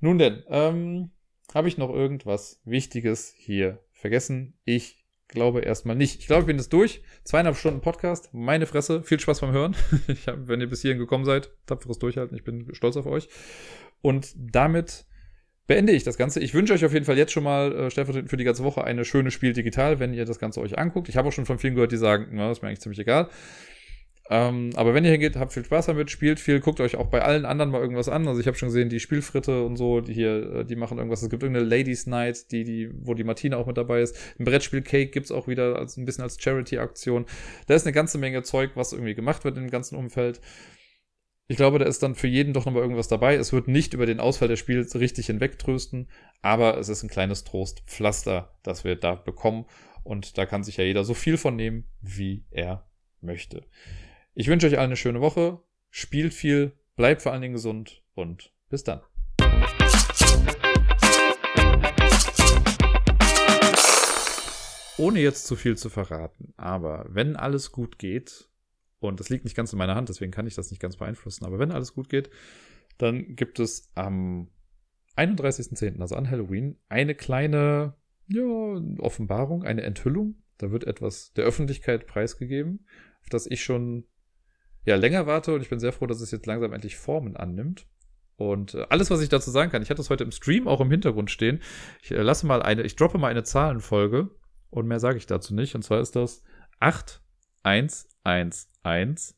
Nun denn, ähm, habe ich noch irgendwas Wichtiges hier vergessen? Ich glaube erstmal nicht. Ich glaube, ich bin jetzt durch. Zweieinhalb Stunden Podcast. Meine Fresse. Viel Spaß beim Hören. Ich hab, wenn ihr bis hierhin gekommen seid, tapferes Durchhalten. Ich bin stolz auf euch. Und damit beende ich das Ganze. Ich wünsche euch auf jeden Fall jetzt schon mal äh, stellvertretend für die ganze Woche eine schöne Spiel digital, wenn ihr das Ganze euch anguckt. Ich habe auch schon von vielen gehört, die sagen, na, das ist mir eigentlich ziemlich egal. Ähm, aber wenn ihr hingeht, habt viel Spaß damit, spielt viel, guckt euch auch bei allen anderen mal irgendwas an. Also ich habe schon gesehen, die Spielfritte und so, die hier, äh, die machen irgendwas. Es gibt irgendeine Ladies Night, die, die, wo die Martina auch mit dabei ist. Ein Brettspiel Cake gibt's auch wieder als ein bisschen als Charity-Aktion. Da ist eine ganze Menge Zeug, was irgendwie gemacht wird im ganzen Umfeld. Ich glaube, da ist dann für jeden doch nochmal irgendwas dabei. Es wird nicht über den Ausfall des Spiels richtig hinwegtrösten, aber es ist ein kleines Trostpflaster, das wir da bekommen. Und da kann sich ja jeder so viel von nehmen, wie er möchte. Ich wünsche euch allen eine schöne Woche. Spielt viel, bleibt vor allen Dingen gesund und bis dann. Ohne jetzt zu viel zu verraten, aber wenn alles gut geht, und das liegt nicht ganz in meiner Hand, deswegen kann ich das nicht ganz beeinflussen, aber wenn alles gut geht, dann gibt es am 31.10., also an Halloween, eine kleine ja, Offenbarung, eine Enthüllung. Da wird etwas der Öffentlichkeit preisgegeben, auf das ich schon ja, länger warte und ich bin sehr froh, dass es jetzt langsam endlich Formen annimmt. Und äh, alles, was ich dazu sagen kann, ich hatte es heute im Stream auch im Hintergrund stehen. Ich äh, lasse mal eine, ich droppe mal eine Zahlenfolge und mehr sage ich dazu nicht. Und zwar ist das 8, 1, 1, 1,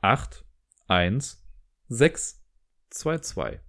8, 1, 6, 2, 2.